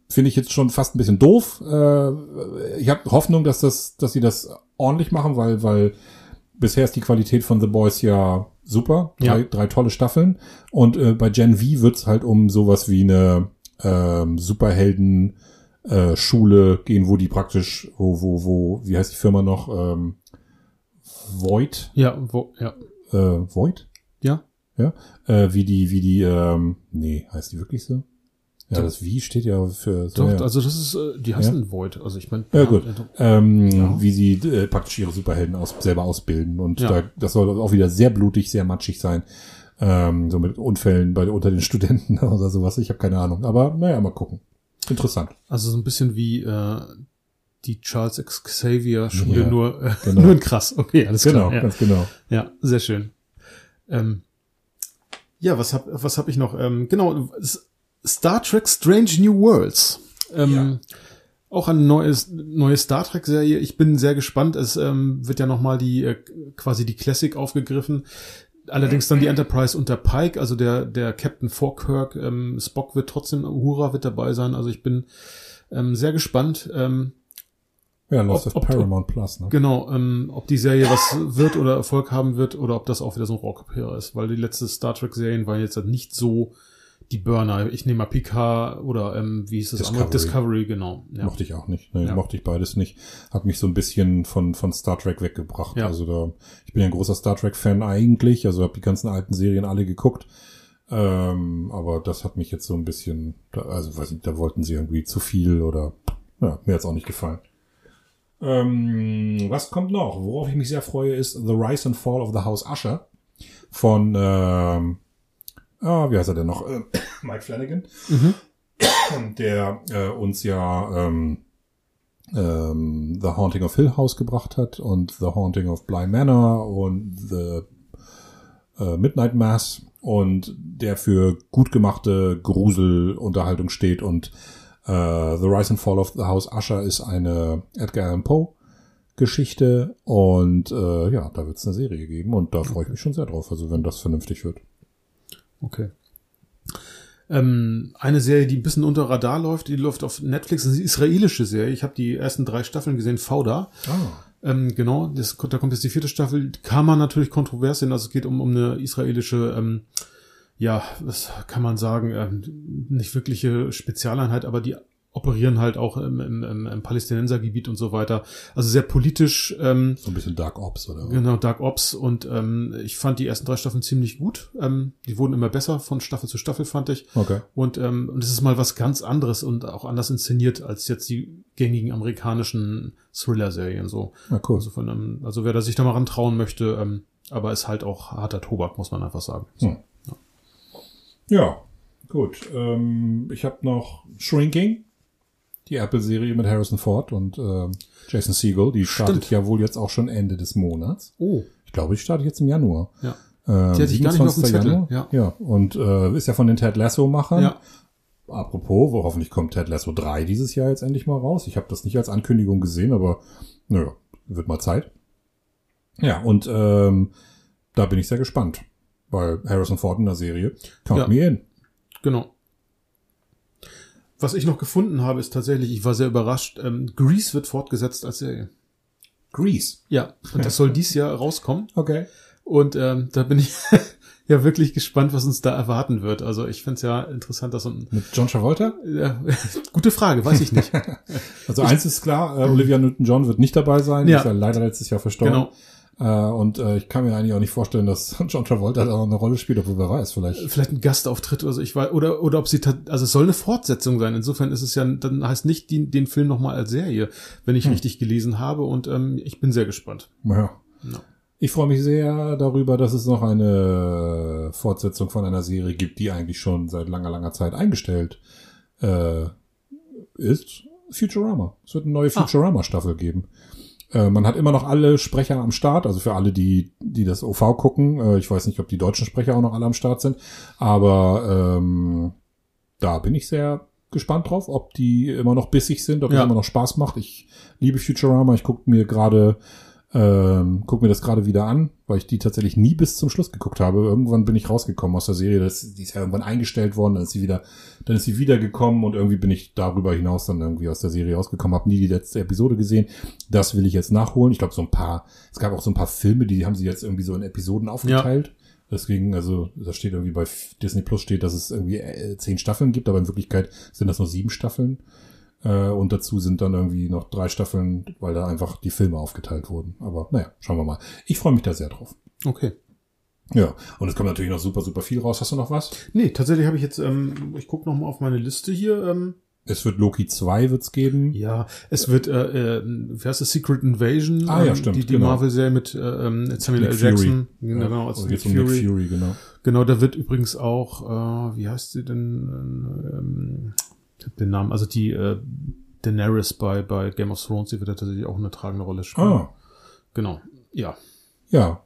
finde ich jetzt schon fast ein bisschen doof. Äh, ich habe Hoffnung, dass das, dass sie das ordentlich machen, weil, weil bisher ist die Qualität von The Boys ja super. Drei, Ja. drei tolle Staffeln. Und äh, bei Gen V wird's halt um sowas wie eine ähm, Superhelden äh, Schule gehen, wo die praktisch, wo, wo, wo, wie heißt die Firma noch? Ähm, Void? Ja, wo, ja. Äh, Void? Ja. Ja. Äh, wie die, wie die, ähm, nee, heißt die wirklich so? Ja, Doch. das Wie steht ja für Doch, ja. also das ist, äh, die heißen Void. Also ich meine, Ja, gut. ähm, Ja. wie sie äh, praktisch ihre Superhelden aus, selber ausbilden. Und Ja. da, das soll auch wieder sehr blutig, sehr matschig sein. Ähm, so mit Unfällen bei unter den Studenten oder sowas. Ich habe keine Ahnung. Aber naja, mal gucken. Interessant. Also so ein bisschen wie äh, die Charles Xavier Schule, Ja, nur, äh, genau. nur in krass. Okay, alles Genau, klar. Ja. ganz genau. Ja, sehr schön. Ähm, ja, was hab, was hab ich noch? Ähm, genau, Star Trek Strange New Worlds. Ähm, Ja. Auch eine neues, neue Star Trek Serie. Ich bin sehr gespannt. Es ähm, wird ja nochmal die, äh, quasi die Classic aufgegriffen. Allerdings dann die Enterprise unter Pike, also der, der Captain Falkirk, ähm, Spock wird trotzdem, Uhura wird dabei sein. Also ich bin ähm, sehr gespannt. Ähm, Ja, Lost Ob- of ob- Paramount Plus, ne? Genau, ähm, ob die Serie was wird oder Erfolg haben wird oder ob das auch wieder so ein Rohrkrepierer ist, weil die letzte Star Trek Serien waren jetzt halt nicht so die Burner. Ich nehme mal Picard oder ähm, wie hieß das andere? Discovery. Discovery, genau. Ja. Mochte ich auch nicht. Ne, Ja. Mochte ich beides nicht. Hat mich so ein bisschen von, von Star Trek weggebracht. Ja. Also da, ich bin ja ein großer Star Trek-Fan eigentlich. Also habe die ganzen alten Serien alle geguckt. Ähm, aber das hat mich jetzt so ein bisschen, da- also weiß nicht, da wollten sie irgendwie zu viel oder ja, mir hat's auch nicht gefallen. Ähm, was kommt noch? Worauf ich mich sehr freue, ist The Rise and Fall of the House Usher von ähm, ah, wie heißt er denn noch? Äh, Mike Flanagan Mhm. der äh, uns ja ähm, ähm, The Haunting of Hill House gebracht hat und The Haunting of Bly Manor und The äh, Midnight Mass und der für gut gemachte Gruselunterhaltung steht und äh, The Rise and Fall of the House Usher ist eine Edgar Allan Poe Geschichte und äh, ja, da wird es eine Serie geben und da freue ich mich schon sehr drauf, also wenn das vernünftig wird. Okay. Ähm, eine Serie, die ein bisschen unter Radar läuft, die läuft auf Netflix, das ist eine israelische Serie. Ich habe die ersten drei Staffeln gesehen, Fauda. Ah, Ähm, genau, das, da kommt jetzt die vierte Staffel. Kann man natürlich kontrovers sehen. Also es geht um, um eine israelische, ähm, ja, was kann man sagen, ähm, nicht wirkliche Spezialeinheit, aber die operieren halt auch im, im, im, im Palästinensergebiet und so weiter. Also sehr politisch, ähm, so ein bisschen Dark Ops oder genau, Dark Ops. Und ähm, ich fand die ersten drei Staffeln ziemlich gut. Ähm, die wurden immer besser von Staffel zu Staffel, fand ich. Okay. Und ähm, und es ist mal was ganz anderes und auch anders inszeniert als jetzt die gängigen amerikanischen Thriller-Serien so. Na cool. Also, von, ähm, also wer da sich da mal rantrauen möchte, ähm, aber ist halt auch harter Tobak, muss man einfach sagen. So. Hm. Ja, gut. Ähm, ich habe noch Shrinking, die Apple-Serie mit Harrison Ford und ähm, Jason Segel. Die startet Stimmt. ja wohl jetzt auch schon Ende des Monats. Oh, Ich glaube, die startet jetzt im Januar. ja. Ähm, Die hatte ich gar nicht auf dem 27. Zettel, Januar. ja. ja. Und äh, ist ja von den Ted Lasso-Machern. Ja. Apropos, wo hoffentlich kommt Ted Lasso 3 dieses Jahr jetzt endlich mal raus. Ich habe das nicht als Ankündigung gesehen, aber naja, wird mal Zeit. Ja, und ähm, da bin ich sehr gespannt, weil Harrison Ford in der Serie count Ja. me in. Genau. Was ich noch gefunden habe, ist tatsächlich, ich war sehr überrascht, ähm, Grease wird fortgesetzt als Serie. Grease. Ja, und das soll dies Jahr rauskommen. Okay. Und ähm, da bin ich ja wirklich gespannt, was uns da erwarten wird. Also ich finde es ja interessant, dass so ein Mit John Travolta? ja, gute Frage, weiß ich nicht. Also eins ist klar, äh, Olivia Newton-John wird nicht dabei sein. Ja. Ist ja leider letztes Jahr verstorben. Genau. Äh, und äh, ich kann mir eigentlich auch nicht vorstellen, dass John Travolta da noch eine Rolle spielt, obwohl wer weiß, vielleicht. Vielleicht ein Gastauftritt oder so, ich weiß, oder, oder ob sie, also es soll eine Fortsetzung sein. Insofern ist es ja, dann heißt nicht die, den Film nochmal als Serie, wenn ich richtig gelesen habe und ähm, ich bin sehr gespannt. Ja. Ich freue mich sehr darüber, dass es noch eine Fortsetzung von einer Serie gibt, die eigentlich schon seit langer, langer Zeit eingestellt äh, ist Futurama. Es wird eine neue Futurama-Staffel geben. Äh, man hat immer noch alle Sprecher am Start, also für alle, die, die das OV gucken. Äh, ich weiß nicht, ob die deutschen Sprecher auch noch alle am Start sind, aber ähm, da bin ich sehr gespannt drauf, ob die immer noch bissig sind, ob Ja. es immer noch Spaß macht. Ich liebe Futurama. Ich gucke mir gerade ähm, guck mir das gerade wieder an, weil ich die tatsächlich nie bis zum Schluss geguckt habe. Irgendwann bin ich rausgekommen aus der Serie. Das, die ist ja irgendwann eingestellt worden, dann ist sie wieder, dann ist sie wiedergekommen und irgendwie bin ich darüber hinaus dann irgendwie aus der Serie rausgekommen, habe nie die letzte Episode gesehen. Das will ich jetzt nachholen. Ich glaube, so ein paar, es gab auch so ein paar Filme, die haben sie jetzt irgendwie so in Episoden aufgeteilt. Deswegen, also, da steht irgendwie bei Disney Plus steht, dass es irgendwie äh, zehn Staffeln gibt, aber in Wirklichkeit sind das nur sieben Staffeln. Äh, und dazu sind dann irgendwie noch drei Staffeln, weil da einfach die Filme aufgeteilt wurden. Aber naja, schauen wir mal. Ich freue mich da sehr drauf. Okay. Ja, und es kommt natürlich noch super, super viel raus. Hast du noch was? Nee, tatsächlich habe ich jetzt, ähm, ich gucke noch mal auf meine Liste hier. Ähm, Es wird Loki 2 wird's geben. ja, es wird, äh, äh, wie heißt das, Secret Invasion? Ah, ja, ähm, stimmt, Die, die genau. Marvel-Serie mit äh, ähm, Samuel L. Jackson. Fury. Genau, als also Nick jetzt um Nick Fury. Fury, genau. Genau, da wird übrigens auch, äh, wie heißt sie denn? Ähm, ich hab den Namen, also die äh, Daenerys bei, bei Game of Thrones, die wird da tatsächlich auch eine tragende Rolle spielen. Ah, Genau, ja. ja.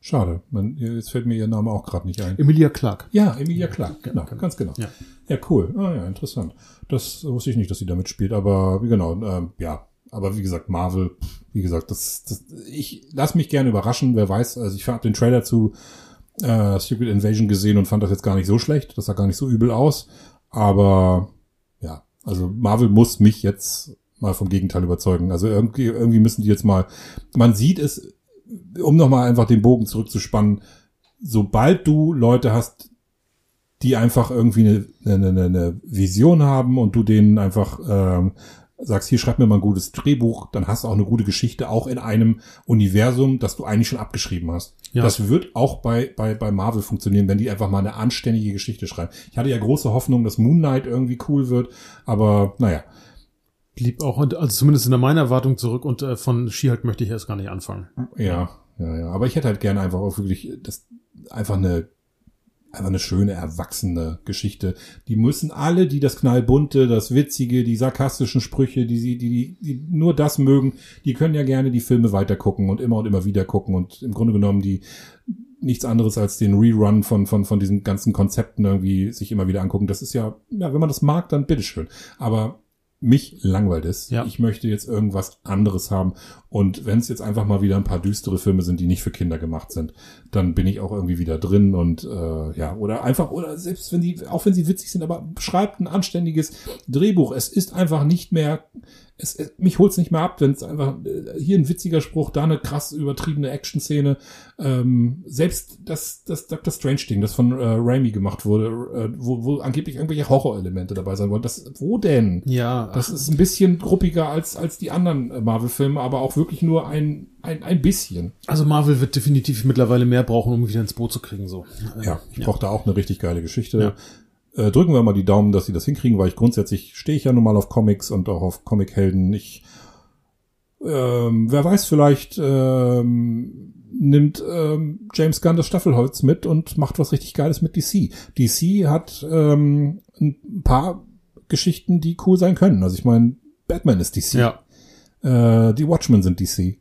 Schade. Man, jetzt fällt mir ihr Name auch gerade nicht ein. Emilia Clarke. Ja, Emilia Clarke, genau, genau. ganz genau. Ja. Ja, cool. Ah ja, interessant. Das wusste ich nicht, dass sie da mitspielt, aber wie genau, ähm, ja. Aber wie gesagt, Marvel, wie gesagt, das, das ich lass mich gerne überraschen, wer weiß. Also ich habe den Trailer zu äh, Secret Invasion gesehen und fand das jetzt gar nicht so schlecht. Das sah gar nicht so übel aus. Aber ja, also Marvel muss mich jetzt mal vom Gegenteil überzeugen. Also irgendwie, irgendwie müssen die jetzt mal, man sieht es, um nochmal einfach den Bogen zurückzuspannen, sobald du Leute hast, die einfach irgendwie eine, eine, eine- Vision haben und du denen einfach ähm, sagst, hier schreib mir mal ein gutes Drehbuch, dann hast du auch eine gute Geschichte, auch in einem Universum, das du eigentlich schon abgeschrieben hast. Ja. Das wird auch bei, bei, bei Marvel funktionieren, wenn die einfach mal eine anständige Geschichte schreiben. Ich hatte ja große Hoffnung, dass Moon Knight irgendwie cool wird, aber naja, Blieb auch, also zumindest in meiner Erwartung zurück und äh, von She-Hulk möchte ich erst gar nicht anfangen. Ja, ja, ja. Aber ich hätte halt gerne einfach auch wirklich das einfach eine einfach eine schöne erwachsene Geschichte. Die müssen alle, die das knallbunte, das witzige, die sarkastischen Sprüche, die sie, die, die, nur das mögen, die können ja gerne die Filme weitergucken und immer und immer wieder gucken und im Grunde genommen die nichts anderes als den Rerun von von von diesen ganzen Konzepten irgendwie sich immer wieder angucken. Das ist ja, ja, wenn man das mag, dann bitteschön. Aber mich langweilt es. Ja. Ich möchte jetzt irgendwas anderes haben. Und wenn es jetzt einfach mal wieder ein paar düstere Filme sind, die nicht für Kinder gemacht sind, dann bin ich auch irgendwie wieder drin und äh, ja, oder einfach, oder selbst wenn die, auch wenn sie witzig sind, aber schreibt ein anständiges Drehbuch. Es ist einfach nicht mehr, es, es mich holt's nicht mehr ab, wenn es einfach äh, hier ein witziger Spruch, da eine krass übertriebene Action-Szene. Ähm, selbst das, das Dr. Strange-Ding, das von äh, Raimi gemacht wurde, äh, wo, wo angeblich irgendwelche Horrorelemente dabei sein wollen. Das, wo denn? Ja, Das ist ein bisschen gruppiger als, als die anderen äh, Marvel-Filme, aber auch wirklich nur ein, ein, ein bisschen. also Marvel wird definitiv mittlerweile mehr brauchen, um wieder ins Boot zu kriegen, so. Ja, ich brauche da auch eine richtig geile Geschichte. Äh, drücken wir mal die Daumen, dass sie das hinkriegen, weil ich grundsätzlich stehe ich ja nun mal auf Comics und auch auf Comichelden. Ich, ähm, wer weiß, vielleicht ähm, nimmt ähm, James Gunn das Staffelholz mit und macht was richtig Geiles mit DC. DC hat ähm, ein paar Geschichten, die cool sein können. Also ich meine, Batman ist DC. Ja. Äh, die Watchmen sind DC.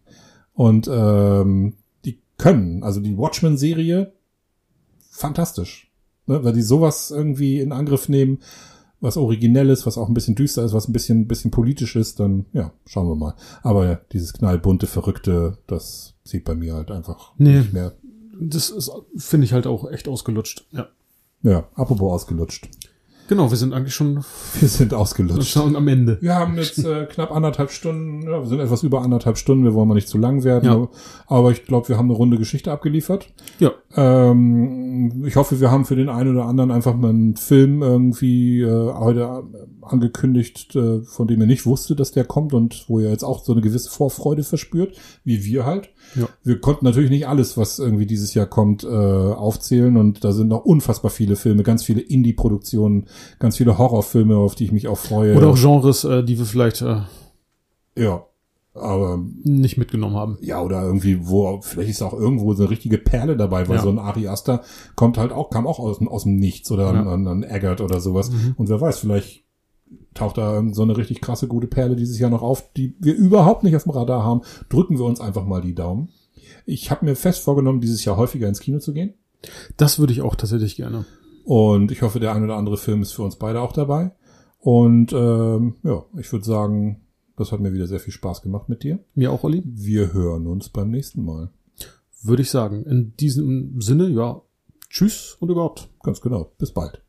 Und ähm, die können, also die Watchmen-Serie, fantastisch. Ne? Weil die sowas irgendwie in Angriff nehmen, was originell ist, was auch ein bisschen düster ist, was ein bisschen, bisschen politisch ist, dann ja, schauen wir mal. Aber ja, dieses knallbunte, verrückte, das sieht bei mir halt einfach Nee. nicht mehr. Das ist, finde ich halt auch echt ausgelutscht. Ja. Ja, apropos ausgelutscht. Genau, wir sind eigentlich schon, Wir sind ausgelutscht. schon am Ende. Wir haben jetzt äh, knapp anderthalb Stunden, ja, wir sind etwas über anderthalb Stunden, wir wollen mal nicht zu lang werden, Ja. aber ich glaube, wir haben eine runde Geschichte abgeliefert. Ja. Ähm, ich hoffe, wir haben für den einen oder anderen einfach mal einen Film irgendwie äh, heute angekündigt, äh, von dem er nicht wusste, dass der kommt und wo er jetzt auch so eine gewisse Vorfreude verspürt, wie wir halt. Ja. Wir konnten natürlich nicht alles, was irgendwie dieses Jahr kommt, äh, aufzählen und da sind noch unfassbar viele Filme, ganz viele Indie-Produktionen, ganz viele Horrorfilme, auf die ich mich auch freue. Oder auch Genres, äh, die wir vielleicht äh, ja, aber nicht mitgenommen haben. ja, oder irgendwie, wo, vielleicht ist auch irgendwo so eine richtige Perle dabei, weil Ja. so ein Ari Aster kommt halt auch, kam auch aus, dem- aus dem Nichts oder Ja. ein, ein, ein Eggert oder sowas. Mhm. Und wer weiß, vielleicht taucht da so eine richtig krasse gute Perle dieses Jahr noch auf, die wir überhaupt nicht auf dem Radar haben, drücken wir uns einfach mal die Daumen. Ich habe mir fest vorgenommen, dieses Jahr häufiger ins Kino zu gehen. Das würde ich auch tatsächlich gerne. Und ich hoffe, der ein oder andere Film ist für uns beide auch dabei. Und ähm, ja, ich würde sagen, das hat mir wieder sehr viel Spaß gemacht mit dir. Mir auch, Olli. Wir hören uns beim nächsten Mal. Würde ich sagen. In diesem Sinne, ja, tschüss und überhaupt. Ganz genau. Bis bald.